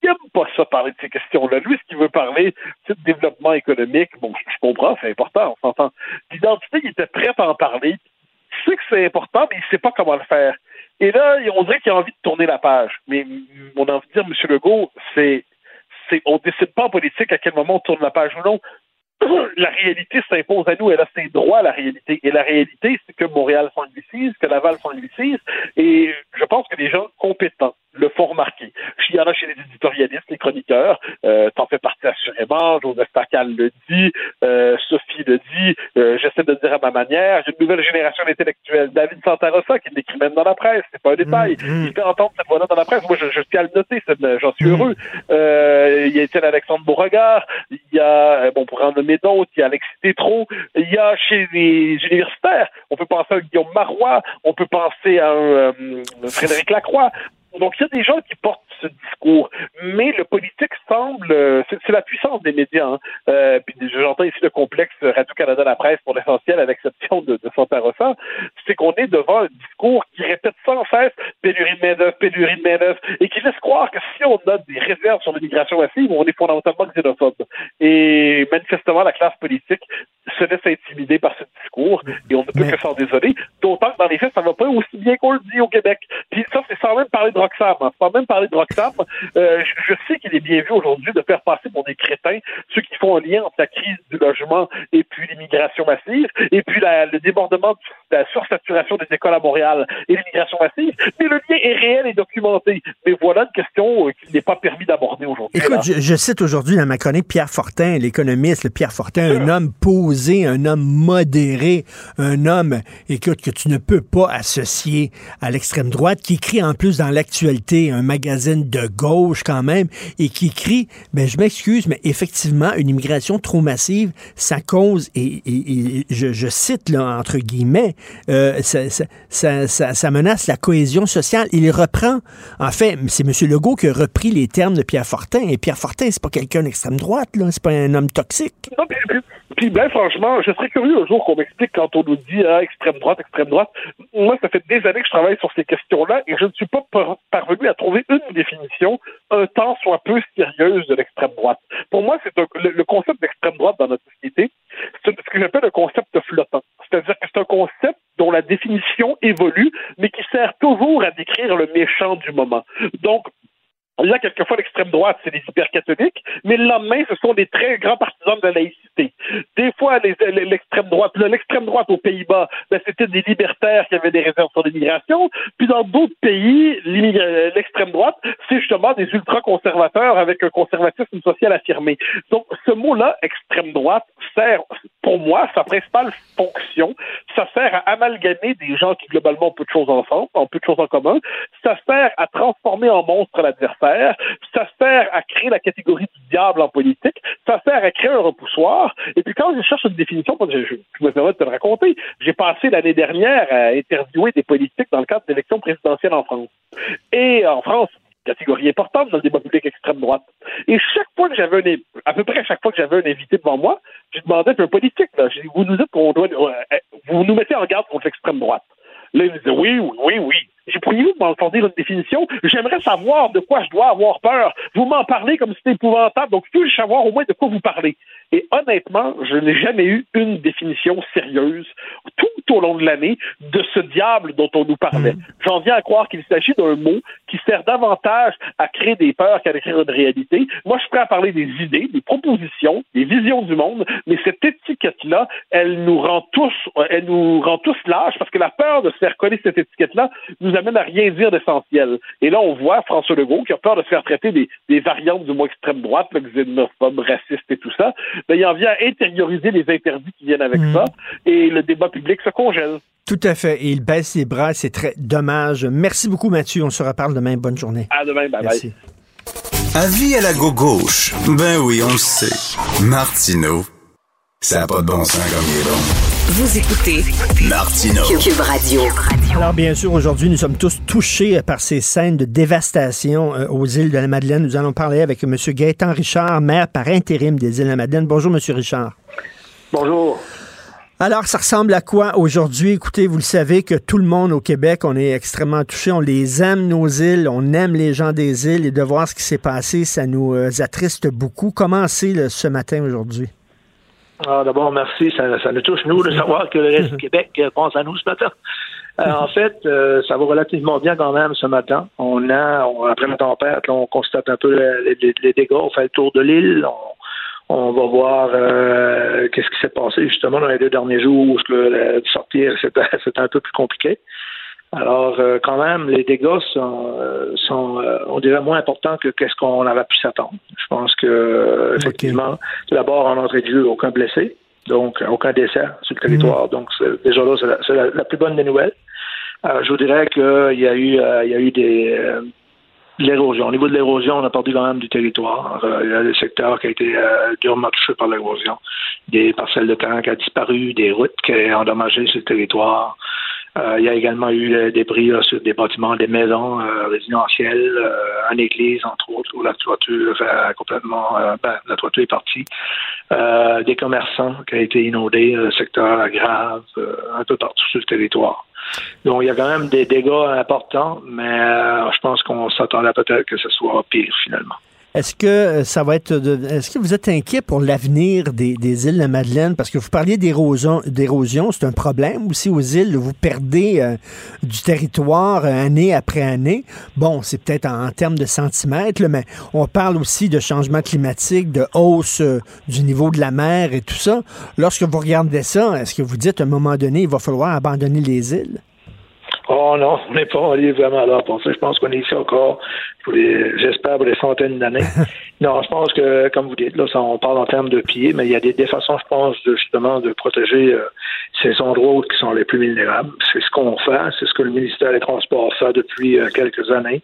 il n'aime pas ça parler de ces questions-là. Lui, ce qu'il veut parler, c'est de développement économique. Bon, je comprends, c'est important, on s'entend. L'identité, il était prêt à en parler. Il sait que c'est important, mais il ne sait pas comment le faire. Et là, on dirait qu'il a envie de tourner la page. Mais on a envie de dire, M. Legault, c'est on décide pas en politique à quel moment on tourne la page ou non. La réalité s'impose à nous, elle a ses droits la réalité. Et la réalité, c'est que Montréal s'anglicise, que Laval s'anglicise, et je pense que les gens compétents le font remarquer. Il y en a chez les éditorialistes, les chroniqueurs. Euh, T'en fais partie assurément. Joseph Pacal le dit. Euh, Sophie le dit. Euh, J'essaie de le dire à ma manière. J'ai une nouvelle génération d'intellectuels. David Santarossa, qui l'écrit même dans la presse. C'est pas un détail. Il fait entendre cette voix-là dans la presse. Moi, je, je tiens à le noter. J'en suis heureux. Euh, il y a Étienne Alexandre Beauregard. Il y a, euh, bon, pour en nommer d'autres, il y a Alexis Tétrault. Il y a chez les universitaires, on peut penser à Guillaume Marois. On peut penser à un euh, Frédéric Lacroix. Donc, il y a des gens qui portent ce discours, mais le politique semble, euh, c'est la puissance des médias. Hein. Euh, puis j'entends ici le complexe Radio-Canada la presse pour l'essentiel, à l'exception de, de Santa Rosa, c'est qu'on est devant un discours qui répète sans cesse pénurie de main-d'œuvre, pénurie de main-d'œuvre, et qui laisse croire que si on a des réserves sur l'immigration massive, on est fondamentalement xénophobe. Et manifestement, la classe politique se laisse intimider par ce discours, et on ne peut que s'en désoler. D'autant que dans les faits, ça va pas aussi bien qu'on le dit au Québec. Puis ça, c'est sans même parler de Roxham. Hein. Sans même parler de Roxham, euh, je, je sais qu'il est bien vu aujourd'hui de faire passer pour des crétins ceux qui font un lien entre la crise du logement et puis l'immigration massive, et puis la- le débordement, de la sursaturation des écoles à Montréal et l'immigration massive. Mais le lien est réel et documenté. Mais voilà une question euh, qu'il n'est pas permis d'aborder aujourd'hui. Écoute, je, je cite aujourd'hui dans ma chronique Pierre Fortin, l'économiste, le Pierre Fortin, un homme posé, un homme modéré, un homme, écoute, que tu ne peux pas associer à l'extrême droite, qui écrit en plus dans l'actualité, un magazine de gauche quand même, et qui écrit, ben je m'excuse, mais effectivement, une immigration trop massive, ça cause, et, je, cite là, entre guillemets, euh, ça menace la cohésion sociale. Il reprend, en fait, c'est M. Legault qui a repris les termes de Pierre Fortin, et Pierre Fortin, c'est pas quelqu'un d'extrême droite, là, c'est pas un homme toxique. Puis, ben, franchement, je serais curieux un jour qu'on m'explique quand on nous dit ah, extrême droite, extrême droite. Moi, ça fait des années que je travaille sur ces questions-là et je ne suis pas par- parvenu à trouver une définition un temps soit peu sérieuse de l'extrême droite. Pour moi, c'est le, le concept d'extrême droite dans notre société, c'est ce que j'appelle un concept flottant. C'est-à-dire que c'est un concept dont la définition évolue, mais qui sert toujours à décrire le méchant du moment. Donc, Là, quelquefois, l'extrême droite, c'est les hypercatholiques, mais le lendemain, ce sont des très grands partisans de la laïcité. Des fois, l'extrême droite, l'extrême droite aux Pays-Bas, ben, c'était des libertaires qui avaient des réserves sur l'immigration. Puis dans d'autres pays, l'extrême droite, c'est justement des ultra-conservateurs avec un conservatisme social affirmé. Donc, ce mot-là, extrême droite, sert, pour moi, sa principale fonction, ça sert à amalgamer des gens qui, globalement, ont peu de choses ensemble, ont peu de choses en commun. Ça sert à transformer en monstre l'adversaire. Ça sert à créer la catégorie du diable en politique. Ça sert à créer un repoussoir. Et puis, quand je cherche une définition, que je, je me permets de te le raconter, j'ai passé l'année dernière à interviewer des politiques dans le cadre d'élections présidentielles en France. Et en France, catégorie importante dans le débat public extrême droite. Et chaque fois que j'avais un, à peu près chaque fois que j'avais un invité devant moi, je demandais un politique, là, vous nous doit, euh, vous nous mettez en garde contre l'extrême droite. Là, il me disait, oui, oui, oui, oui. Pourriez-vous m'entendre une définition? J'aimerais savoir de quoi je dois avoir peur. Vous m'en parlez comme si c'était épouvantable, donc puis-je savoir au moins de quoi vous parlez? Et honnêtement, je n'ai jamais eu une définition sérieuse tout au long de l'année de ce diable dont on nous parlait. J'en viens à croire qu'il s'agit d'un mot qui sert davantage à créer des peurs qu'à décrire une réalité. Moi, je suis prêt à parler des idées, des propositions, des visions du monde, mais cette étiquette-là, elle nous rend tous, elle nous rend tous lâches parce que la peur de se faire coller cette étiquette-là nous amène à rien dire d'essentiel. Et là, on voit François Legault qui a peur de se faire traiter des, des variantes du mot extrême droite, le xénophobe, raciste et tout ça. Ben, il en vient à intérioriser les interdits qui viennent avec ça et le débat public se congèle. Tout à fait. Et il baisse les bras, c'est très dommage. Merci beaucoup, Mathieu. On se reparle demain. Bonne journée. À demain, bye Merci. Avis à la gauche. Ben oui, on le sait. Martineau, ça n'a pas de bon sens comme il est bon. Vous écoutez Martineau. Cube Radio. Alors, bien sûr, aujourd'hui, nous sommes tous touchés par ces scènes de dévastation euh, aux îles de la Madeleine. Nous allons parler avec M. Gaétan Richard, maire par intérim des îles de la Madeleine. Bonjour, M. Richard. Bonjour. Alors, ça ressemble à quoi aujourd'hui? Écoutez, vous le savez que tout le monde au Québec, on est extrêmement touché. On les aime, nos îles. On aime les gens des îles. Et de voir ce qui s'est passé, ça nous euh, attriste beaucoup. Comment c'est ce matin, aujourd'hui? Ah, D'abord, merci. Ça, ça nous touche, nous, de savoir que le reste du Québec euh, pense à nous ce matin. Euh, en fait, euh, ça va relativement bien quand même ce matin. On a, on- après la tempête, là, on constate un peu les, les- les dégâts. On fait le tour de l'île. On, on va voir euh, qu'est-ce qui s'est passé justement dans les deux derniers jours où que, euh, sortir, c'était c'était un peu plus compliqué. Alors, euh, quand même, les dégâts sont, euh, sont euh, on dirait, moins importants que qu'est-ce qu'on avait pu s'attendre. Je pense que, effectivement, tout d'abord, en entrée de jeu, aucun blessé, donc aucun décès sur le territoire. Donc, déjà là, c'est la, la- la plus bonne des nouvelles. Euh, je vous dirais qu'il y a eu, euh, il y a eu des, euh, de l'érosion. Au niveau de l'érosion, on a perdu quand même du territoire. Euh, il y a des secteurs qui ont été euh, durement touchés par l'érosion. Des parcelles de terrain qui ont disparu, des routes qui ont endommagé sur le territoire. Euh, il y a également eu euh, des bris là, sur des bâtiments, des maisons euh, résidentielles, euh, une église, entre autres, où la toiture euh, complètement, euh, ben, la toiture est partie. Euh, des commerçants qui ont été inondés, euh, secteur grave, euh, un peu partout sur le territoire. Donc, il y a quand même des dégâts importants, mais euh, je pense qu'on s'attendait peut-être que ce soit pire finalement. Est-ce que euh, ça va être de- est-ce que vous êtes inquiet pour l'avenir des, des îles de la Madeleine? Parce que vous parliez d'érosion, d'érosion, c'est un problème aussi aux îles. Vous perdez euh, du territoire euh, année après année. Bon, c'est peut-être en, termes de centimètres, mais on parle aussi de changement climatique, de hausse du niveau de la mer et tout ça. Lorsque vous regardez ça, est-ce que vous dites à un moment donné, il va falloir abandonner les îles? Oh non, on n'est pas allé vraiment là pour ça. Je pense qu'on est ici encore, pour les, j'espère, pour des centaines d'années. non, je pense que, comme vous dites, là, ça, on parle en termes de pieds, mais il y a des, des façons, je pense, de, justement, de protéger euh, ces endroits qui sont les plus vulnérables. C'est ce qu'on fait, c'est ce que le ministère des Transports fait depuis euh, quelques années.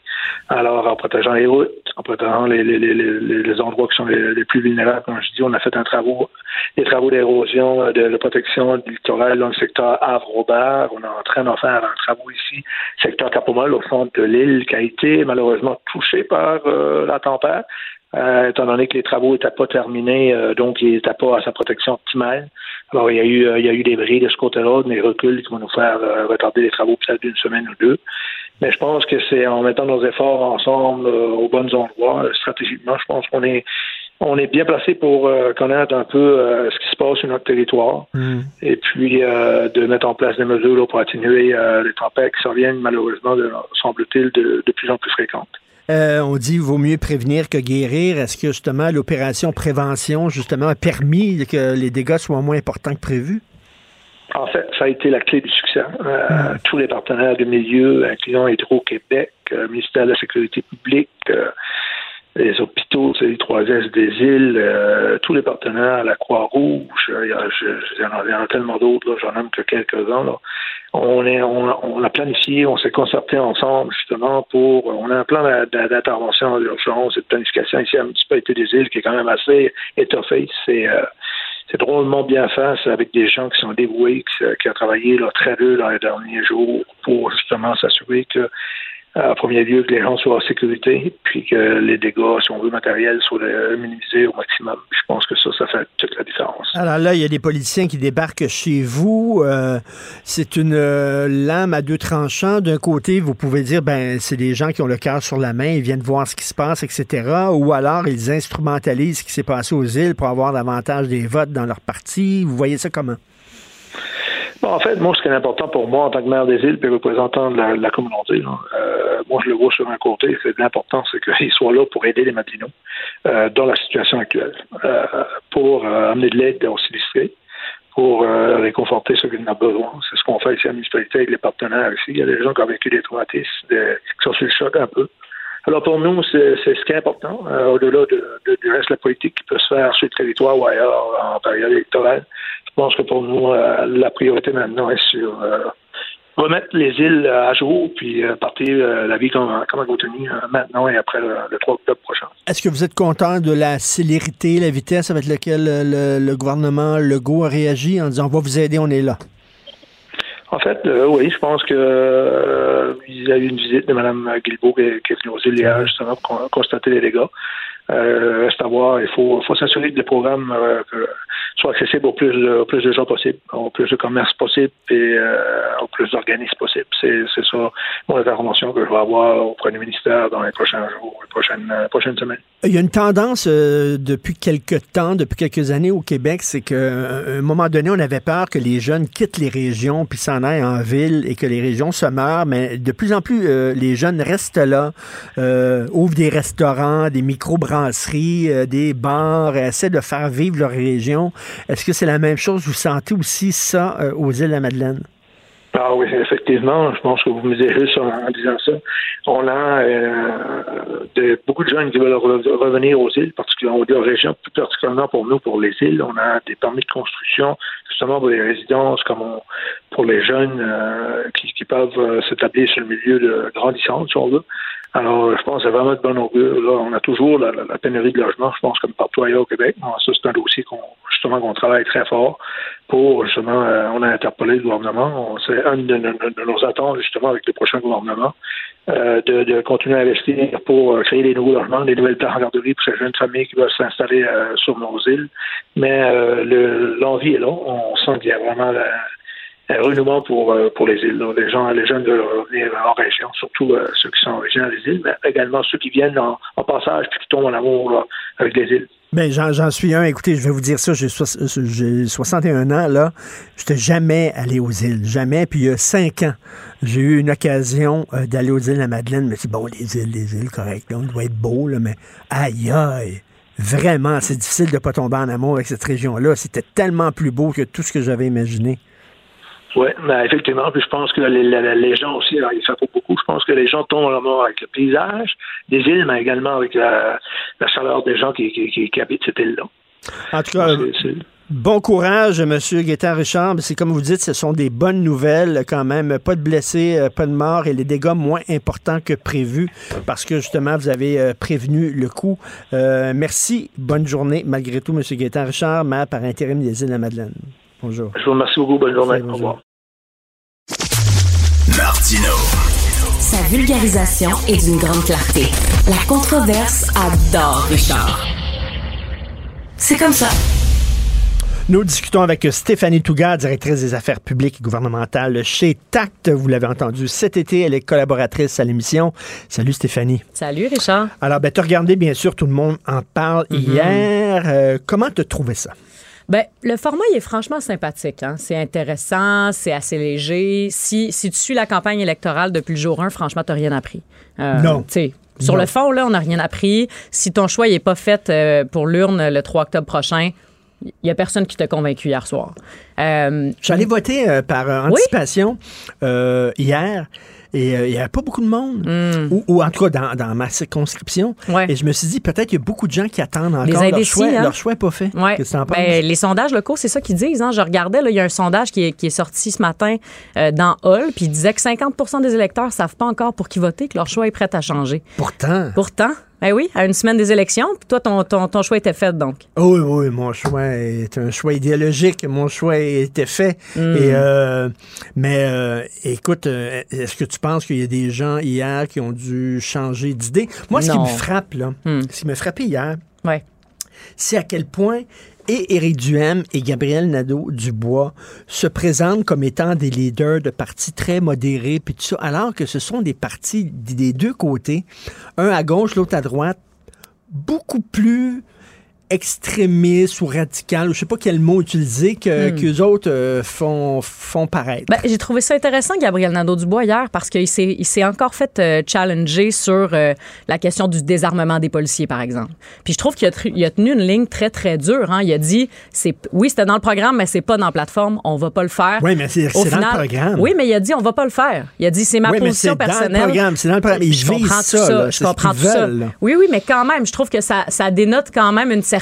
Alors, en protégeant les routes, en protégeant les, les, les, les, les endroits qui sont les, les plus vulnérables, comme je dis, on a fait un travaux, des travaux d'érosion, euh, de, de protection du littoral dans le secteur Havre-Robert. On est en train d'en faire un travaux secteur Capomol, au centre de l'île, qui a été malheureusement touché par euh, la tempête. Euh, étant donné que les travaux n'étaient pas terminés, euh, donc il n'était pas à sa protection optimale. Alors il y a eu il y a eu des bris de ce côté-là, des reculs qui vont nous faire retarder les travaux peut-être d'une semaine ou deux. Mais je pense que c'est en mettant nos efforts ensemble aux bons endroits, stratégiquement, je pense qu'on est on est bien placé pour euh, connaître un peu euh, ce qui se passe sur notre territoire et puis euh, de mettre en place des mesures là, pour atténuer les tempêtes qui surviennent malheureusement, de, semble-t-il, de, de plus en plus fréquentes. On dit vaut mieux prévenir que guérir. Est-ce que justement l'opération prévention justement a permis que les dégâts soient moins importants que prévu? En fait, ça a été la clé du succès. Euh, Tous les partenaires du milieu, incluant Hydro-Québec, ministère de la Sécurité publique, les hôpitaux, c'est les 3S des îles, euh, tous les partenaires, la Croix-Rouge, euh, il y, en a- en tellement d'autres, j'en nomme que quelques-uns. On, on, a- planifié, on s'est concerté ensemble justement pour. On a un plan d'intervention d'urgence et de planification ici à municipalité des îles qui est quand même assez étoffé. C'est euh, c'est drôlement bien fait. Avec des gens qui sont dévoués, qui, qui ont travaillé là, très dur dans les derniers jours pour justement s'assurer que, euh, en premier lieu, que les gens soient en sécurité, puis que les dégâts, si on veut, matériels, soient euh, minimisés au maximum. Je pense que ça, ça fait toute la différence. Alors là, il y a des politiciens qui débarquent chez vous. Euh, c'est une euh, lame à deux tranchants. D'un côté, vous pouvez dire, ben, c'est des gens qui ont le cœur sur la main, ils viennent voir ce qui se passe, etc. Ou alors, ils instrumentalisent ce qui s'est passé aux îles pour avoir davantage des votes dans leur parti. Vous voyez ça comment? Bon, en fait, moi, ce qui est important pour moi en tant que maire des îles et représentant de la, communauté, euh, moi, je le vois sur un côté, l'important, c'est qu'ils soient là pour aider les Matinos euh, dans la situation actuelle, euh, pour euh, amener de l'aide aux sinistrés, pour réconforter ceux qui en ont besoin. C'est ce qu'on fait ici à la municipalité avec les partenaires ici. Il y a des gens qui ont vécu des traumatismes, qui sont sur le choc un peu. Alors pour nous, c'est ce qui est important, au-delà de, de- du reste de la politique qui peut se faire sur le territoire ou ailleurs en période électorale. Je pense que pour nous, euh, la priorité maintenant est sur euh, remettre les îles à jour, puis euh, partir la vie comme, comme euh, maintenant et après le, le 3 octobre prochain. Est-ce que vous êtes content de la célérité, la vitesse avec laquelle le, le gouvernement Legault a réagi en disant on va vous aider, on est là? En fait, euh, oui, je pense que euh, il y a eu une visite de Mme Guilbeault qui, est- venue aux îles hier, justement pour con- constater les dégâts. Euh, reste à voir, il faut, faut s'assurer que les programmes euh, soient accessibles au plus, au plus de gens possible, au plus de commerces possible et euh, au plus d'organismes possible. C'est, ça mon intervention que je vais avoir auprès du ministère dans les prochains jours, les prochaines, prochaines semaines. Il y a une tendance depuis quelques temps, depuis quelques années au Québec, c'est qu'à un moment donné, on avait peur que les jeunes quittent les régions puis s'en aillent en ville et que les régions se meurent, mais de plus en plus, les jeunes restent là, ouvrent des restaurants, des micro-brasseries, euh, des bars, essaient de faire vivre leur région. Est-ce que c'est la même chose? Vous sentez aussi ça euh, aux îles de la Madeleine? Ah oui, effectivement, je pense que vous me direz juste en, disant ça. On a euh, de, beaucoup de jeunes qui veulent re- revenir aux îles, particulièrement aux régions, plus particulièrement pour nous, pour les îles. On a des permis de construction, justement pour les résidences, comme pour les jeunes euh, qui, qui peuvent euh, s'établir sur le milieu de grandissante, si on veut. Alors, je pense que c'est vraiment de bon augure. Là, on a toujours la, pénurie de logement, je pense, comme partout ailleurs au Québec. Bon, ça, c'est un dossier qu'on justement qu'on travaille très fort pour justement, euh, on a interpellé le gouvernement. C'est un de, nos attentes justement avec le prochain gouvernement euh, de, continuer à investir pour euh, créer des nouveaux logements, des nouvelles places en garderie pour ces jeunes familles qui veulent s'installer sur nos îles. Mais le- l'envie est là. On sent qu'il y a vraiment la- renouement pour, euh, pour les îles. Les gens, les jeunes veulent revenir en région, surtout euh, ceux qui sont originaires des îles, mais également ceux qui viennent en, passage puis qui tombent en amour avec les îles. Ben, j'en, suis un. Écoutez, je vais vous dire ça. J'ai, soix- j'ai 61 ans, là. Je n'étais jamais allé aux îles. Jamais. Puis il y a cinq ans, j'ai eu une occasion euh, d'aller aux îles à Madeleine. Mais c'est bon, les îles, les îles, correct. On doit être beau, là. Mais aïe, aïe. Vraiment, c'est difficile de ne pas tomber en amour avec cette région-là. C'était tellement plus beau que tout ce que j'avais imaginé. Oui, mais effectivement, puis je pense que les, gens aussi, alors, savent pas beaucoup, je pense que les gens tombent en amour avec le paysage des îles, mais également avec la, la chaleur des gens qui, qui, qui- qui habitent cette île-là. En tout cas, bon courage, M. Guettin Richard. C'est comme vous dites, ce sont des bonnes nouvelles quand même. Pas de blessés, euh, pas de morts et les dégâts moins importants que prévu parce que justement, vous avez euh, prévenu le coup. Euh, merci. Bonne journée, malgré tout, M. Guettin Richard, maire par intérim des îles de la Madeleine. Bonjour. Je vous remercie beaucoup. Bonne journée. Au revoir. Martino. Sa vulgarisation est d'une grande clarté. La controverse adore Richard. C'est comme ça. Nous discutons avec Stéphanie Touga, directrice des affaires publiques et gouvernementales chez TACT. Vous l'avez entendu cet été, elle est collaboratrice à l'émission. Salut Stéphanie. Salut Richard. Alors, ben, tu as regardé, bien sûr, tout le monde en parle Mhm. hier. Euh, comment tu as trouvé ça? Ben, le format, il est franchement sympathique. Hein? C'est intéressant, c'est assez léger. Si, si tu suis la campagne électorale depuis le jour 1, franchement, tu rien appris. Euh, Non. Sur Non. le fond, là, on n'a rien appris. Si ton choix n'est pas fait euh, pour l'urne le 3 octobre prochain, il n'y a personne qui t'a convaincu hier soir. Euh, J'allais voter euh, par euh, Oui. anticipation hier. Et euh, il n'y avait pas beaucoup de monde, Hmm. ou, ou en tout cas dans, dans ma circonscription. Et je me suis dit, peut-être qu'il y a beaucoup de gens qui attendent encore Les leur indécis, choix. hein? Leur choix n'est pas fait. Ouais. Que? Ben, les sondages locaux, c'est ça qu'ils disent. Hein. Je regardais, il y a un sondage qui est, qui est sorti ce matin euh, dans Hall, puis il disait que 50% des électeurs savent pas encore pour qui voter, que leur choix est prêt à changer. Pourtant. Pourtant, ben oui, à une semaine des élections, puis toi, ton, ton, ton choix était fait, donc. Oui, oui, mon choix est un choix idéologique. Mon choix était fait. Mm. Et, euh, mais euh, écoute, euh, est-ce que tu penses qu'il y a des gens hier qui ont dû changer d'idée? Moi, ce qui me frappe, là, ce qui m'a frappé hier, Ouais. c'est à quel point et Éric Duhem et Gabriel Nadeau-Dubois se présentent comme étant des leaders de partis très modérés, alors que ce sont des partis des deux côtés, un à gauche, l'autre à droite, beaucoup plus extrémistes ou radicales, ou je sais pas quel mot utiliser, que, Hmm. qu'eux autres euh, font, font paraître. Ben, j'ai trouvé ça intéressant, Gabriel Nadeau-Dubois, hier, parce qu'il s'est, encore fait euh, challenger sur euh, la question du désarmement des policiers, par exemple. Puis je trouve qu'il a, a tenu une ligne très, très dure. Hein. Il a dit, oui, c'était dans le programme, mais c'est pas dans la plateforme. On va pas le faire. Oui, mais c'est- dans le programme. Oui, mais il a dit, on va pas le faire. Il a dit, c'est ma Oui, mais position c'est dans le personnelle. programme, c'est dans le programme. Ils je comprends ça, tout ça. là. Je comprends tout ça. veulent, là. Oui, oui, mais quand même, je trouve que ça, ça dénote quand même une certaine.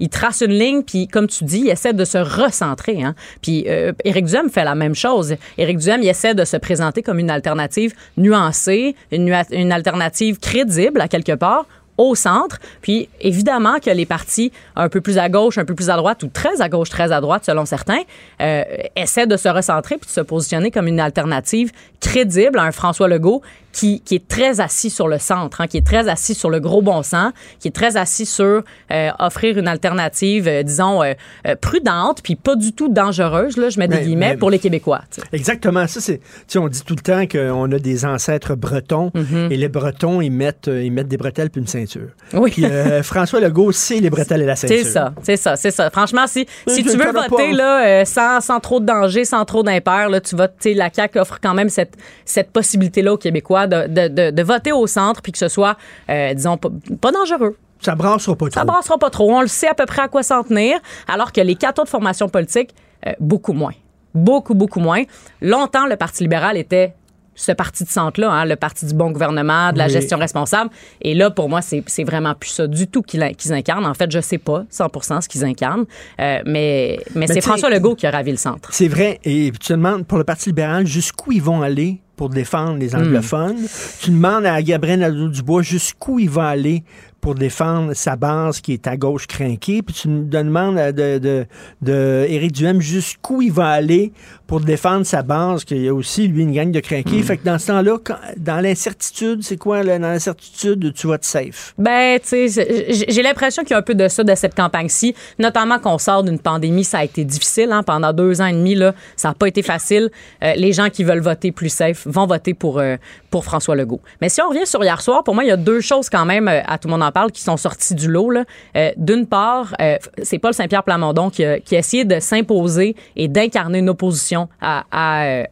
Il trace une ligne, puis comme tu dis, il essaie de se recentrer. Hein. Puis euh, Éric Duhem fait la même chose. Éric Duhem, essaie de se présenter comme une alternative nuancée, une, nua- une alternative crédible à quelque part au centre. Puis évidemment que les partis un peu plus à gauche, un peu plus à droite ou très à gauche, très à droite selon certains, euh, essaient de se recentrer puis de se positionner comme une alternative crédible à un François Legault qui, qui est très assis sur le centre, hein, qui est très assis sur le gros bon sens, qui est très assis sur euh, offrir une alternative, euh, disons, euh, prudente puis pas du tout dangereuse, là, je mets des Mais- guillemets, mais- pour les Québécois. Exactement. Ça, c'est. On dit tout le temps qu'on a des ancêtres bretons Mhm. et les bretons, ils mettent, ils mettent des bretelles puis une ceinture. Oui. Puis François Legault, c'est les bretelles et la ceinture. C'est ça, c'est ça, c'est ça. Franchement, si, si tu veux voter là, sans, sans trop de danger, sans trop d'impair, là, tu sais, la CAQ offre quand même cette, cette possibilité-là aux Québécois de, de, de, de voter au centre puis que ce soit, euh, disons, pas, pas dangereux. Ça brassera pas trop. Ça brassera pas trop. On le sait à peu près à quoi s'en tenir, alors que les quatre autres formations politiques, euh, beaucoup moins. Beaucoup, beaucoup moins. Longtemps, le Parti libéral était ce parti de centre-là, hein, le parti du bon gouvernement, de la Oui. gestion responsable. Et là, pour moi, c'est c'est vraiment plus ça du tout qu'ils incarnent. En fait, je sais pas 100% ce qu'ils incarnent, euh, mais, mais, c'est tu sais- François Legault qui a ravi le centre. C'est vrai. Et tu te demandes, pour le Parti libéral, jusqu'où ils vont aller pour défendre Hmm. les anglophones. Tu demandes à Gabriel Nadeau-Dubois jusqu'où il va aller pour défendre sa base qui est à gauche crinquée. Puis tu demandes à de, de, de Éric Duhem jusqu'où il va aller pour défendre sa base, qu'il y a aussi, lui, une gang de crinqués. Fait que dans ce temps-là, dans l'incertitude, c'est quoi, là? Dans l'incertitude, tu vas te safe? Ben, tu sais, j'ai l'impression qu'il y a un peu de ça de cette campagne-ci, notamment qu'on sort d'une pandémie, ça a été difficile hein, pendant deux ans et demi là, ça n'a pas été facile. Euh, les gens qui veulent voter plus safe vont voter pour euh, pour François Legault. Mais si on revient sur hier soir, pour moi, il y a deux choses quand même euh, à tout le monde en parle qui sont sorties du lot. là. Euh, D'une part, euh, c'est Paul Saint-Pierre Plamondon qui a, qui a essayé de s'imposer et d'incarner une opposition à, à, euh,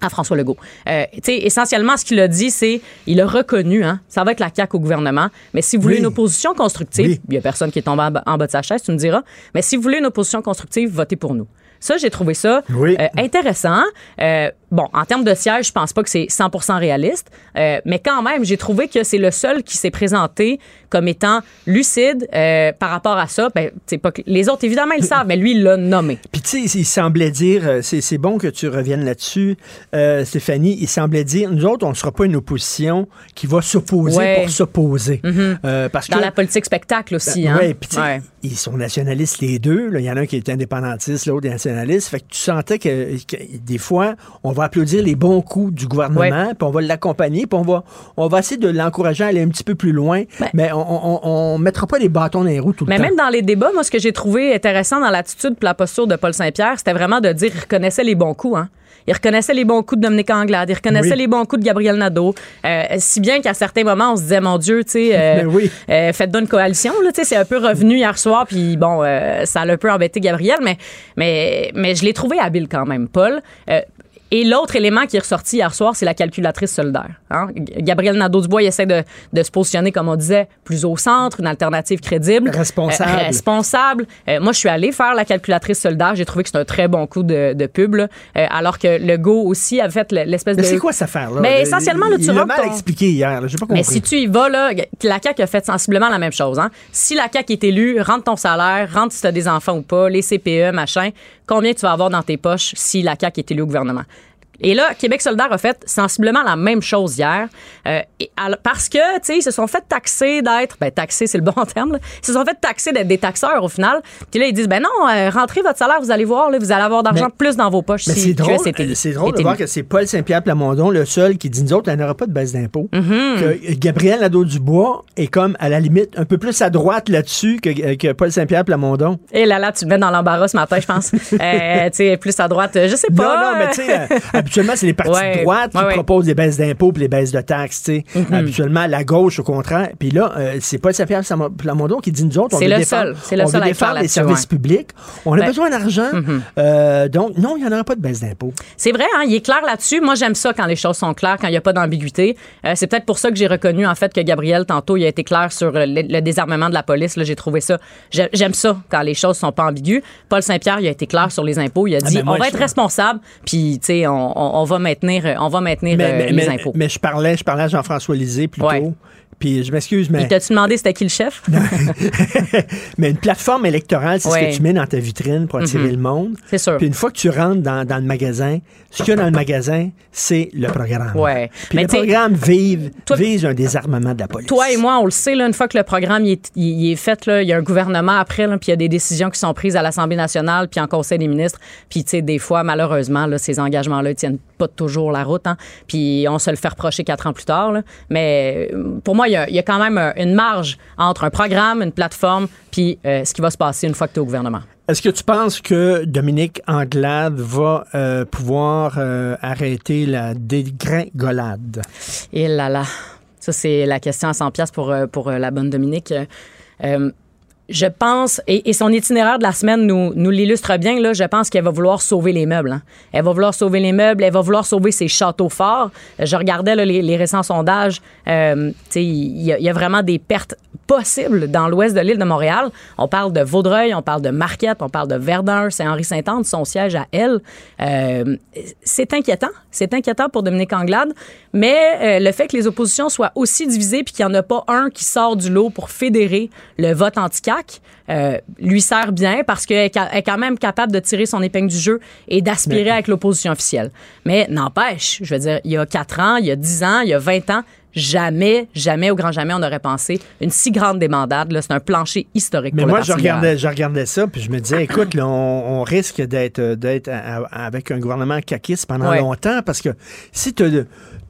à François Legault. Euh, essentiellement, ce qu'il a dit, c'est il a reconnu, hein, ça va être la CAQ au gouvernement, mais si vous voulez Oui. une opposition constructive, il y a personne qui est tombé en, bas- en bas de sa chaise, tu me diras, mais si vous voulez une opposition constructive, votez pour nous. Ça, j'ai trouvé ça Oui. euh, intéressant. Euh, bon, en termes de siège, je pense pas que c'est 100% réaliste, euh, mais quand même, j'ai trouvé que c'est le seul qui s'est présenté comme étant lucide euh, par rapport à ça. Ben, pas que- les autres, évidemment, ils le savent, mais lui, il l'a nommé. Puis tu sais, il semblait dire, euh, c'est bon que tu reviennes là-dessus, euh, Stéphanie, il semblait dire, nous autres, on ne sera pas une opposition qui va s'opposer Ouais. pour s'opposer. Euh, parce Dans que, la politique spectacle aussi. hein? Ouais, puis Ouais. ils sont nationalistes les deux. Il y en a un qui est indépendantiste, l'autre est nationaliste. Fait que tu sentais que, que des fois, on va applaudir les bons coups du gouvernement, puis on va l'accompagner, puis on va, on va essayer de l'encourager à aller un petit peu plus loin. mais on, on mettra pas les bâtons dans les roues tout le Mais temps. même dans les débats, moi, ce que j'ai trouvé intéressant dans l'attitude et la posture de Paul Saint-Pierre, c'était vraiment de dire qu'il reconnaissait les bons coups. Hein. Il reconnaissait les bons coups de Dominique Anglade, il reconnaissait Oui. les bons coups de Gabriel Nadeau. Euh, si bien qu'à certains moments, on se disait, mon Dieu, tu sais, euh, Ben oui. euh, faites donc une coalition. Là, tu sais, c'est un peu revenu hier soir, puis bon, ça a un peu embêté Gabriel, mais, mais, mais je l'ai trouvé habile quand même, Paul. Et l'autre élément qui est ressorti hier soir, c'est la calculatrice solidaire. hein. Gabriel Nadeau-Dubois il essaie de, de se positionner, comme on disait, plus au centre, une alternative crédible. Responsable. Euh, responsable. Euh, moi, je suis allée faire la calculatrice solidaire. J'ai trouvé que c'est un très bon coup de, de pub. là. Euh, alors que le go aussi avait fait l'espèce de... Mais c'est quoi cette affaire-là? Mais Il- essentiellement, là, tu il l'a mal ton- expliqué hier. là. Pas compris. mais si tu y vas, là, la CAQ a fait sensiblement la même chose. Hein? Si la CAQ est élue, rentre ton salaire, rentre si tu as des enfants ou pas, les CPE, machin, combien tu vas avoir dans tes poches si la CAQ est élue au gouvernement? Et là, Québec solidaire a fait sensiblement la même chose hier. Euh, et parce que, tu sais, ils se sont fait taxer d'être, ben, taxer, c'est le bon terme, là. Ils se sont fait taxer d'être des taxeurs au final. Puis là, ils disent, ben non, euh, rentrez votre salaire, vous allez voir, là, vous allez avoir d'argent plus dans vos poches Mais si c'est drôle, élu. c'est drôle de voir que c'est Paul Saint-Pierre Plamondon, le seul qui dit nous autres, il n'y aura pas de baisse d'impôts. Mm-hmm. Que Gabriel Nadeau-Dubois est comme, à la limite, un peu plus à droite là-dessus que, que Paul Saint-Pierre Plamondon. Et là, là, tu te mets dans l'embarras ce matin, je pense. euh, tu sais, plus à droite, euh, je sais pas. Non, non, mais tu sais, euh, habituellement, c'est les partis Ouais, de droite qui ouais, proposent des baisses d'impôts puis les baisses de taxes. Mhm. Habituellement, la gauche, au contraire. Puis là, euh, c'est Paul Saint-Pierre Plamondon qui dit nous autres, on veut le défendre, seul. Le on seul veut défendre les services publics. On a Ben, besoin d'argent. Mhm. Euh, donc, non, il n'y en aura pas de baisse d'impôts. C'est vrai, hein, il est clair là-dessus. Moi, j'aime ça quand les choses sont claires, quand il n'y a pas d'ambiguïté. Euh, c'est peut-être pour ça que j'ai reconnu, en fait, que Gabriel, tantôt, il a été clair sur euh, le, le désarmement de la police. Là, j'ai trouvé ça. j'ai- J'aime ça quand les choses sont pas ambiguës. Paul Saint-Pierre, il a été clair sur les impôts. Il a Ah, dit, ben, moi, on va être responsable, puis, tu sais, on, on- on va maintenir, on va maintenir Mais, euh, mais- les mais- impôts. mais je parlais, je parlais à Jean-François Lisée plus Ouais. tôt. Puis je m'excuse, mais, Il t'a-tu demandé c'était qui le chef? mais une plateforme électorale, c'est ce que tu mets dans ta vitrine pour attirer Mhm. le monde. C'est sûr. Puis une fois que tu rentres dans, dans le magasin, ce qu'il y a dans le magasin, c'est le programme. Ouais. Puis Mais le programme vive, vise un désarmement de la police. Toi et moi, on le sait, là, une fois que le programme il est, il- est fait, là, il y a un gouvernement après, là, puis il y a des décisions qui sont prises à l'Assemblée nationale, puis en Conseil des ministres. Puis, tu sais, des fois, malheureusement, là, ces engagements-là ne tiennent pas toujours la route. Hein, puis on se le fait reprocher quatre ans plus tard. là. Mais euh, pour moi, il y a, il y a quand même euh, une marge entre un programme, une plateforme, puis euh, ce qui va se passer une fois que tu es au gouvernement. Est-ce que tu penses que Dominique Anglade va euh, pouvoir euh, arrêter la dégringolade? Et là là, ça c'est la question à 100 pièces pour pour la bonne Dominique. Euh, je pense, et, son itinéraire de la semaine nous, l'illustre bien, là, je pense qu'elle va vouloir sauver les meubles. hein. Elle va vouloir sauver les meubles, elle va vouloir sauver ses châteaux forts. Euh, Je regardais les, récents sondages. euh, il y, a- vraiment des pertes possibles dans l'ouest de l'île de Montréal. On parle de Vaudreuil, on parle de Marquette, on parle de Verdun, Saint-Henri-Saint-Anne, son siège à elle. Euh, c'est inquiétant. C'est inquiétant pour Dominique Anglade. Mais le fait que les oppositions soient aussi divisées puis qu'il n'y en a pas un qui sort du lot pour fédérer le vote euh, lui sert bien parce qu'elle est quand même capable de tirer son épingle du jeu et d'aspirer avec l'opposition officielle. Mais n'empêche, je veux dire, il y a 4 ans, il y a 10 ans, il y a 20 ans, jamais, jamais, au grand jamais, on aurait pensé une si grande débandade. là. C'est un plancher historique Mais pour moi, le je regardais, libéral. je regardais ça, puis je me disais, écoute, là, on, on risque d'être, à- avec un gouvernement caquiste pendant Ouais. longtemps, parce que si tu as,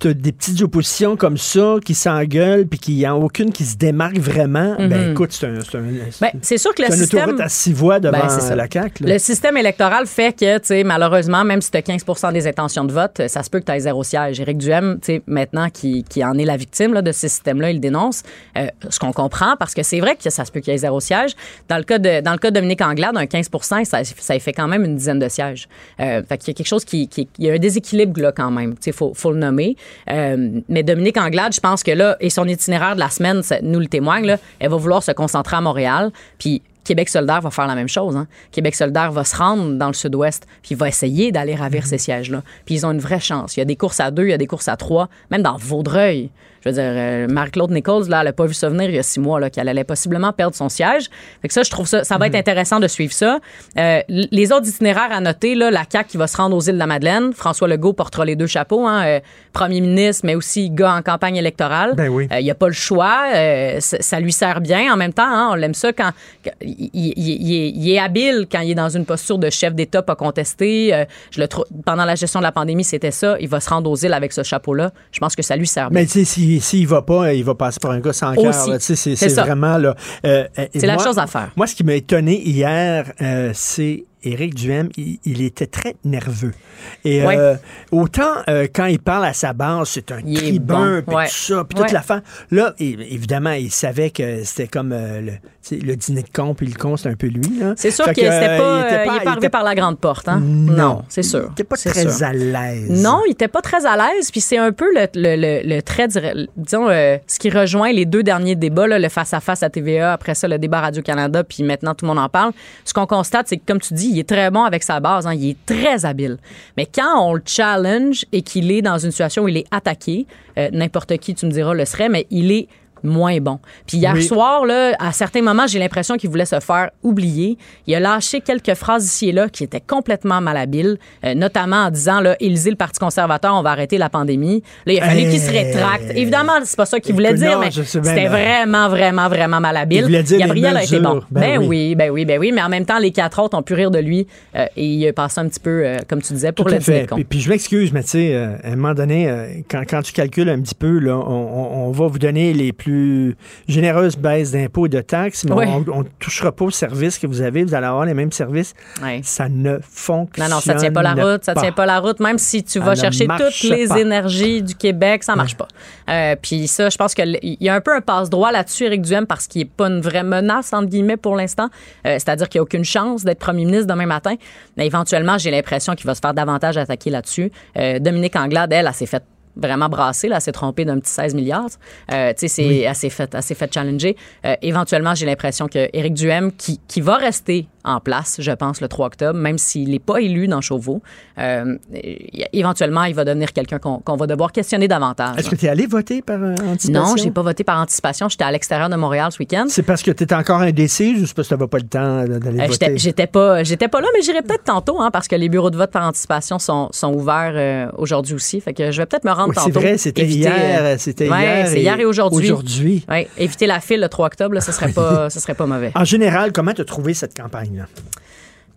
des petites oppositions comme ça qui s'engueulent, puis qu'il n'y en a aucune qui se démarque vraiment, ben Mhm. écoute, c'est un, c'est un, Ben, c'est sûr que le système. autoroute à six voies devant Ben, c'est ça. la CAQ. là. Le système électoral fait que, tu sais, malheureusement, même si tu as 15 des intentions de vote, ça se peut que tu aies zéro siège. Éric Duhem, tu sais, maintenant, qui, qui en est la victime là, de ce système-là, il dénonce. Euh, ce qu'on comprend, parce que c'est vrai que ça se peut qu'il y ait zéro siège. Dans le cas de, dans le cas de Dominique Anglade, un 15 ça, ça fait quand même une dizaine de sièges. Euh, fait qu'il y a quelque chose qui, qui- Il y a un déséquilibre là quand même. Il faut, faut le nommer. Euh, mais Dominique Anglade, je pense que là, et son itinéraire de la semaine ça nous le témoigne, là, elle va vouloir se concentrer à Montréal. Puis Québec solidaire va faire la même chose. hein. Québec solidaire va se rendre dans le sud-ouest, puis va essayer d'aller ravir ces sièges-là. Puis ils ont une vraie chance. Il y a des courses à deux, il y a des courses à trois, même dans Vaudreuil. Je veux dire, euh, Marie-Claude Nichols, là, elle n'a pas vu ça venir il y a six mois, là, qu'elle allait possiblement perdre son siège. Fait que ça, je trouve ça, ça va être intéressant de suivre ça. Euh, les autres itinéraires à noter, là, la CAQ qui va se rendre aux îles de la Madeleine. François Legault portera les deux chapeaux, hein, euh, premier ministre, mais aussi gars en campagne électorale. Ben oui. Euh, il n'y a pas le choix. euh, ça, lui sert bien. En même temps, hein, on l'aime ça quand, quand- il, il- il est, il est habile quand il est dans une posture de chef d'État pas contesté. Euh, je le trouve pendant la gestion de la pandémie, c'était ça. Il va se rendre aux îles avec ce chapeau-là. Je pense que ça lui sert bien. Mais tu sais, s'il s'il va pas, il va passer pour un gars sans cœur. C'est vraiment là. euh, euh, C'est la chose à faire. Moi, ce qui m'a étonné hier, euh, c'est Éric Duhem, il, il était très nerveux. Et Ouais. euh, autant euh, quand il parle à sa base, c'est un Il tribun, bon, puis ouais. tout ça, puis toute Ouais. l'affaire. Là, évidemment, il savait que c'était comme euh, le, dîner de con, puis le con, c'est un peu lui. C'est sûr qu'il que, n'était pas, il était est pas arrivé était- par la grande porte. Hein? Non. c'est sûr. Il était pas très sûr. à l'aise. Non, il était pas très à l'aise. Puis c'est un peu le, le, le, le trait, disons, ce qui rejoint les deux derniers débats, là, le face-à-face à TVA, après ça, le débat Radio-Canada, puis maintenant, tout le monde en parle. Ce qu'on constate, c'est que, comme tu dis, il est très bon avec sa base. hein, il est très habile. Mais quand on le challenge et qu'il est dans une situation où il est attaqué, euh, n'importe qui, tu me diras, le serait, mais il est moins bon. Puis hier Oui. soir, là, à certains moments, j'ai l'impression qu'il voulait se faire oublier. Il a lâché quelques phrases ici et là qui étaient complètement malhabiles, euh, notamment en disant, là, Élysée, le Parti conservateur, on va arrêter la pandémie. Là, il a fallu qu'il se rétracte. Évidemment, c'est pas ça qu'il voulait dire, non, mais c'était vraiment, vraiment, vraiment malhabile. Il dire Gabriel a été bon. Ben Ben, oui. oui. ben oui, ben oui. Mais en même temps, les quatre autres ont pu rire de lui euh, et il a passé un petit peu, euh, comme tu disais, pour Tout le fait. Puis, puis je m'excuse, mais tu sais, à un moment donné, quand, quand tu calcules un petit peu, là, on, on- on va vous donner les plus généreuses baisses d'impôts et de taxes, mais Oui. on ne touchera pas aux services que vous avez. Vous allez avoir les mêmes services. Ça ne fonctionne Non, non, ça tient pas la route. Ça tient pas la route. Même si tu vas ne chercher toutes les pas. énergies du Québec, ça marche pas. Euh, Puis ça, je pense qu'il y a un peu un passe-droit là-dessus, Éric Duhem, parce qu'il n'est pas une vraie menace, entre guillemets, pour l'instant. Euh, C'est-à-dire qu'il n'y a aucune chance d'être premier ministre demain matin. Mais éventuellement, j'ai l'impression qu'il va se faire davantage attaquer là-dessus. Euh, Dominique Anglade, elle, elle s'est fait vraiment brassée, là, s'est trompée d'un petit 16 milliards. Euh, tu sais, c'est Oui. s'est fait, s'est fait challenger. Euh, éventuellement, j'ai l'impression que Éric Duhem, qui, qui va rester en place, je pense, le 3 octobre, même s'il n'est pas élu dans Chauveau, euh, éventuellement, il va devenir quelqu'un qu'on va devoir questionner davantage. Est-ce que tu es allé voter par euh, anticipation? Non, j'ai pas voté par anticipation. J'étais à l'extérieur de Montréal ce week-end. C'est parce que tu es encore indécis ou c'est parce que tu n'avais pas le temps d'aller voter? j'étais- pas, pas là, mais j'irai peut-être tantôt, hein, parce que les bureaux de vote par anticipation sont, sont ouverts aujourd'hui aussi. Fait que je vais peut-être me rendre C'est vrai, c'était hier, euh, c'était hier c'est et hier et aujourd'hui. aujourd'hui. Éviter la file le 3 octobre, ce serait pas, ce serait pas mauvais. En général, comment tu as trouvé cette campagne-là?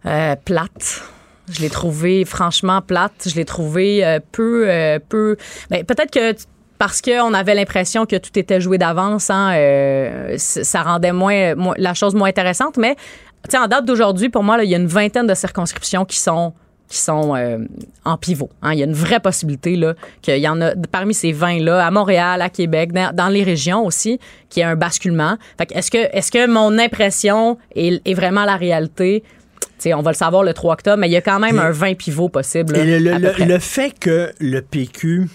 Euh, plate. Je l'ai trouvé franchement plate. Je l'ai trouvé euh, peu, euh, peu. Ben, peut-être que parce qu'on avait l'impression que tout était joué d'avance, hein, ça rendait moins, moins- la chose moins intéressante. Mais en date d'aujourd'hui, pour moi, il y a une vingtaine de circonscriptions qui sont qui sont euh, en pivot. hein. Il y a une vraie possibilité là qu'il y en a parmi ces 20 là à Montréal, à Québec, dans, dans les régions aussi, qu'il y ait un basculement. Fait que est-ce que est-ce que mon impression est, est vraiment la réalité? Tu sais, on va le savoir le 3 octobre, mais il y a quand même un 20 pivot possible. là, Et le, à le- peu près. le fait que le PQ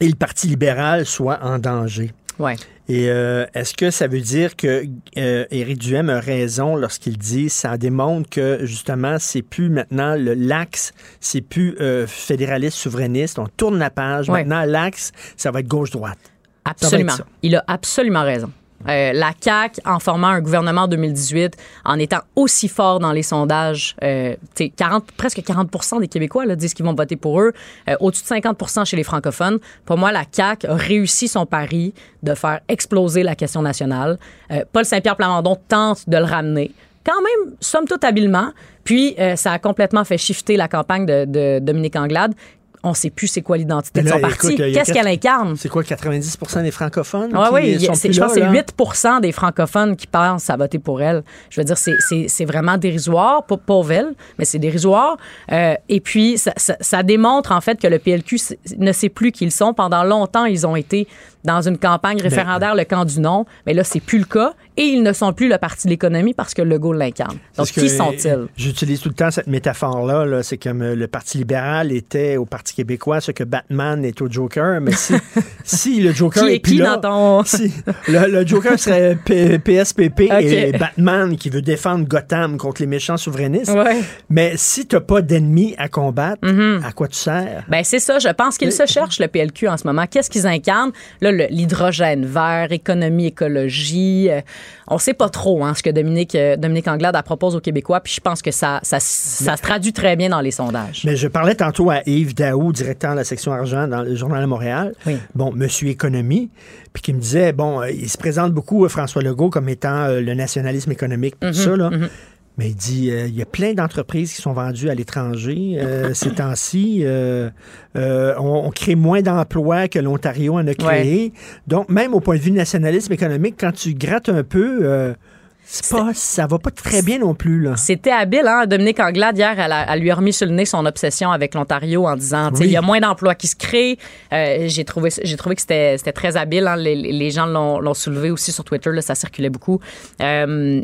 et le Parti libéral soient en danger. Ouais. Et euh, est-ce que ça veut dire que euh, Éric Duhem a raison lorsqu'il dit ça démontre que justement c'est plus maintenant le l'axe, c'est plus euh, fédéraliste souverainiste, on tourne la page. Ouais. Maintenant l'axe, ça va être gauche droite. Absolument. Il a absolument raison. Euh, la CAQ, en formant un gouvernement en 2018, en étant aussi fort dans les sondages, euh, t'sais, 40, presque 40% des Québécois là, disent qu'ils vont voter pour eux, euh, au-dessus de 50% chez les francophones. Pour moi, la CAQ a réussi son pari de faire exploser la question nationale. Euh, Paul Saint-Pierre Plamondon tente de le ramener quand même, somme toute habilement. Puis, ça a complètement fait shifter la campagne de Dominique Anglade. On ne sait plus c'est quoi l'identité de son parti. Qu'est-ce qu'elle incarne? C'est quoi, 90% des francophones? Oui, oui, je pense que c'est là? 8% des francophones qui pensent à voter pour elle. Je veux dire, c'est- vraiment dérisoire, pas pauvre elle, mais c'est dérisoire. Euh, et puis, ça, ça- ça démontre en fait que le PLQ ne sait plus qui ils sont. Pendant longtemps, ils ont été dans une campagne référendaire, le camp du non, mais là, c'est plus le cas. Et ils ne sont plus le parti de l'économie parce que Legault l'incarne. Donc, qui sont-ils? J'utilise tout le temps cette métaphore-là. -là, c'est comme euh, le Parti libéral était au Parti québécois, ce que Batman est au Joker. Mais si, si le Joker Qui est qui là, ton- si le, le Joker serait P- PSPP Ok. et Batman qui veut défendre Gotham contre les méchants souverainistes. Ouais. Mais si t'as pas d'ennemis à combattre, à quoi tu sers? Ben c'est ça, je pense qu'ils se cherchent, le PLQ, en ce moment. Qu'est-ce qu'ils incarnent? Là, l'hydrogène vert, économie, écologie. euh, on sait pas trop hein, ce que Dominique, euh, Dominique Anglade propose aux Québécois, puis je pense que ça, ça, ça se traduit très bien dans les sondages. Mais je parlais tantôt à Yves Daou, directeur de la section argent dans le Journal de Montréal. Bon, Monsieur Économie, puis qui me disait, bon, euh, il se présente beaucoup, euh, François Legault, comme étant euh, le nationalisme économique, tout Mhm, ça, là. mhm. Mais il dit, euh, il y a plein d'entreprises qui sont vendues à l'étranger euh, ces temps-ci. euh, on, on crée moins d'emplois que l'Ontario en a créé. Donc, même au point de vue nationalisme économique, quand tu grattes un peu, c'est pas, ça va pas très bien non plus. Là. C'était habile, hein? Dominique Anglade, hier, elle, a- elle lui a remis sur le nez son obsession avec l'Ontario en disant, Oui. il y a moins d'emplois qui se créent. Euh, j'ai trouvé, j'ai trouvé que c'était, c'était très habile. hein. Les, les gens l'ont, l'ont soulevé aussi sur Twitter, là, ça circulait beaucoup. Euh,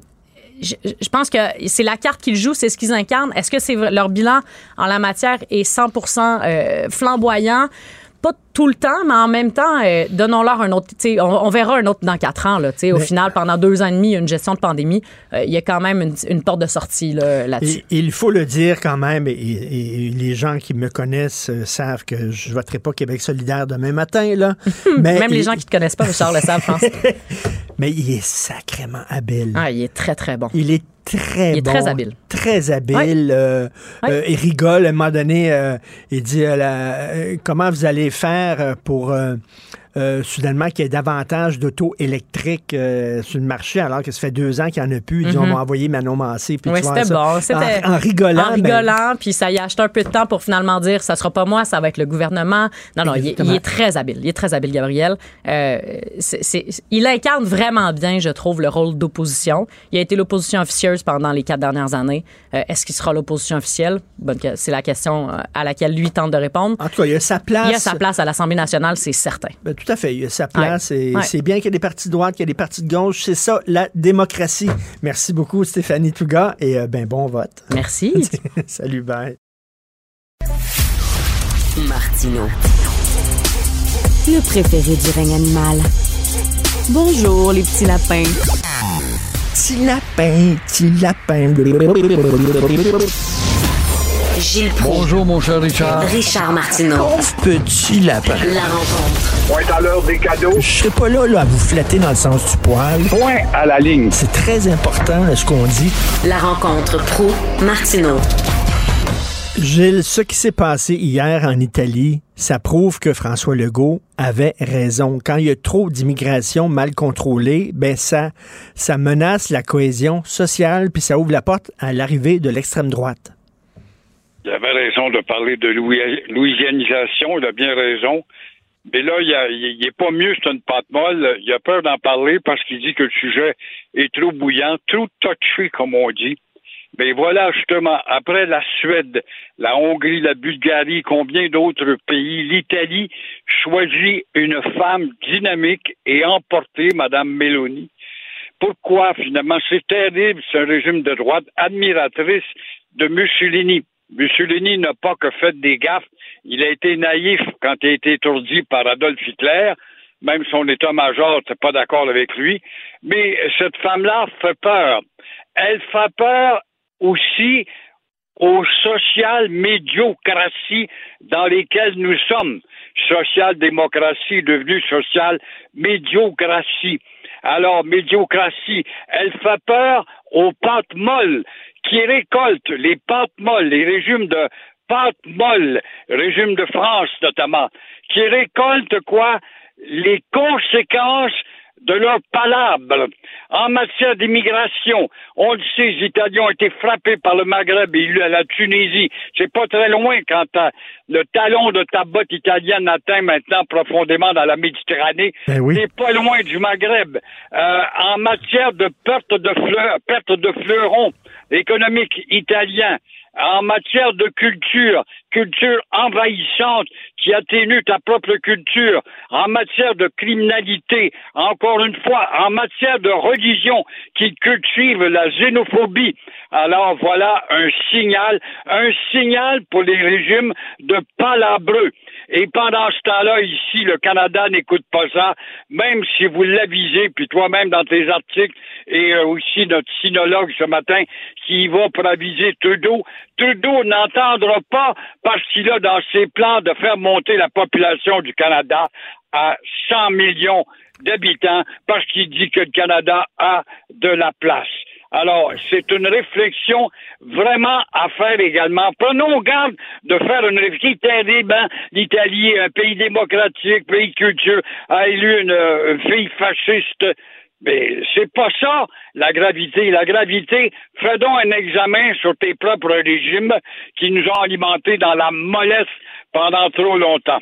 je, je pense que c'est la carte qu'ils jouent, c'est ce qu'ils incarnent. Est-ce que c'est leur bilan en la matière est 100% euh, flamboyant? Pas tout le temps, mais en même temps, euh, donnons-leur un autre. On, on verra un autre dans quatre ans. Là, au final, pendant deux ans et demi, il y a une gestion de pandémie. euh, il y a quand même une, une porte de sortie là, là-dessus. Il faut le dire quand même, et, et- et les gens qui me connaissent euh, savent que je ne voterai pas Québec solidaire demain matin. Là. Mais même les gens qui ne te connaissent pas, Richard le savent, je pense. Mais il est sacrément habile. Ah, il est très, très bon. Il est très Il est bon. très habile. Très habile. Ouais. euh, euh, il rigole. À un moment donné, euh, il dit la- comment vous allez faire pour euh, soudainement qu'il y ait davantage d'auto électriques euh, sur le marché alors que ça fait deux ans qu'il n'y en a plus. Il dit Mhm. on va envoyer Manon Massé. puis Oui, c'était bon. En, en rigolant. En ben, rigolant, puis ça y a acheté un peu de temps pour finalement dire ça sera pas moi, ça va être le gouvernement. Non, non, il est, Exactement. il est très habile. Il est très habile, Gabriel. Euh, il incarne vraiment bien, je trouve, le rôle d'opposition. Il a été l'opposition officieuse pendant les quatre dernières années. Euh, Est-ce qu'il sera l'opposition officielle? C'est la question euh, à laquelle lui tente de répondre. En tout cas, il a sa place. Il a sa place à l'Assemblée nationale, c'est certain. Ben, tout à fait. Il y a sa place. Ouais. et Ouais. C'est bien qu'il y ait des partis de droite, qu'il y ait des partis de gauche. C'est ça, la démocratie. Merci beaucoup, Stéphanie Touga. Et euh, ben, bon vote. Merci. Salut, bye. Martino. Le préféré du règne animal. Bonjour, les petits lapins. Petit lapin, petit lapin. Gilles Proulx. Bonjour, mon cher Richard. Richard Martineau. Pauvre petit lapin. La rencontre. Point à l'heure des cadeaux. Je serai pas là, là à vous flatter dans le sens du poil. Point à la ligne. C'est très important là, ce qu'on dit. La rencontre pro martineau Gilles, ce qui s'est passé hier en Italie, ça prouve que François Legault avait raison. Quand il y a trop d'immigration mal contrôlée, ben ça, ça menace la cohésion sociale, puis ça ouvre la porte à l'arrivée de l'extrême droite. Il avait raison de parler de louis- louisianisation, il a bien raison. Mais là, il, a- il est pas mieux, c'est une pâte molle. Il a peur d'en parler parce qu'il dit que le sujet est trop bouillant, trop touché, comme on dit. Mais voilà, justement, après la Suède, la Hongrie, la Bulgarie, combien d'autres pays, l'Italie choisit une femme dynamique et emportée, Madame Meloni. Pourquoi, finalement? C'est terrible, c'est un régime de droite admiratrice de Mussolini. Mussolini n'a pas que fait des gaffes. Il a été naïf quand il a été étourdi par Adolf Hitler. Même son état-major n'était pas d'accord avec lui. Mais cette femme-là fait peur. Elle fait peur aussi aux sociales médiocraties dans lesquelles nous sommes. Social-démocratie devenue sociale médiocratie. Alors, médiocratie, elle fait peur aux pâtes molles qui récoltent les pâtes molles, les régimes de pâtes molles, régime de France notamment, qui récoltent quoi? Les conséquences de leur palabre. En matière d'immigration, on le sait, les Italiens ont été frappés par le Maghreb et la Tunisie. C'est pas très loin quand le talon de ta botte italienne atteint maintenant profondément dans la Méditerranée. Ben oui. C'est pas loin du Maghreb. Euh, en matière de perte de fleurs, perte de fleurons économiques italiens, en matière de culture, culture envahissante qui atténue ta propre culture, en matière de criminalité, encore une fois, en matière de religion qui cultive la xénophobie. Alors voilà un signal, un signal pour les régimes de palabreux. Et pendant ce temps-là, ici, le Canada n'écoute pas ça, même si vous l'avisez, puis toi-même dans tes articles, et euh, aussi notre sinologue ce matin qui va pour aviser Trudeau. Trudeau n'entendra pas parce qu'il a dans ses plans de faire monter la population du Canada à 100 millions d'habitants parce qu'il dit que le Canada a de la place. Alors, c'est une réflexion vraiment à faire également. Prenons garde de faire une réflexion terrible. hein. L'Italie, un pays démocratique, pays culture, a élu une, euh, fille fasciste. Mais c'est pas ça, la gravité. La gravité, fais donc un examen sur tes propres régimes qui nous ont alimentés dans la mollesse pendant trop longtemps.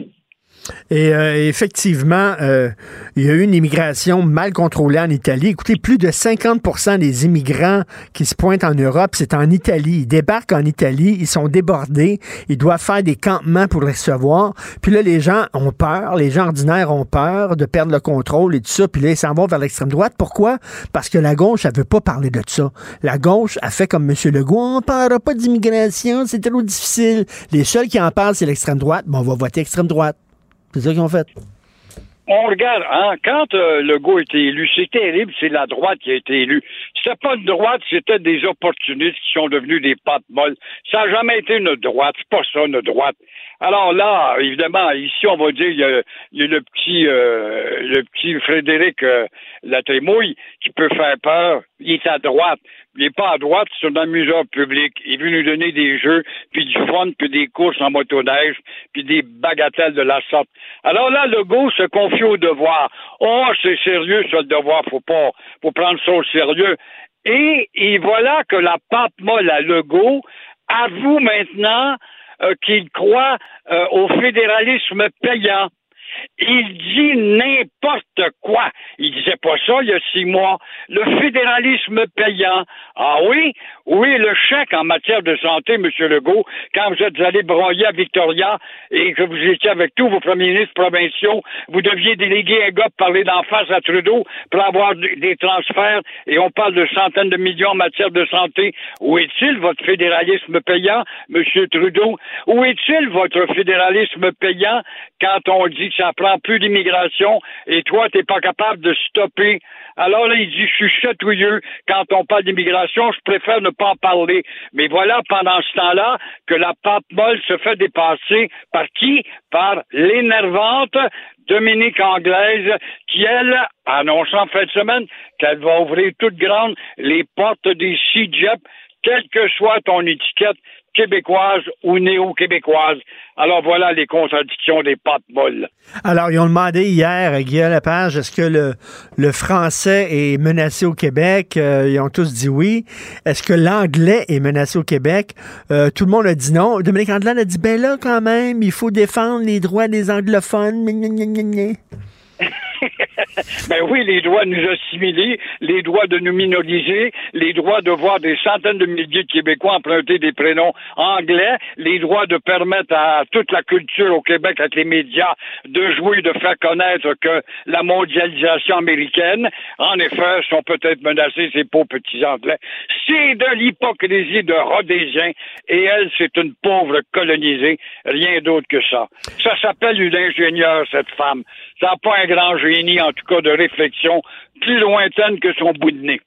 Et euh, effectivement, euh, il y a eu une immigration mal contrôlée en Italie. Écoutez, plus de 50% des immigrants qui se pointent en Europe, c'est en Italie. Ils débarquent en Italie, ils sont débordés, ils doivent faire des campements pour les recevoir. Puis là, les gens ont peur, les gens ordinaires ont peur de perdre le contrôle et tout ça. Puis là, ils s'en vont vers l'extrême droite. Pourquoi? Parce que la gauche, elle veut pas parler de ça. La gauche a fait comme M. Legault, on parlera pas d'immigration, c'est trop difficile. Les seuls qui en parlent, c'est l'extrême droite. Bon, on va voter extrême droite. C'est ça qu'ils ont fait. On regarde, hein, quand euh, Legault a été élu, c'est terrible, c'est la droite qui a été élue. C'était pas une droite, c'était des opportunistes qui sont devenus des pattes molles. Ça n'a jamais été une droite, c'est pas ça une droite. Alors là, évidemment, ici on va dire il y a, le petit euh, le petit Frédéric euh, Latrémouille qui peut faire peur. Il est à droite. Il n'est pas à droite, c'est un amuseur public. Il veut nous donner des jeux, puis du fun, puis des courses en motoneige, puis des bagatelles de la sorte. Alors là, Legault se confie au devoir. Oh, c'est sérieux, le devoir. Faut pas, faut prendre ça au sérieux. Et, voilà que la pape molle à Legault avoue maintenant qu'il croit euh, au fédéralisme payant. Il dit n'importe quoi. Il disait pas ça il y a six mois. Le fédéralisme payant. Ah oui? Oui, le chèque en matière de santé, M. Legault, quand vous êtes allé broyer à Victoria et que vous étiez avec tous vos premiers ministres provinciaux, vous deviez déléguer un gars pour parler d'en face à Trudeau pour avoir des transferts et on parle de centaines de millions en matière de santé. Où est-il votre fédéralisme payant, M. Trudeau? Où est-il votre fédéralisme payant quand on dit que ça plus d'immigration et toi, t'es pas capable de stopper. Alors là, il dit, je suis chatouilleux quand on parle d'immigration, je préfère ne pas en parler. Mais voilà, pendant ce temps-là, que la pape molle se fait dépasser par qui? Par l'énervante Dominique Anglaise, qui, elle, annonce en fin de semaine qu'elle va ouvrir toute grande les portes des CIGEP, quelle que soit ton étiquette, québécoise ou néo-québécoise. Alors voilà les contradictions des pattes molles. Alors, ils ont demandé hier, Guillaume Lepage, est-ce que le, le français est menacé au Québec? Euh, ils ont tous dit oui. Est-ce que l'anglais est menacé au Québec? Euh, tout le monde a dit non. Dominique Anglade a dit, ben là, quand même, il faut défendre les droits des anglophones. ben oui, les droits de nous assimiler, les droits de nous minoriser, les droits de voir des centaines de milliers de Québécois emprunter des prénoms anglais, les droits de permettre à toute la culture au Québec, avec les médias, de jouer, de faire connaître que la mondialisation américaine, en effet, sont peut-être menacés, ces pauvres petits Anglais. C'est de l'hypocrisie de Rhodésien, et elle, c'est une pauvre colonisée, rien d'autre que ça. Ça s'appelle une ingénieure, cette femme. N'a pas un grand génie, en tout cas, de réflexion plus lointaine que son bout de nez.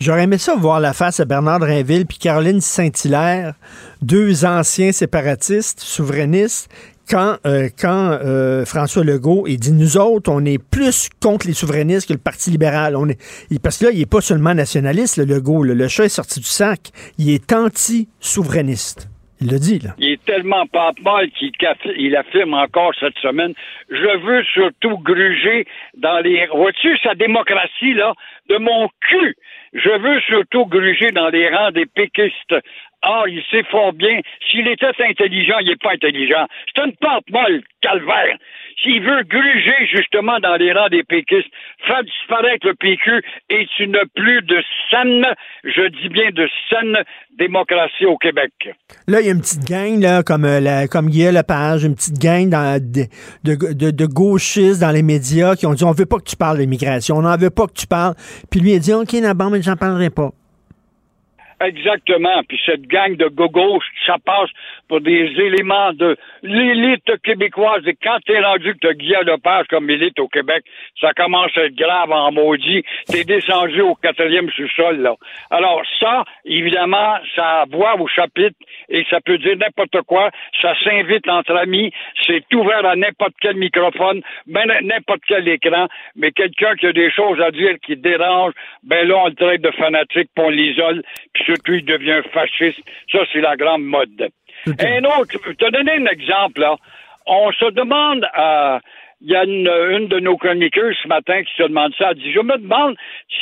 J'aurais aimé ça voir la face à Bernard Drinville puis Caroline Saint-Hilaire, deux anciens séparatistes, souverainistes, quand, euh, quand euh, François Legault il dit nous autres, on est plus contre les souverainistes que le Parti libéral. On est, parce que là, il n'est pas seulement nationaliste, le Legault. Le chat est sorti du sac. Il est anti-souverainiste. Il le dit, là. Il est tellement pas mal qu'il il affirme encore cette semaine Je veux surtout gruger dans les. Vois-tu sa démocratie, là, de mon cul? Je veux surtout gruger dans les rangs des péquistes. Ah, il sait fort bien. S'il était intelligent, il n'est pas intelligent. C'est une pente molle, calvaire. S'il veut gruger justement dans les rangs des péquistes, faire disparaître le PQ et tu n'as plus de saine, je dis bien de saine démocratie au Québec. Là, il y a une petite gang, là, comme, euh, la, comme Guy Lepage, une petite gang de, gauchistes dans les médias qui ont dit on veut pas que tu parles d'immigration, on n'en veut pas que tu parles. Puis lui, il a dit OK, d'abord, mais j'en parlerai pas. Exactement. Puis cette gang de gogos, ça passe pour des éléments de l'élite québécoise. Et quand t'es rendu que t'as Guy Lepage comme élite au Québec, ça commence à être grave en maudit. T'es descendu au quatrième sous-sol, là. Alors ça, évidemment, ça voit au chapitre et ça peut dire n'importe quoi. Ça s'invite entre amis. C'est ouvert à n'importe quel microphone, ben, n'importe quel écran. Mais quelqu'un qui a des choses à dire qui dérange, ben là, on le traite de fanatique, on l'isole, surtout, il devient fasciste. Ça, c'est la grande mode. Un autre, je te donner un exemple, là. On se demande à. Il y a une, une, de nos chroniqueurs ce matin qui se demande ça. Elle dit Je me demande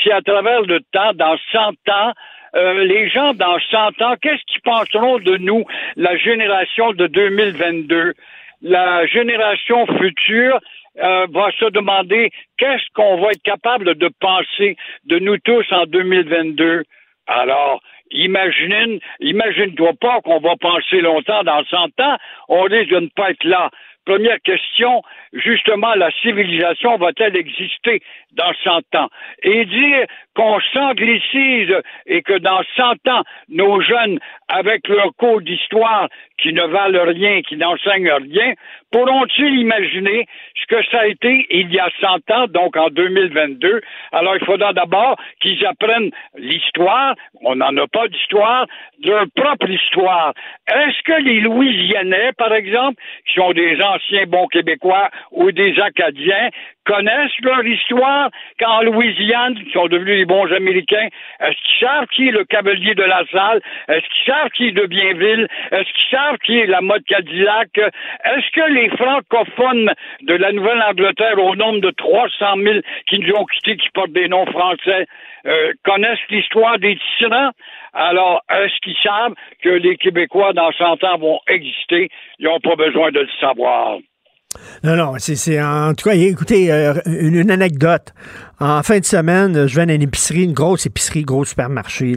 si à travers le temps, dans 100 ans, euh, les gens dans 100 ans, qu'est-ce qu'ils penseront de nous, la génération de 2022? La génération future euh, va se demander qu'est-ce qu'on va être capable de penser de nous tous en 2022. Alors, imagine, imagine-toi pas qu'on va penser longtemps dans 100 ans, on risque de ne pas être là. Première question, justement, la civilisation va-t-elle exister dans 100 ans? Et dire qu'on s'anglicise et que dans 100 ans, nos jeunes, avec leur cours d'histoire qui ne valent rien, qui n'enseignent rien, pourront-ils imaginer ce que ça a été il y a 100 ans, donc en 2022? Alors, il faudra d'abord qu'ils apprennent l'histoire, on n'en a pas d'histoire, leur propre histoire. Est-ce que les Louisianais, par exemple, qui sont des anciens bons Québécois ou des Acadiens, connaissent leur histoire qu'en Louisiane, qui sont devenus les bons Américains, est-ce qu'ils savent qui est le cavalier de la salle? Est-ce qu'ils savent qui est de Bienville? Est-ce qu'ils savent qui est la mode Cadillac? Est-ce que les francophones de la Nouvelle-Angleterre, au nombre de 300 000 qui nous ont quittés, qui portent des noms français, euh, connaissent l'histoire des tyrans? Alors, est-ce qu'ils savent que les Québécois, dans 100 ans, vont exister? Ils n'ont pas besoin de le savoir. Non, non, c'est en tout cas, écoutez, euh, une, anecdote. En fin de semaine, je vais dans une épicerie, une grosse épicerie, gros supermarché,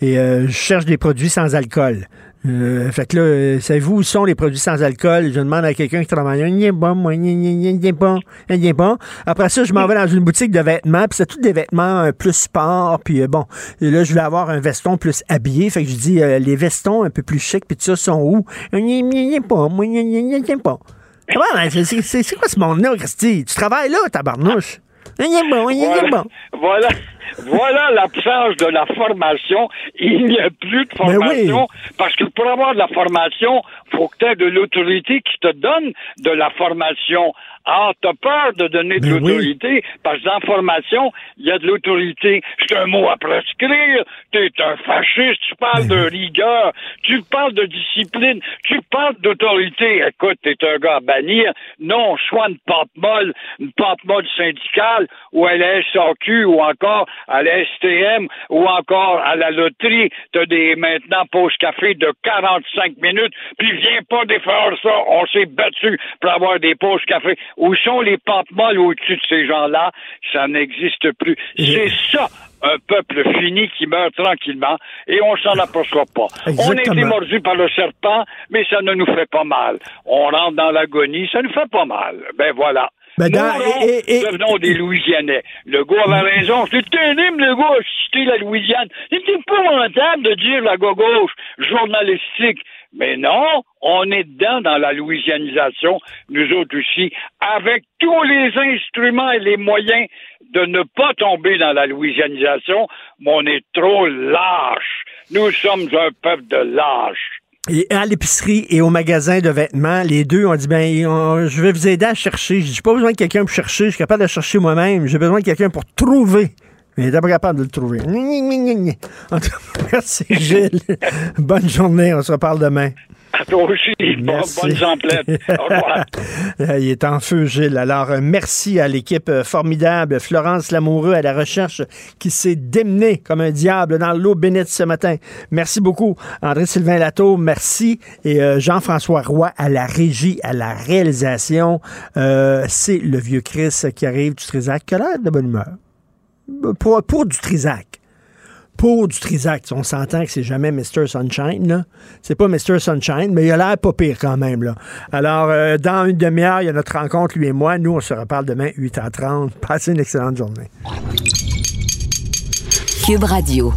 et euh, je cherche des produits sans alcool. Euh, fait que là, savez-vous où sont les produits sans alcool? Je demande à quelqu'un qui travaille. Il est bon, moi, bon, il est bon. Après ça, je m'en vais dans une boutique de vêtements, puis c'est tous des vêtements plus sport, puis bon. Et là, je voulais avoir un veston plus habillé. Fait que je dis, les vestons un peu plus chics, puis tout ça sont où? Il est pas, moi, est pas. C'est quoi ce monde-là, Christy? Tu travailles là, tabarnouche? Il est bon, il est bon. Voilà. Voilà l'absence de la formation. Il n'y a plus de formation parce que pour avoir de la formation, faut que tu aies de l'autorité qui te donne de la formation. Ah, t'as peur de donner de l'autorité, parce que dans formation, il y a de l'autorité. C'est un mot à prescrire. T'es un fasciste, tu parles de rigueur, tu parles de discipline, tu parles d'autorité. Écoute, t'es un gars à bannir. Non, soit une pente molle, une pente molle syndicale, ou à la SAQ, ou encore à la STM, ou encore à la loterie. T'as des, maintenant, pause café de 45 minutes, puis viens pas défendre ça. On s'est battu pour avoir des pauses café. Où sont les papes molles au-dessus de ces gens-là? Ça n'existe plus. C'est ça un peuple fini qui meurt tranquillement et on s'en aperçoit pas. On a été mordu par le serpent, mais ça ne nous fait pas mal. On rentre dans l'agonie, ça nous fait pas mal. Ben voilà. Ben dans- non, et- et- devenons des Louisianais. Le gars avait raison. C'est terrible, le gars, cité la Louisiane. C'est épouvantable de dire la gauche journalistique. Mais non, on est dedans dans la louisianisation, nous autres aussi, avec tous les instruments et les moyens de ne pas tomber dans la louisianisation, mais on est trop lâches. Nous sommes un peuple de lâches. Et à l'épicerie et au magasin de vêtements, les deux ont dit ben on- je vais vous aider à chercher. J'ai pas besoin de quelqu'un pour chercher, je suis capable de chercher moi-même. J'ai besoin de quelqu'un pour trouver. Mais il n'est pas capable de le trouver. En tout cas, Merci Gilles. Bonne journée, on se reparle demain. À toi aussi, Merci. bonne emplette. Au revoir. Euh, Il est en feu, Gilles. Alors, euh, merci à l'équipe euh, formidable. Florence Lamoureux à la recherche qui s'est démenée comme un diable dans l'eau bénite ce matin. Merci beaucoup. André-Sylvain Lato, merci. Et euh, Jean-François Roy à la régie, à la réalisation. Euh, C'est le vieux Chris qui arrive du Trisac qui a l'air de bonne humeur? Pour, du Trisac pour du Trisac. On s'entend que c'est jamais Mr. Sunshine. C'est pas Mr. Sunshine, mais il a l'air pas pire quand même. Alors, euh, dans une demi-heure, il y a notre rencontre, lui et moi. Nous, on se reparle demain, 8h30. Passez une excellente journée. Cube Radio.